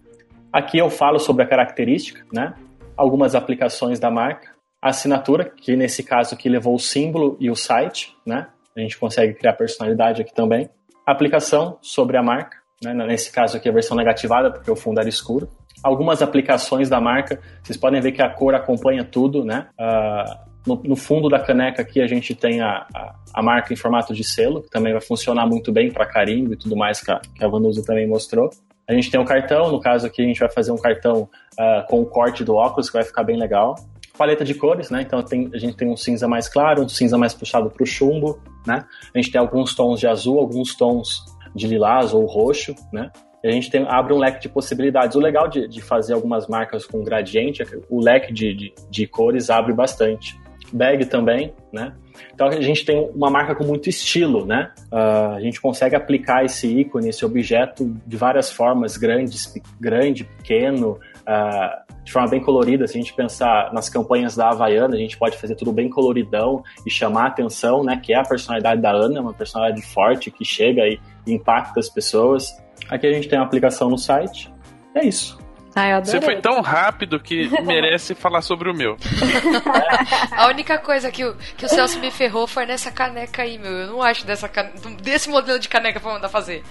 Aqui eu falo sobre a característica, né? Algumas aplicações da marca, a assinatura, que nesse caso aqui levou o símbolo e o site, né? A gente consegue criar personalidade aqui também. A aplicação sobre a marca, né? nesse caso aqui a versão negativada, porque o fundo era escuro. Algumas aplicações da marca, vocês podem ver que a cor acompanha tudo, né? Uh, no, no, fundo da caneca aqui a gente tem a, a, a, marca em formato de selo, que também vai funcionar muito bem para carimbo e tudo mais que a, que a Vanusa também mostrou. A gente tem um cartão, no caso aqui a gente vai fazer um cartão uh, com o corte do óculos, que vai ficar bem legal. Paleta de cores, né? Então tem, a gente tem um cinza mais claro, um cinza mais puxado para o chumbo, né? A gente tem alguns tons de azul, alguns tons de lilás ou roxo, né? A gente tem, abre um leque de possibilidades. O legal de, de fazer algumas marcas com gradiente é que o leque de, de, de cores abre bastante bag também, né? Então a gente tem uma marca com muito estilo, né? Uh, a gente consegue aplicar esse ícone, esse objeto de várias formas, grandes, grande, pequeno, uh, de forma bem colorida. Se a gente pensar nas campanhas da Havaiana, a gente pode fazer tudo bem coloridão e chamar a atenção, né? Que é a personalidade da Ana, uma personalidade forte que chega e impacta as pessoas. Aqui a gente tem uma aplicação no site. É isso. Ah, Você foi tão rápido que merece falar sobre o meu. A única coisa que o, que o Celso me ferrou foi nessa caneca aí, meu. Eu não acho dessa desse modelo de caneca pra mandar fazer.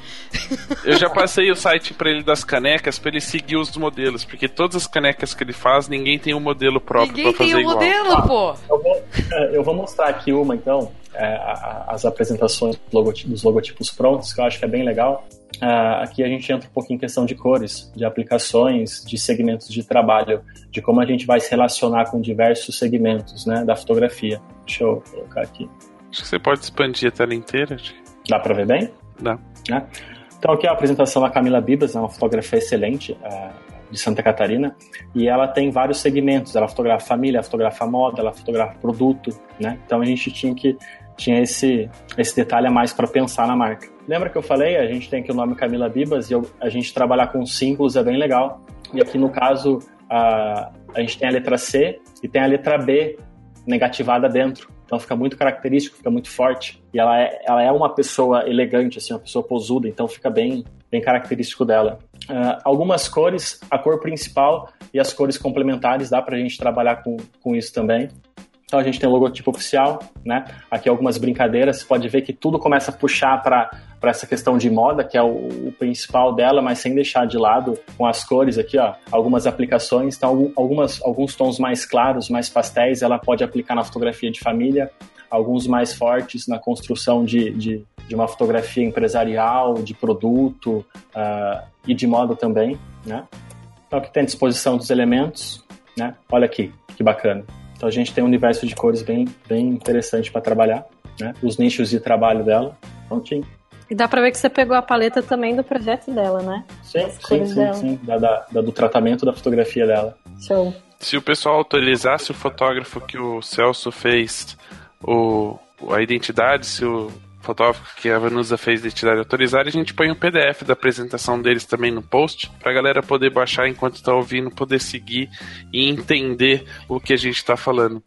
Eu já passei o site pra ele das canecas pra ele seguir os modelos, porque todas as canecas que ele faz, ninguém tem um modelo próprio ninguém pra fazer igual. Ninguém tem um modelo, pô! Eu vou, é, eu vou mostrar aqui uma, então, é, as apresentações dos logotipos prontos, que eu acho que é bem legal. Uh, aqui a gente entra um pouquinho em questão de cores, de aplicações, de segmentos de trabalho, de como a gente vai se relacionar com diversos segmentos né, da fotografia. Deixa eu colocar aqui. Acho que você pode expandir a tela inteira. Dá para ver bem? Dá. Né? Então aqui é a apresentação da Camila Bibas, é uma fotógrafa excelente uh, de Santa Catarina, e ela tem vários segmentos. Ela fotografa família, ela fotografa moda, ela fotografa produto, né? Então a gente tinha que tinha esse esse detalhe a mais para pensar na marca. Lembra que eu falei? A gente tem aqui o nome Camila Bibas e eu, a gente trabalhar com símbolos é bem legal. E aqui no caso, a, a gente tem a letra C e tem a letra B negativada dentro. Então fica muito característico, fica muito forte. E ela é, ela é uma pessoa elegante, assim, uma pessoa posuda, então fica bem, bem característico dela. Uh, algumas cores, a cor principal e as cores complementares, dá pra gente trabalhar com, com isso também. Então a gente tem o logotipo oficial, né? Aqui algumas brincadeiras, você pode ver que tudo começa a puxar para essa questão de moda, que é o, o, principal dela, mas sem deixar de lado com as cores aqui, ó, algumas aplicações, então algumas, alguns tons mais claros, mais pastéis, ela pode aplicar na fotografia de família, alguns mais fortes na construção de, de, de uma fotografia empresarial, de produto uh, e de moda também, né? Então aqui tem a disposição dos elementos, né? Olha aqui, que bacana. Então a gente tem um universo de cores bem, bem interessante para trabalhar, né? Os nichos de trabalho dela, prontinho. E dá para ver que você pegou a paleta também do projeto dela, né? Sim, sim, sim, dela. sim. Da, da, da, do tratamento da fotografia dela. Show. Se o pessoal autorizasse o fotógrafo que o Celso fez o, a identidade, se o fotógrafo que a Vanusa fez de identidade autorizada, a gente põe um PDF da apresentação deles também no post, pra galera poder baixar enquanto tá ouvindo, poder seguir e entender o que a gente tá falando.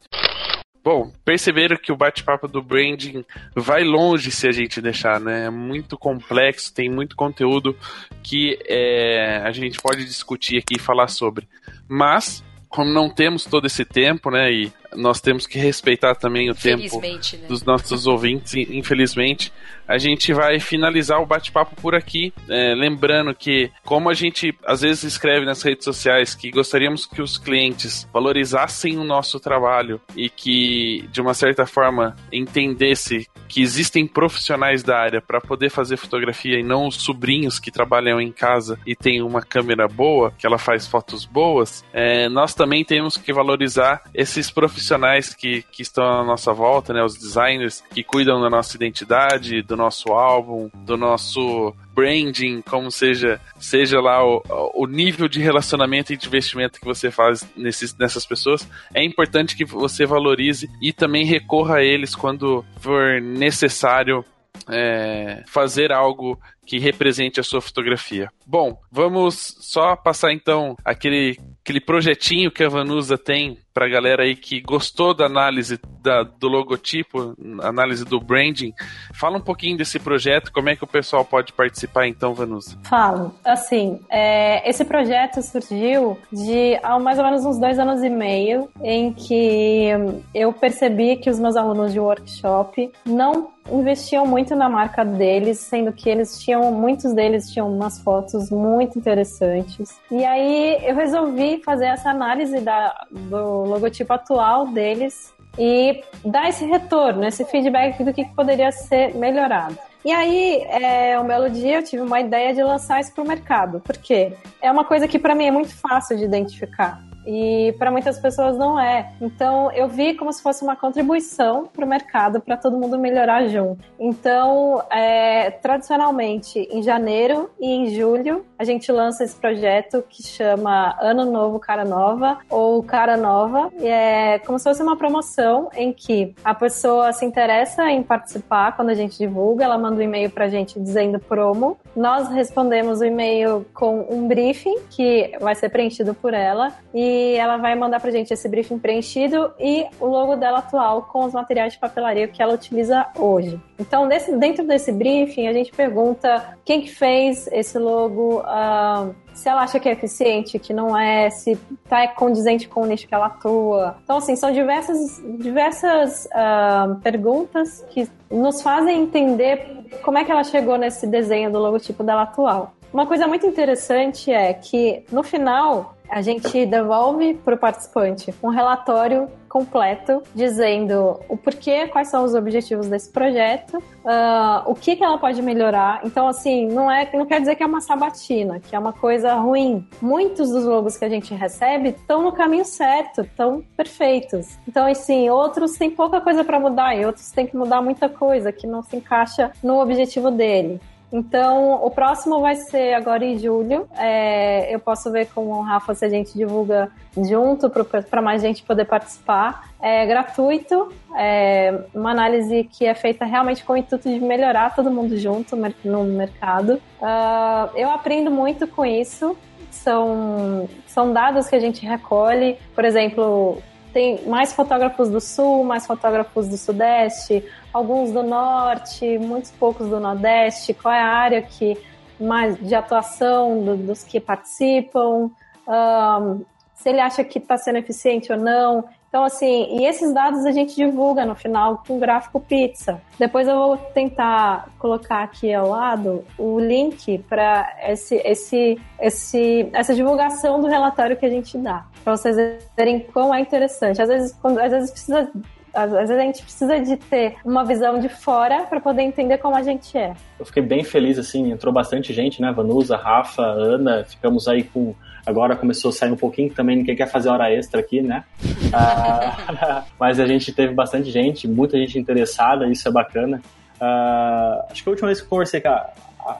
Bom, perceberam que o bate-papo do branding vai longe se a gente deixar, né? É muito complexo, tem muito conteúdo que é, a gente pode discutir aqui e falar sobre. Mas, como não temos todo esse tempo, né? E nós temos que respeitar também o tempo né? dos nossos ouvintes, infelizmente. A gente vai finalizar o bate-papo por aqui, é, lembrando que, como a gente às vezes escreve nas redes sociais que gostaríamos que os clientes valorizassem o nosso trabalho e que, de uma certa forma, entendesse que existem profissionais da área para poder fazer fotografia e não os sobrinhos que trabalham em casa e têm uma câmera boa, que ela faz fotos boas, é, nós também temos que valorizar esses profissionais profissionais que, que estão à nossa volta, né? Os designers que cuidam da nossa identidade, do nosso álbum, do nosso branding, como seja, seja lá o, o nível de relacionamento e de investimento que você faz nesses, nessas pessoas, é importante que você valorize e também recorra a eles quando for necessário é, fazer algo que represente a sua fotografia. Bom, vamos só passar então aquele, aquele projetinho que a Vanusa tem para a galera aí que gostou da análise da, do logotipo, análise do branding. Fala um pouquinho desse projeto, como é que o pessoal pode participar então, Vanusa? Falo. Assim, é, esse projeto surgiu de há mais ou menos uns dois anos e meio, em que eu percebi que os meus alunos de workshop não investiam muito na marca deles, sendo que eles tinham, muitos deles tinham umas fotos muito interessantes. E aí eu resolvi fazer essa análise da, do logotipo atual deles e dar esse retorno, esse feedback do que poderia ser melhorado. E aí, é, um belo dia, eu tive uma ideia de lançar isso para o mercado, porque é uma coisa que para mim é muito fácil de identificar e para muitas pessoas não é. Então eu vi como se fosse uma contribuição para o mercado para todo mundo melhorar junto. Então, é, tradicionalmente em janeiro e em julho a gente lança esse projeto que chama Ano Novo Cara Nova ou Cara Nova. E é como se fosse uma promoção em que a pessoa se interessa em participar quando a gente divulga, ela manda um e-mail para a gente dizendo promo. Nós respondemos o e-mail com um briefing que vai ser preenchido por ela e e ela vai mandar pra gente esse briefing preenchido e o logo dela atual com os materiais de papelaria que ela utiliza hoje. Então, dentro desse briefing, a gente pergunta quem que fez esse logo, uh, se ela acha que é eficiente, que não é, se tá condizente com o nicho que ela atua. Então, assim, são diversas, diversas uh, perguntas que nos fazem entender como é que ela chegou nesse desenho do logotipo dela atual. Uma coisa muito interessante é que no final a gente devolve para o participante um relatório completo dizendo o porquê, quais são os objetivos desse projeto, uh, o que, que ela pode melhorar. Então, assim, não é, não quer dizer que é uma sabatina, que é uma coisa ruim. Muitos dos logos que a gente recebe estão no caminho certo, estão perfeitos. Então, assim, outros têm pouca coisa para mudar e outros têm que mudar muita coisa que não se encaixa no objetivo dele. Então, o próximo vai ser agora em julho. É, eu posso ver com o Rafa se a gente divulga junto para mais gente poder participar. É gratuito, é uma análise que é feita realmente com o intuito de melhorar todo mundo junto no mercado. Uh, eu aprendo muito com isso. São, são dados que a gente recolhe. Por exemplo, tem mais fotógrafos do sul, mais fotógrafos do sudeste, alguns do norte, muitos poucos do nordeste, qual é a área que mais de atuação do, dos que participam, um, se ele acha que está sendo eficiente ou não. Então, assim, e esses dados a gente divulga no final com o gráfico pizza. Depois eu vou tentar colocar aqui ao lado o link para esse, esse, esse, essa divulgação do relatório que a gente dá, para vocês verem quão é interessante. Às vezes, quando, às vezes precisa às vezes a gente precisa de ter uma visão de fora para poder entender como a gente é. Eu fiquei bem feliz, assim, entrou bastante gente, né? Vanusa, Rafa, Ana, ficamos aí com Agora começou a sair um pouquinho também, ninguém quer fazer hora extra aqui, né? Ah, mas a gente teve bastante gente, muita gente interessada, isso é bacana. Ah, acho que a última vez que eu conversei com a, a,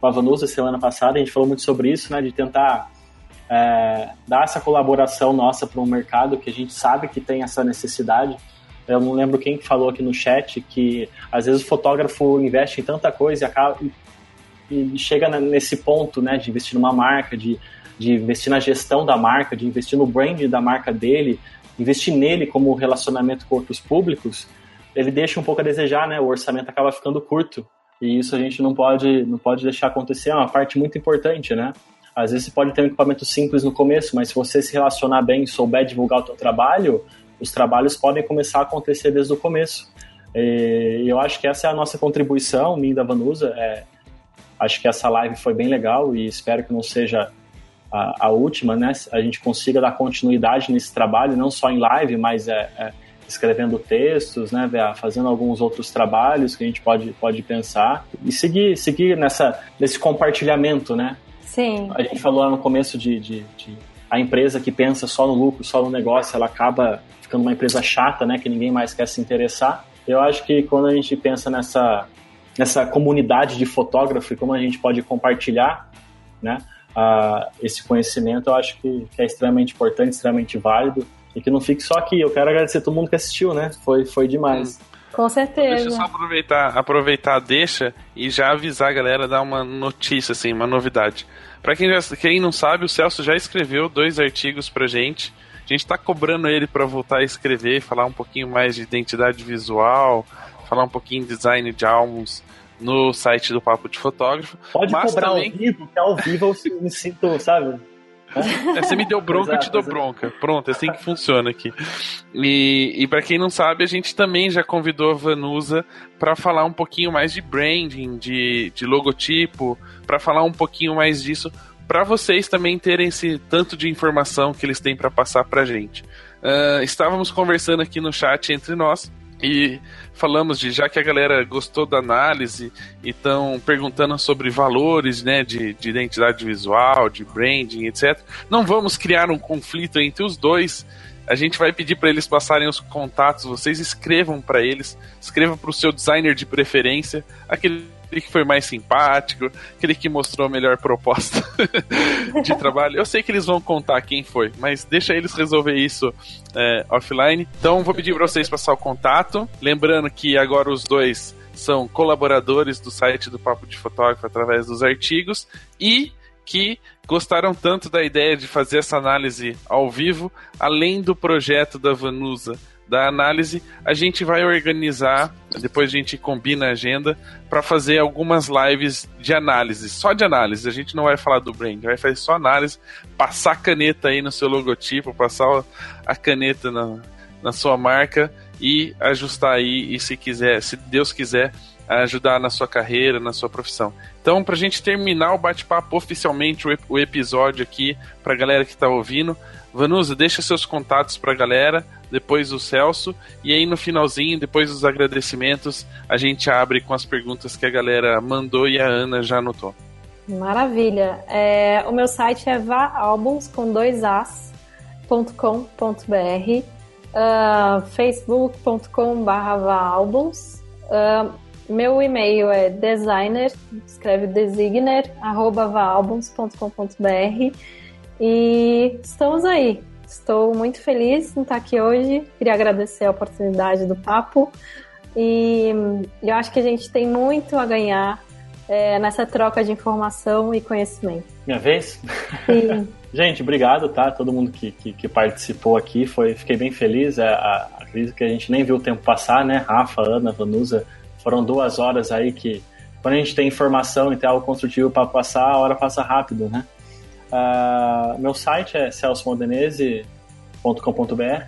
com a Vanusa semana passada, a gente falou muito sobre isso, né? De tentar é, dar essa colaboração nossa para um mercado que a gente sabe que tem essa necessidade. Eu não lembro quem falou aqui no chat que às vezes o fotógrafo investe em tanta coisa e, acaba, e chega nesse ponto, né, de investir numa marca, de de investir na gestão da marca, de investir no brand da marca dele, investir nele como relacionamento com outros públicos, ele deixa um pouco a desejar, né? O orçamento acaba ficando curto. E isso a gente não pode, não pode deixar acontecer, é uma parte muito importante, né? Às vezes você pode ter um equipamento simples no começo, mas se você se relacionar bem e souber divulgar o seu trabalho, os trabalhos podem começar a acontecer desde o começo. E eu acho que essa é a nossa contribuição, minha da Vanusa. É, acho que essa live foi bem legal e espero que não seja a, a, última, né, a gente consiga dar continuidade nesse trabalho, não só em live, mas é, é escrevendo textos, né, fazendo alguns outros trabalhos que a gente pode, pode pensar e seguir, seguir nessa, nesse compartilhamento, né? Sim. A gente falou lá no começo de, de, de a empresa que pensa só no lucro, só no negócio, ela acaba ficando uma empresa chata, né, que ninguém mais quer se interessar. Eu acho que quando a gente pensa nessa, nessa comunidade de fotógrafo e como a gente pode compartilhar, né, uh, esse conhecimento, eu acho que, que, é extremamente importante, extremamente válido e que não fique só aqui. Eu quero agradecer a todo mundo que assistiu, né? Foi, foi demais. Com certeza. Deixa eu só aproveitar, aproveitar deixa e já avisar a galera, dar uma notícia, assim, uma novidade. Para quem, quem não sabe, o Celso já escreveu dois artigos pra gente. A gente tá cobrando ele para voltar a escrever, falar um pouquinho mais de identidade visual, falar um pouquinho de design de álbuns no site do Papo de Fotógrafo. Pode cobrar também... ao vivo, porque ao vivo eu me sinto, sabe? É, você me deu bronca, eu te dou bronca. Pronto, é assim que funciona aqui. E, e para quem não sabe, a gente também já convidou a Vanusa para falar um pouquinho mais de branding, de, de logotipo, para falar um pouquinho mais disso, para vocês também terem esse tanto de informação que eles têm para passar para gente. Uh, estávamos conversando aqui no chat entre nós e falamos de já que a galera gostou da análise e estão perguntando sobre valores né, de, de identidade visual, de branding, etc. Não vamos criar um conflito entre os dois. A gente vai pedir para eles passarem os contatos, vocês escrevam para eles, escrevam para o seu designer de preferência, aquele aquele que foi mais simpático, aquele que mostrou a melhor proposta de trabalho. Eu sei que eles vão contar quem foi, mas deixa eles resolver isso é, offline. Então vou pedir para vocês passar o contato. Lembrando que agora os dois são colaboradores do site do Papo de Fotógrafo através dos artigos e que gostaram tanto da ideia de fazer essa análise ao vivo, além do projeto da Vanusa da análise, a gente vai organizar, depois a gente combina a agenda, para fazer algumas lives de análise, só de análise. A gente não vai falar do brand, vai fazer só análise, passar a caneta aí no seu logotipo, passar a caneta na, na sua marca e ajustar aí, e se quiser, se Deus quiser, ajudar na sua carreira, na sua profissão. Então, para a gente terminar o bate-papo oficialmente, o, episódio aqui, para a galera que está ouvindo, Vanusa, deixa seus contatos para a galera, depois o Celso, e aí no finalzinho, depois dos agradecimentos, a gente abre com as perguntas que a galera mandou e a Ana já anotou. Maravilha. É, o meu site é vaalbums com dois as.com.br, uh, ah, facebook.com vaalbums. Uh, meu e-mail é designer, escreve designer, arroba vaalbums.com.br e estamos aí. Estou muito feliz em estar aqui hoje. Queria agradecer a oportunidade do papo. E eu acho que a gente tem muito a ganhar é, nessa troca de informação e conhecimento. Minha vez? Sim. gente, obrigado, tá? Todo mundo que, que, que, participou aqui. Foi, fiquei bem feliz. É, a, acredito que a gente nem viu o tempo passar, né? Rafa, Ana, Vanusa, foram duas horas aí que, quando a gente tem informação e tem algo construtivo para passar, a hora passa rápido, né? Uh, meu site é celsmodenese.com.br. Uh,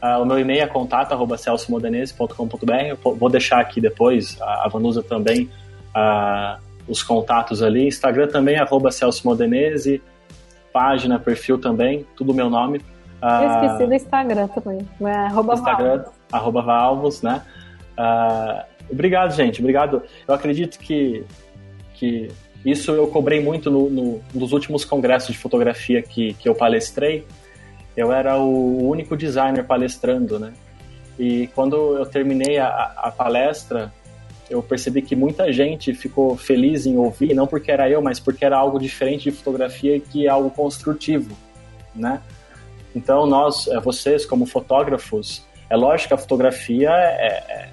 ah, o meu e-mail é contato.celsomodenese.com.br. Vou deixar aqui depois, a, a Vanusa também, uh, os contatos ali. Instagram também, arroba Celso Modenese. Página, perfil também, tudo meu nome. Eu esqueci do Instagram também. É arroba Instagram, Valvos. arroba Valvos, né? obrigado, gente. Obrigado. Eu acredito que, que isso eu cobrei muito no, no, nos últimos congressos de fotografia que, que eu palestrei. Eu era o único designer palestrando, né? E quando eu terminei a, a palestra, eu percebi que muita gente ficou feliz em ouvir, não porque era eu, mas porque era algo diferente de fotografia e que é algo construtivo, né? Então, nós, é, vocês como fotógrafos, é lógico que a fotografia é, é,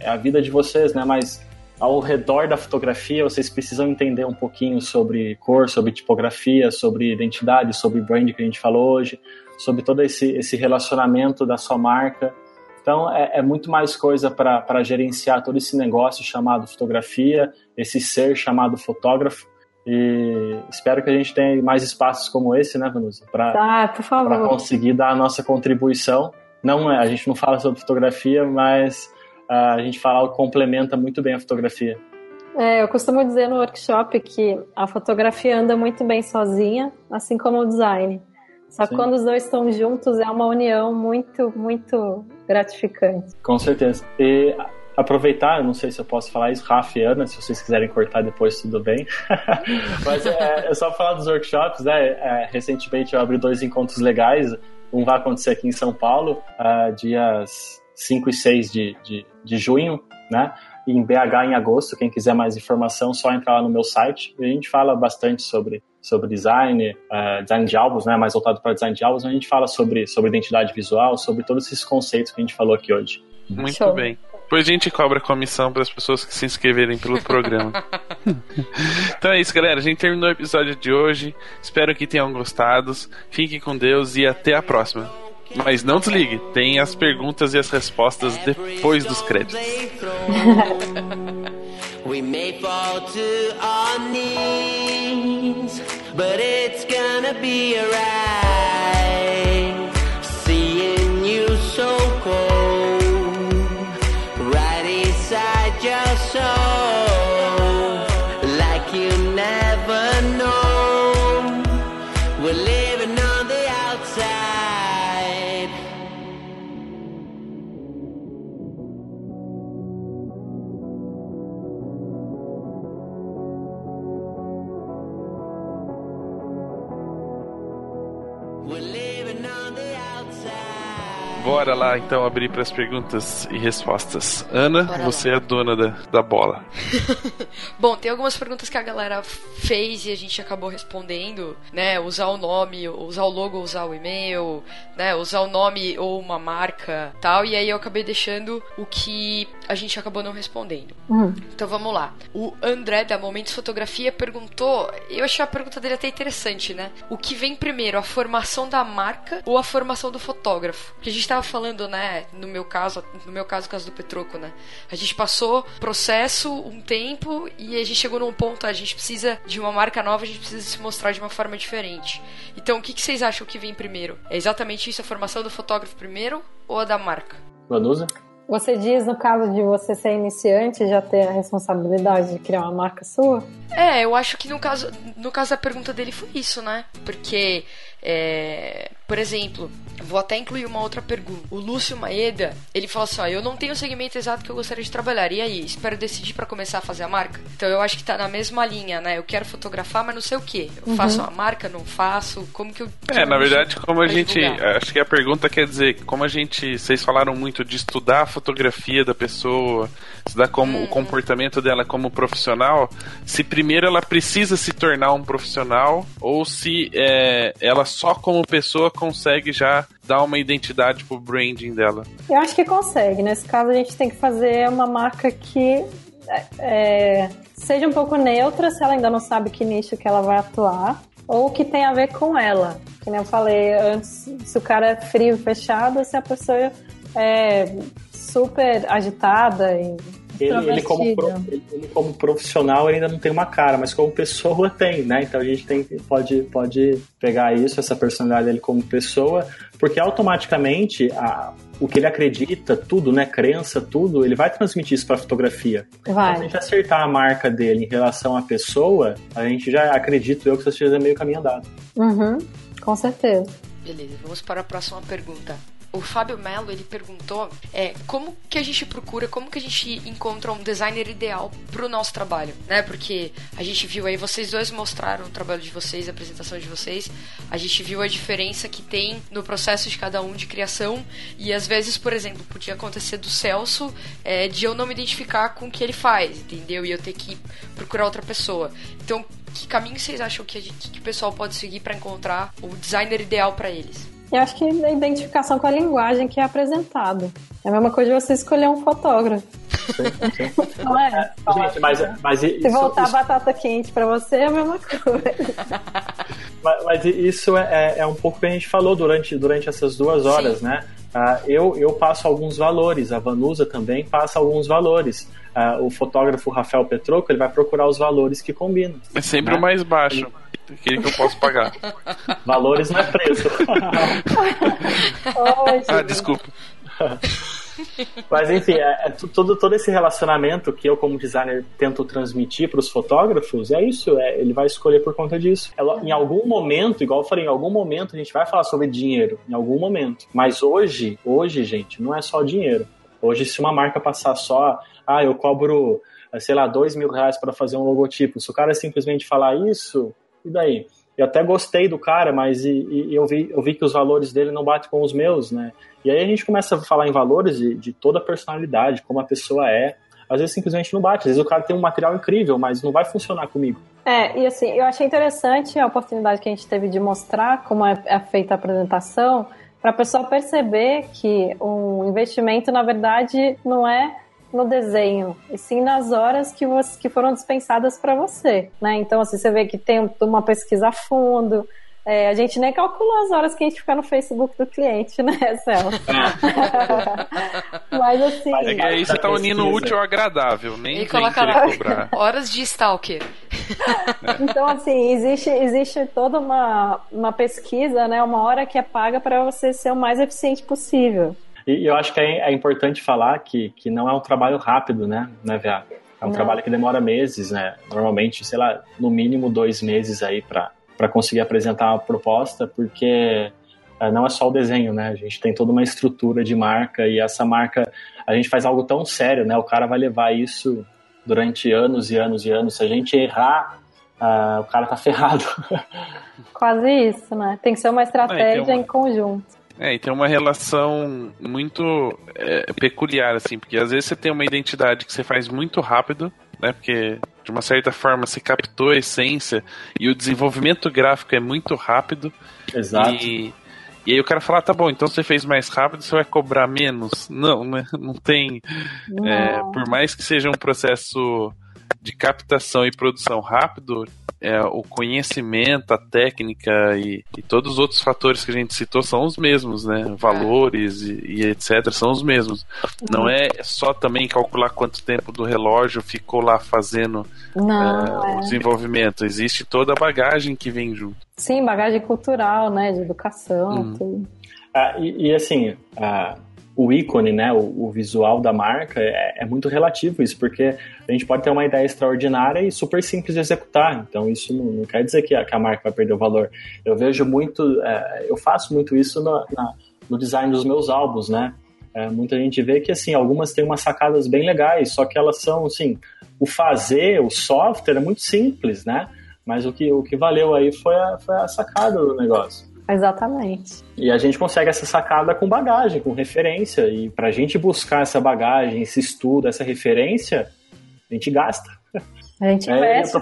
é a vida de vocês, né? Mas ao redor da fotografia, vocês precisam entender um pouquinho sobre cor, sobre tipografia, sobre identidade, sobre brand que a gente falou hoje, sobre todo esse, esse relacionamento da sua marca. Então, é, é muito mais coisa para gerenciar todo esse negócio chamado fotografia, esse ser chamado fotógrafo. E espero que a gente tenha mais espaços como esse, né, Vanusa? Para ah, conseguir dar a nossa contribuição. Não, é, a gente não fala sobre fotografia, mas a gente fala que complementa muito bem a fotografia. É, eu costumo dizer no workshop que a fotografia anda muito bem sozinha, assim como o design. Só que quando os dois estão juntos é uma união muito, muito gratificante. Com certeza. E aproveitar, não sei se eu posso falar isso, Rafa e Ana, se vocês quiserem cortar depois, tudo bem. Mas é, é, só falar dos workshops, né? É, recentemente eu abri dois encontros legais. Um vai acontecer aqui em São Paulo, uh, dias 5 e 6 de, de, de junho, né? E em BH em agosto. Quem quiser mais informação, só entrar lá no meu site. A gente fala bastante sobre, sobre design, uh, design de álbuns, né? Mais voltado para design de álbuns. A gente fala sobre, sobre identidade visual, sobre todos esses conceitos que a gente falou aqui hoje. Muito Show. bem. Depois a gente cobra comissão para as pessoas que se inscreverem pelo programa. então é isso, galera. A gente terminou o episódio de hoje. Espero que tenham gostado. Fiquem com Deus e até a próxima. Mas não desligue, tem as perguntas e as respostas depois dos créditos. We may fall to our knees, but it's gonna be alright. Bora lá então abrir para as perguntas e respostas. Ana, Bora você é a dona da, da bola. Bom, tem algumas perguntas que a galera fez e a gente acabou respondendo, né? Usar o nome, usar o logo, usar o e-mail, né? Usar o nome ou uma marca, tal. E aí eu acabei deixando o que a gente acabou não respondendo. Uhum. Então vamos lá. O André da Momentos Fotografia perguntou, eu achei a pergunta dele até interessante, né? O que vem primeiro, a formação da marca ou a formação do fotógrafo? Que a gente tava falando, né, no meu caso, no meu caso, o caso do Petroco, né? A gente passou processo um tempo e a gente chegou num ponto, a gente precisa de uma marca nova, a gente precisa se mostrar de uma forma diferente. Então, o que, que vocês acham que vem primeiro? É exatamente isso, a formação do fotógrafo primeiro ou a da marca? Vanusa? Você diz, no caso de você ser iniciante, já ter a responsabilidade de criar uma marca sua? É, eu acho que no caso, no caso da pergunta dele foi isso, né? Porque, é, por exemplo, vou até incluir uma outra pergunta. O Lúcio Maeda, ele falou assim: ó, eu não tenho o segmento exato que eu gostaria de trabalhar. E aí, espero decidir para começar a fazer a marca? Então eu acho que tá na mesma linha, né? Eu quero fotografar, mas não sei o que. Eu Uhum. faço a marca, não faço? Como que eu. É, na verdade, como a gente. divulgar? Acho que a pergunta quer dizer, como a gente. Vocês falaram muito de estudar a fotografia da pessoa, estudar como Uhum. o comportamento dela como profissional, se primeiro ela precisa se tornar um profissional, ou se é, ela só como pessoa consegue já dar uma identidade pro branding dela. Eu acho que consegue. Nesse caso, a gente tem que fazer uma marca que é, é, seja um pouco neutra, se ela ainda não sabe que nicho que ela vai atuar, ou que tem a ver com ela. Que nem eu falei antes, se o cara é frio fechado, se a pessoa é super agitada e Ele, ele como, pro- ele- como profissional ele ainda não tem uma cara, mas como pessoa tem, né? Então a gente tem, pode, pode pegar isso, essa personalidade dele como pessoa, porque automaticamente a, o que ele acredita, tudo, né? Crença, tudo, ele vai transmitir isso para fotografia. Então, se a Vai. gente acertar a marca dele em relação à pessoa, a gente já acredito eu que isso seja meio caminho andado. Uhum, com certeza. Beleza, vamos para a próxima pergunta. O Fábio Melo, ele perguntou é, como que a gente procura, como que a gente encontra um designer ideal pro nosso trabalho, né? Porque a gente viu aí, vocês dois mostraram o trabalho de vocês, a apresentação de vocês, a gente viu a diferença que tem no processo de cada um de criação e às vezes, por exemplo, podia acontecer do Celso é, de eu não me identificar com o que ele faz, entendeu? E eu ter que procurar outra pessoa. Então, que caminho vocês acham que, gente- que o pessoal pode seguir para encontrar o designer ideal para eles? Eu acho que a identificação com a linguagem que é apresentada. É a mesma coisa de você escolher um fotógrafo. Não é? Gente, mas, mas Se isso, voltar isso- batata quente pra você, é a mesma coisa. Mas, mas isso é, é um pouco que a gente falou durante, durante essas duas horas, Sim. né? Ah, eu, eu passo alguns valores, a Vanusa também passa alguns valores. Ah, o fotógrafo Rafael Petroco ele vai procurar os valores que combinam. É sempre Né? o mais baixo. Aquele que eu posso pagar. Valores não é preço. Ah, desculpa. Mas enfim, é, é todo, todo esse relacionamento que eu, como designer, tento transmitir para os fotógrafos, é isso, é, ele vai escolher por conta disso. Lo- em algum momento, igual eu falei, em algum momento a gente vai falar sobre dinheiro, em algum momento. Mas hoje, hoje, gente, não é só dinheiro. Hoje, se uma marca passar só, ah, eu cobro, sei lá, dois mil reais para fazer um logotipo, se o cara simplesmente falar isso, e daí? Eu até gostei do cara, mas e, e eu, vi, eu vi que os valores dele não batem com os meus, né? E aí a gente começa a falar em valores de, de toda a personalidade, como a pessoa é. Às vezes simplesmente não bate. Às vezes o cara tem um material incrível, mas não vai funcionar comigo. É, e assim, eu achei interessante a oportunidade que a gente teve de mostrar como é, é feita a apresentação, para a pessoa perceber que um investimento, na verdade, não é no desenho, e sim nas horas que, você, que foram dispensadas para você, né? Então, assim, você vê que tem uma pesquisa a fundo, é, a gente nem calculou as horas que a gente fica no Facebook do cliente, né, Celso? Mas assim. Mas é que aí você tá unindo o útil ao agradável, nem e coloca lá cobrar. horas de stalker. Então, assim, existe, existe toda uma, uma pesquisa, né? Uma hora que é paga para você ser o mais eficiente possível. E eu acho que é, é, importante falar que, que não é um trabalho rápido, né, né VA? É um não. trabalho que demora meses, né? Normalmente, sei lá, no mínimo dois meses aí para conseguir apresentar uma proposta, porque é, não é só o desenho, né? A gente tem toda uma estrutura de marca e essa marca, a gente faz algo tão sério, né? O cara vai levar isso durante anos e anos e anos. Se a gente errar, uh, o cara tá ferrado. Quase isso, né? Tem que ser uma estratégia uma... em conjunto. É, e tem uma relação muito é, peculiar, assim, porque às vezes você tem uma identidade que você faz muito rápido, né? Porque de uma certa forma você captou a essência e o desenvolvimento gráfico é muito rápido. Exato. E, e aí o cara fala, ah, tá bom, então você fez mais rápido, você vai cobrar menos. Não, né? Não tem. Não. É, por mais que seja um processo de captação e produção rápido, é, o conhecimento, a técnica e, e, todos os outros fatores que a gente citou são os mesmos, né? Valores e, e etc. são os mesmos. Não é só também calcular quanto tempo do relógio ficou lá fazendo Não, é, o desenvolvimento. Existe toda a bagagem que vem junto. Sim, bagagem cultural, né? De educação, hum. tudo. Ah, e, e, assim, ah, o ícone, né, o, o visual da marca, é, é, muito relativo isso, porque a gente pode ter uma ideia extraordinária e super simples de executar. Então, isso não, não quer dizer que a, que a, marca vai perder o valor. Eu vejo muito, é, eu faço muito isso no, na, no design dos meus álbuns, né? É, muita gente vê que, assim, algumas têm umas sacadas bem legais, só que elas são, assim, o fazer, o software é muito simples, né? Mas o que, o que valeu aí foi a, foi a sacada do negócio. Exatamente. E a gente consegue essa sacada com bagagem, com referência. E para a gente buscar essa bagagem, esse estudo, essa referência, a gente gasta. A gente é, investe.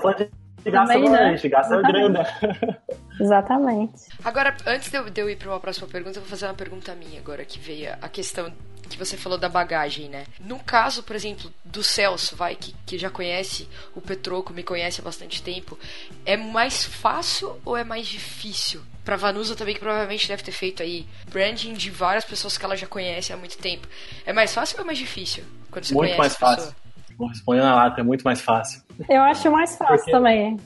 De gasta também, né? a gente gasta grana. Exatamente. Agora, antes de eu, de eu ir para uma próxima pergunta, eu vou fazer uma pergunta minha agora, que veio a questão que você falou da bagagem, né? No caso, por exemplo, do Celso, vai, que, que já conhece o Petroco, me conhece há bastante tempo, é mais fácil ou é mais difícil? Pra Vanusa também, que provavelmente deve ter feito aí branding de várias pessoas que ela já conhece há muito tempo. É mais fácil ou é mais difícil? Quando você muito mais fácil. Vou responder na lata, é muito mais fácil. Eu acho mais fácil Porque... também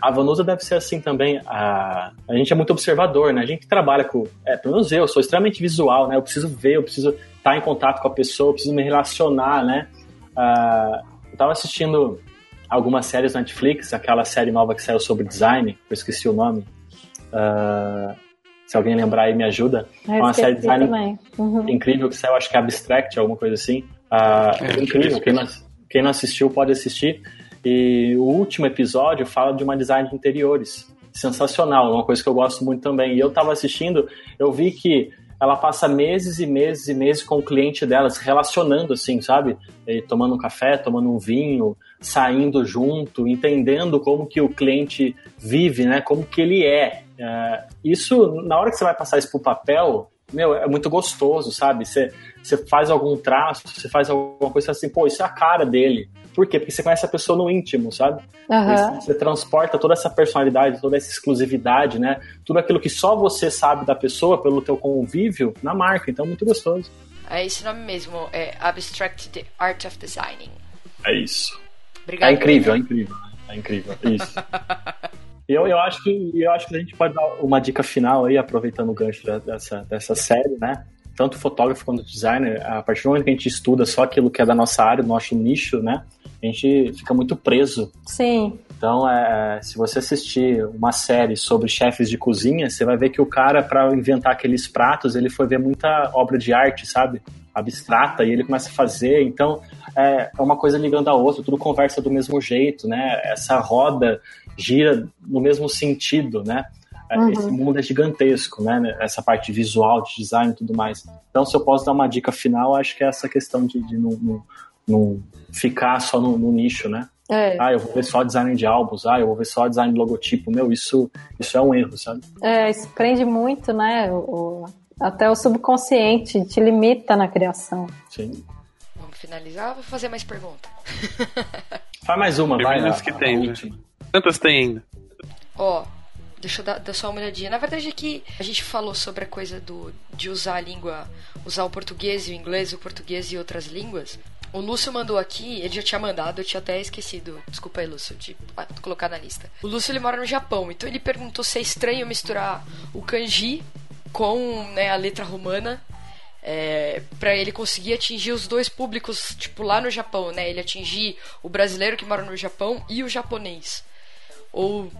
a Vanusa deve ser assim também. A, a gente é muito observador, né? A gente trabalha com. É, pelo menos eu, sou extremamente visual, né? Eu preciso ver, eu preciso estar em contato com a pessoa, eu preciso me relacionar, né? Uh, eu tava assistindo algumas séries na Netflix, aquela série nova que saiu sobre design, eu esqueci o nome. Uh, se alguém lembrar aí, me ajuda. É uma série de design uhum. incrível que saiu, acho que é Abstract, alguma coisa assim. Uh, é, incrível, quem não, quem não assistiu pode assistir. E o último episódio fala de uma design de interiores. Sensacional, uma coisa que eu gosto muito também. E eu tava assistindo, eu vi que ela passa meses e meses e meses com o cliente dela, se relacionando assim, sabe? E tomando um café, tomando um vinho, saindo junto, entendendo como que o cliente vive, né? Como que ele é. é isso, na hora que você vai passar isso pro papel, meu, é muito gostoso, sabe? Você, você faz algum traço, você faz alguma coisa assim, pô, isso é a cara dele. Por quê? Porque você conhece a pessoa no íntimo, sabe? Uhum. Você transporta toda essa personalidade, toda essa exclusividade, né? Tudo aquilo que só você sabe da pessoa pelo teu convívio na marca. Então, muito gostoso. É esse nome mesmo, é Abstract the Art of Designing. É isso. Obrigado, é incrível, é incrível. É incrível. Isso. Eu, eu, acho que, eu acho que a gente pode dar uma dica final aí, aproveitando o gancho dessa, dessa série, né? Tanto fotógrafo quanto designer, a partir do momento que a gente estuda só aquilo que é da nossa área, do nosso nicho, né? A gente fica muito preso. Sim. Então, é, se você assistir uma série sobre chefes de cozinha, você vai ver que o cara, para inventar aqueles pratos, ele foi ver muita obra de arte, sabe? abstrata e ele começa a fazer. Então é, é uma coisa ligando a outra, tudo conversa do mesmo jeito, né? Essa roda gira no mesmo sentido, né? É, uhum. Esse mundo é gigantesco, né? Essa parte visual, de design e tudo mais. Então, se eu posso dar uma dica final, acho que é essa questão de, de não, não, não ficar só no, no nicho, né? É. Ah, eu vou ver só design de álbuns, ah, eu vou ver só design de logotipo. Meu, isso, isso é um erro, sabe? É, isso prende muito, né? O, até o subconsciente te limita na criação. Sim. Vamos finalizar ou vou fazer mais pergunta? Faz mais uma, vai. As que tem, né? Quantas tem ainda? Ó, deixa eu dar, dar, só uma olhadinha. Na verdade, aqui a gente falou sobre a coisa do, de usar a língua, usar o português e o inglês, o português e outras línguas. O Lúcio mandou aqui, ele já tinha mandado, eu tinha até esquecido. Desculpa aí, Lúcio, de colocar na lista. O Lúcio ele mora no Japão, então ele perguntou se é estranho misturar o kanji com né, a letra romana é, para ele conseguir atingir os dois públicos, tipo, lá no Japão, né? Ele atingir o brasileiro que mora no Japão e o japonês. Ou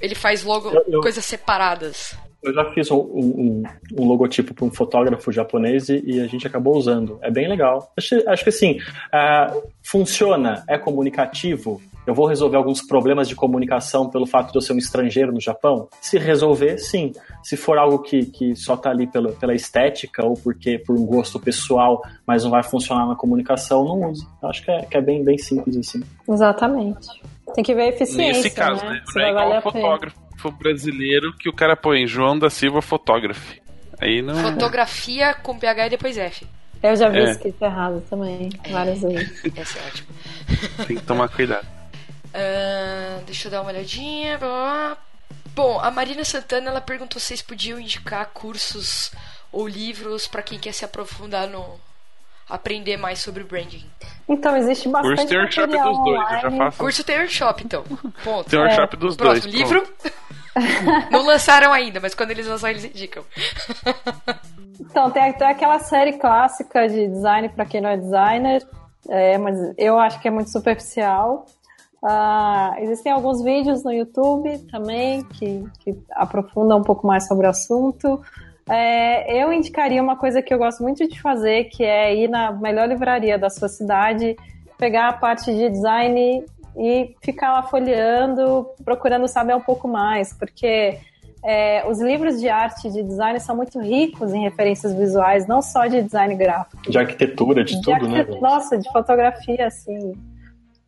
ele faz logo eu, eu... coisas separadas? Eu já fiz um, um, um logotipo para um fotógrafo japonês e, e, a gente acabou usando. É bem legal. Acho, acho que assim, uh, funciona, é comunicativo. Eu vou resolver alguns problemas de comunicação pelo fato de eu ser um estrangeiro no Japão? Se resolver, sim. Se for algo que, que só está ali pela, pela estética ou porque por um gosto pessoal, mas não vai funcionar na comunicação, não use. Acho que é, que é bem, bem simples assim. Exatamente. Tem que ver a eficiência. Nesse caso, né? né? Não é igual fotógrafo brasileiro que o cara põe João da Silva Fotógrafo. Aí não. Fotografia com PH e depois F. Eu já vi é. escrito errado também, várias é. vezes. Essa é ótimo. Tem que tomar cuidado. Uh, deixa eu dar uma olhadinha. Bom, a Marina Santana ela perguntou se vocês podiam indicar cursos ou livros para quem quer se aprofundar no aprender mais sobre branding. Então existe bastante curso tem workshop dos dois, eu já faço. Curso tem workshop então. Ponto. Tem workshop é. dos Próximo, dois. livro. Não lançaram ainda, mas quando eles lançarem eles indicam. Então, tem até aquela série clássica de design para quem não é designer, é, mas eu acho que é muito superficial. Uh, existem alguns vídeos no YouTube também que, que aprofundam um pouco mais sobre o assunto. É, eu indicaria uma coisa que eu gosto muito de fazer, que é ir na melhor livraria da sua cidade, pegar a parte de design e ficar lá folheando, procurando saber um pouco mais, porque é, os livros de arte e de design são muito ricos em referências visuais, não só de design gráfico. De arquitetura, de, de tudo, né? Nossa, de fotografia, assim,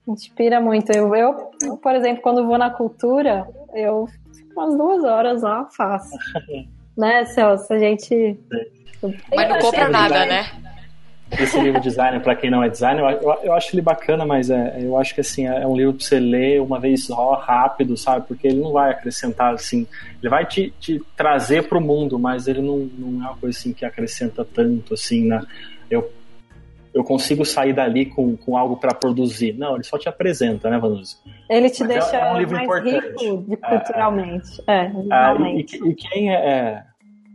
inspira muito. Eu, eu, por exemplo, quando vou na cultura, eu fico umas duas horas lá, faço. né, Celso? A gente. Mas não compra nada, né? Esse livro designer, para quem não é designer, eu, eu, acho ele bacana, mas é, eu acho que assim, é um livro para você ler uma vez só, rápido, sabe? Porque ele não vai acrescentar assim, ele vai te, te trazer para o mundo, mas ele não, não é uma coisa assim que acrescenta tanto assim, né? Eu, eu consigo sair dali com, com algo para produzir. Não, ele só te apresenta, né, Vanusa? Ele te mas é deixa é, um mais importante. rico de, culturalmente. É, é, visualmente. E, e, quem é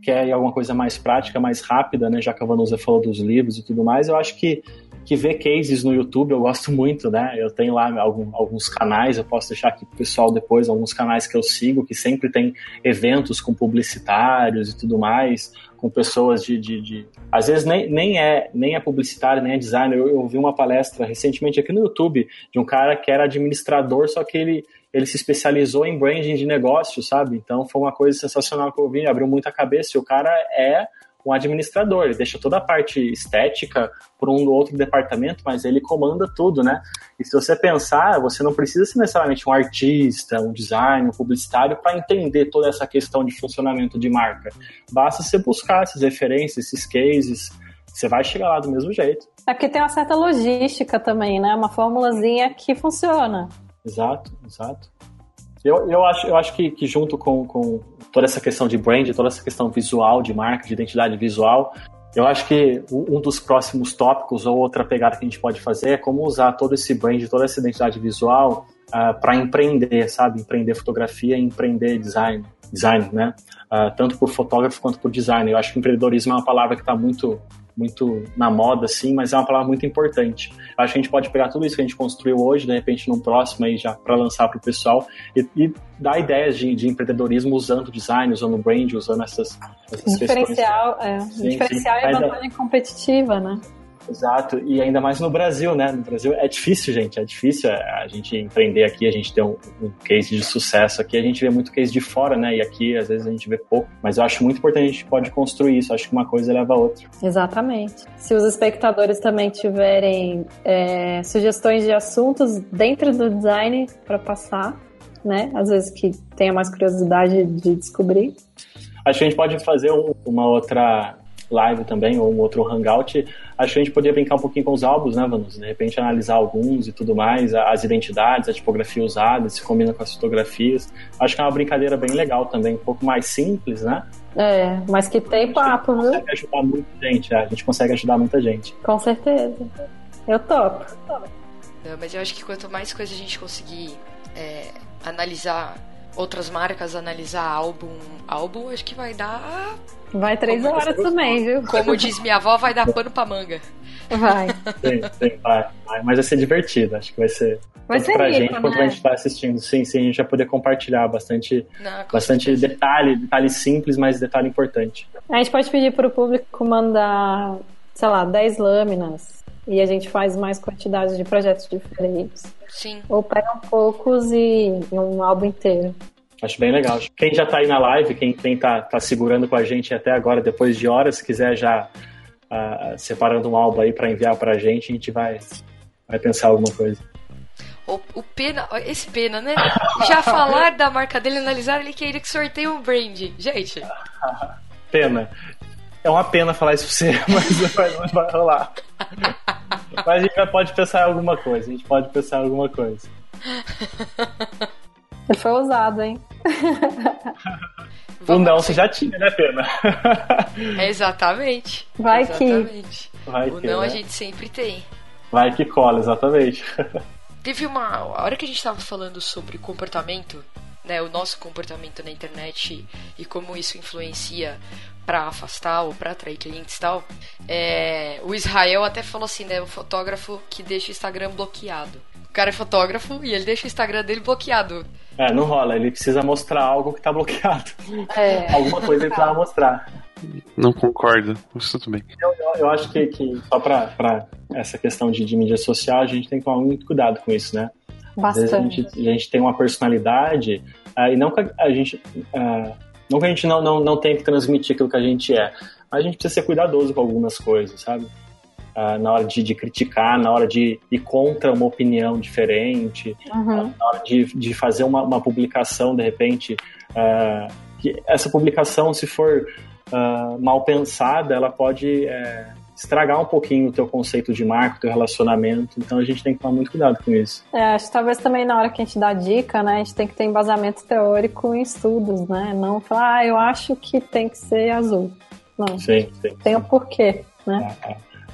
quer alguma coisa mais prática, mais rápida, né? Já que a Vanusa falou dos livros e tudo mais, eu acho que, que ver cases no YouTube eu gosto muito, né? Eu tenho lá algum, alguns canais, eu posso deixar aqui pro pessoal depois, alguns canais que eu sigo, que sempre tem eventos com publicitários e tudo mais, com pessoas de. de, de... Às vezes nem, nem, é, nem é publicitário, nem é designer. Eu, eu vi uma palestra recentemente aqui no YouTube de um cara que era administrador, só que ele ele se especializou em branding de negócio, sabe? Então foi uma coisa sensacional que eu vi, abriu muita cabeça. E o cara é um administrador, ele deixa toda a parte estética por um outro departamento, mas ele comanda tudo, né? E se você pensar, você não precisa ser necessariamente um artista, um designer, um publicitário para entender toda essa questão de funcionamento de marca. Basta você buscar essas referências, esses cases, você vai chegar lá do mesmo jeito. É porque tem uma certa logística também, né? Uma formulazinha que funciona. Exato, exato. Eu, eu acho, eu acho que, que junto com, com toda essa questão de brand, toda essa questão visual, de marca, de identidade visual, eu acho que um dos próximos tópicos ou outra pegada que a gente pode fazer é como usar todo esse brand, toda essa identidade visual uh, ah, para empreender, sabe? Empreender fotografia empreender design, design, né? Uh, tanto por fotógrafo quanto por design. Eu acho que empreendedorismo é uma palavra que está muito muito na moda, assim, mas é uma palavra muito importante. Acho que a gente pode pegar tudo isso que a gente construiu hoje, de repente, num próximo aí já para lançar para o pessoal e, e, dar ideias de, de, empreendedorismo usando design, usando brand, usando essas, essas diferencial, questões. É, sim, diferencial sim. e vantagem competitiva, né? Exato, e ainda mais no Brasil, né? No Brasil é difícil, gente, é difícil a gente empreender aqui, a gente ter um, um, case de sucesso aqui, a gente vê muito case de fora, né? E aqui às vezes a gente vê pouco, mas eu acho muito importante a gente pode construir isso, acho que uma coisa leva a outra. Exatamente. Se os espectadores também tiverem é, sugestões de assuntos dentro do design para passar, né? Às vezes que tenha mais curiosidade de descobrir. Acho que a gente pode fazer um, uma outra live também, ou um outro hangout, acho que a gente poderia brincar um pouquinho com os álbuns, né, Vanus? De repente analisar alguns e tudo mais, as identidades, a tipografia usada, se combina com as fotografias. Acho que é uma brincadeira bem legal também, um pouco mais simples, né? É, mas que tem papo, viu? consegue ajudar muita gente, é, a gente consegue ajudar muita gente. Com certeza. Eu topo. Não, mas eu acho que quanto mais coisa a gente conseguir é, analisar outras marcas, analisar álbum, álbum, acho que vai dar Vai três Como horas também, viu? Como diz minha avó, vai dar pano pra manga. Vai. Sim, sim, vai, vai. Mas vai ser divertido, acho que vai ser. Vai ser pra rico, gente, né? quanto a gente tá assistindo. Sim, sim, a gente vai poder compartilhar bastante, Não, com bastante certeza. detalhe, detalhe simples, mas detalhe importante. A gente pode pedir pro público mandar, sei lá, 10 lâminas. E a gente faz mais quantidade de projetos diferentes. Sim. Ou pega poucos e, e um álbum inteiro. Acho bem legal. Quem já tá aí na live, quem, quem tá, tá segurando com a gente até agora, depois de horas, se quiser já ah, separando um álbum aí para enviar pra gente, a gente vai, vai pensar alguma coisa. O, o Pena, esse Pena, né? Já falar da marca dele, analisar, ele queria que sorteie um brand. Gente, Pena. É uma pena falar isso pra você, mas mas não vai rolar. Mas a gente já pode pensar em alguma coisa. A gente pode pensar em alguma coisa. Ele foi ousado, hein? O vamos- não você já tinha, né, Pena? É exatamente. Vai que- exatamente. Vai O que, não né? a gente sempre tem. Vai que cola, exatamente. Teve uma. A hora que a gente tava falando sobre comportamento, né? O nosso comportamento na internet e como isso influencia pra afastar ou pra atrair clientes e tal. é, o Israel até falou assim, né? O fotógrafo que deixa o Instagram bloqueado. O cara é fotógrafo e ele deixa o Instagram dele bloqueado. É, não rola. Ele precisa mostrar algo que tá bloqueado. É. Alguma coisa ele precisava mostrar. Não concordo, mas tudo bem. Eu, eu- eu acho que, que só pra, pra essa questão de, de mídia social, a gente tem que tomar muito cuidado com isso, né? Às vezes a Bastante. gente, a gente tem uma personalidade ah, e não que a gente ah, não que a gente não, não, não tem que transmitir aquilo que a gente é, mas a gente precisa ser cuidadoso com algumas coisas, sabe? Ah, na hora de, de criticar, na hora de ir contra uma opinião diferente, Uhum. na hora de, de fazer uma, uma publicação, de repente, ah, que essa publicação, se for ah, mal pensada, ela pode eh, estragar um pouquinho o teu conceito de marca, o teu relacionamento. Então a gente tem que tomar muito cuidado com isso. É, acho que talvez também na hora que a gente dá dica, né, a gente tem que ter embasamento teórico em estudos, né? Não falar, ah, eu acho que tem que ser azul. Não, Sim, sim. tem o porquê, né?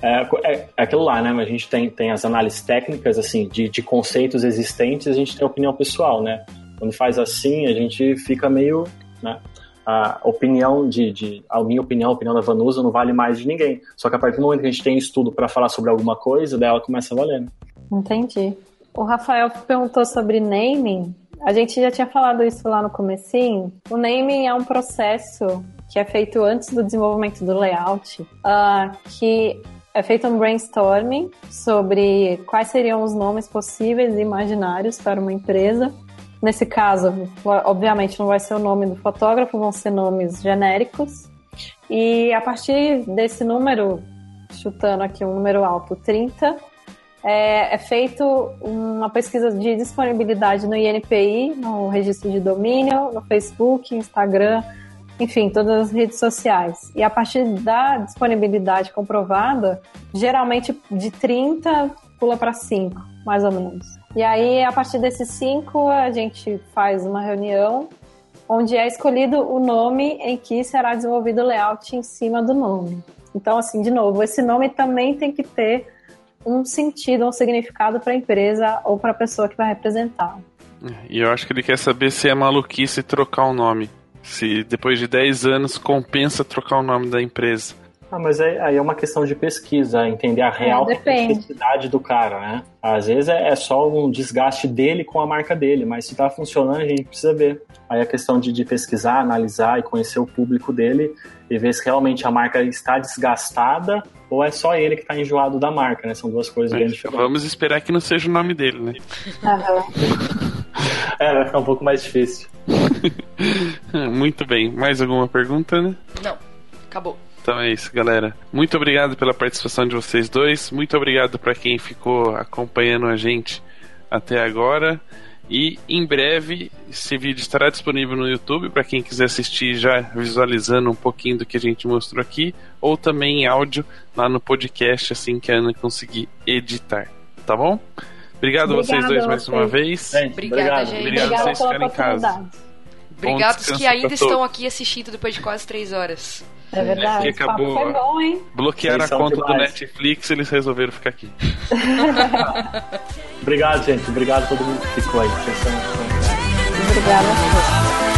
É, é, é- é aquilo lá, né? A gente tem, tem as análises técnicas, assim, de, de conceitos existentes, a gente tem a opinião pessoal, né? Quando faz assim, a gente fica meio, né? A opinião de, de a minha opinião, a opinião da Vanusa não vale mais de ninguém. Só que a partir do momento que a gente tem estudo para falar sobre alguma coisa, daí ela começa a valer. Né? Entendi. O Rafael perguntou sobre naming. A gente já tinha falado isso lá no comecinho. O naming é um processo que é feito antes do desenvolvimento do layout, ah, que é feito um brainstorming sobre quais seriam os nomes possíveis e imaginários para uma empresa. Nesse caso, obviamente não vai ser o nome do fotógrafo, vão ser nomes genéricos. E a partir desse número, chutando aqui um número alto, 30, é, é feito uma pesquisa de disponibilidade no INPI, no registro de domínio, no Facebook, Instagram, enfim, todas as redes sociais. E a partir da disponibilidade comprovada, geralmente de 30 pula para 5, mais ou menos. E aí, a partir desses 5, a gente faz uma reunião onde é escolhido o nome em que será desenvolvido o layout em cima do nome. Então, assim, de novo, esse nome também tem que ter um sentido, um significado para a empresa ou para a pessoa que vai representar. E eu acho que ele quer saber se é maluquice trocar o nome. Se depois de 10 anos compensa trocar o nome da empresa. Ah, mas aí, aí é uma questão de pesquisa, entender a real depende. necessidade do cara, né? Às vezes é, é só um desgaste dele com a marca dele, mas se tá funcionando, a gente precisa ver. Aí a questão de, de pesquisar, analisar e conhecer o público dele e ver se realmente a marca está desgastada ou é só ele que tá enjoado da marca, né? São duas coisas bem diferentes. Vamos esperar que não seja o nome dele, né? É, vai ficar um pouco mais difícil. Muito bem. Mais alguma pergunta, né? Não, acabou. Então é isso, galera. Muito obrigado pela participação de vocês dois. Muito obrigado para quem ficou acompanhando a gente até agora. E em breve esse vídeo estará disponível no YouTube para quem quiser assistir já visualizando um pouquinho do que a gente mostrou aqui, ou também em áudio lá no podcast assim que a Ana conseguir editar. Tá bom? Obrigado a vocês dois mais vocês. uma vez. Gente, Obrigada, obrigado. gente. Obrigado Obrigada vocês pela ficarem em casa. descanso que ainda estão aqui assistindo depois de quase três horas. É verdade. que papo acabou, foi bom, hein? Bloquearam a conta do demais. Netflix, eles resolveram ficar aqui. Obrigado, gente. Obrigado a todo mundo que ficou aí. Obrigada.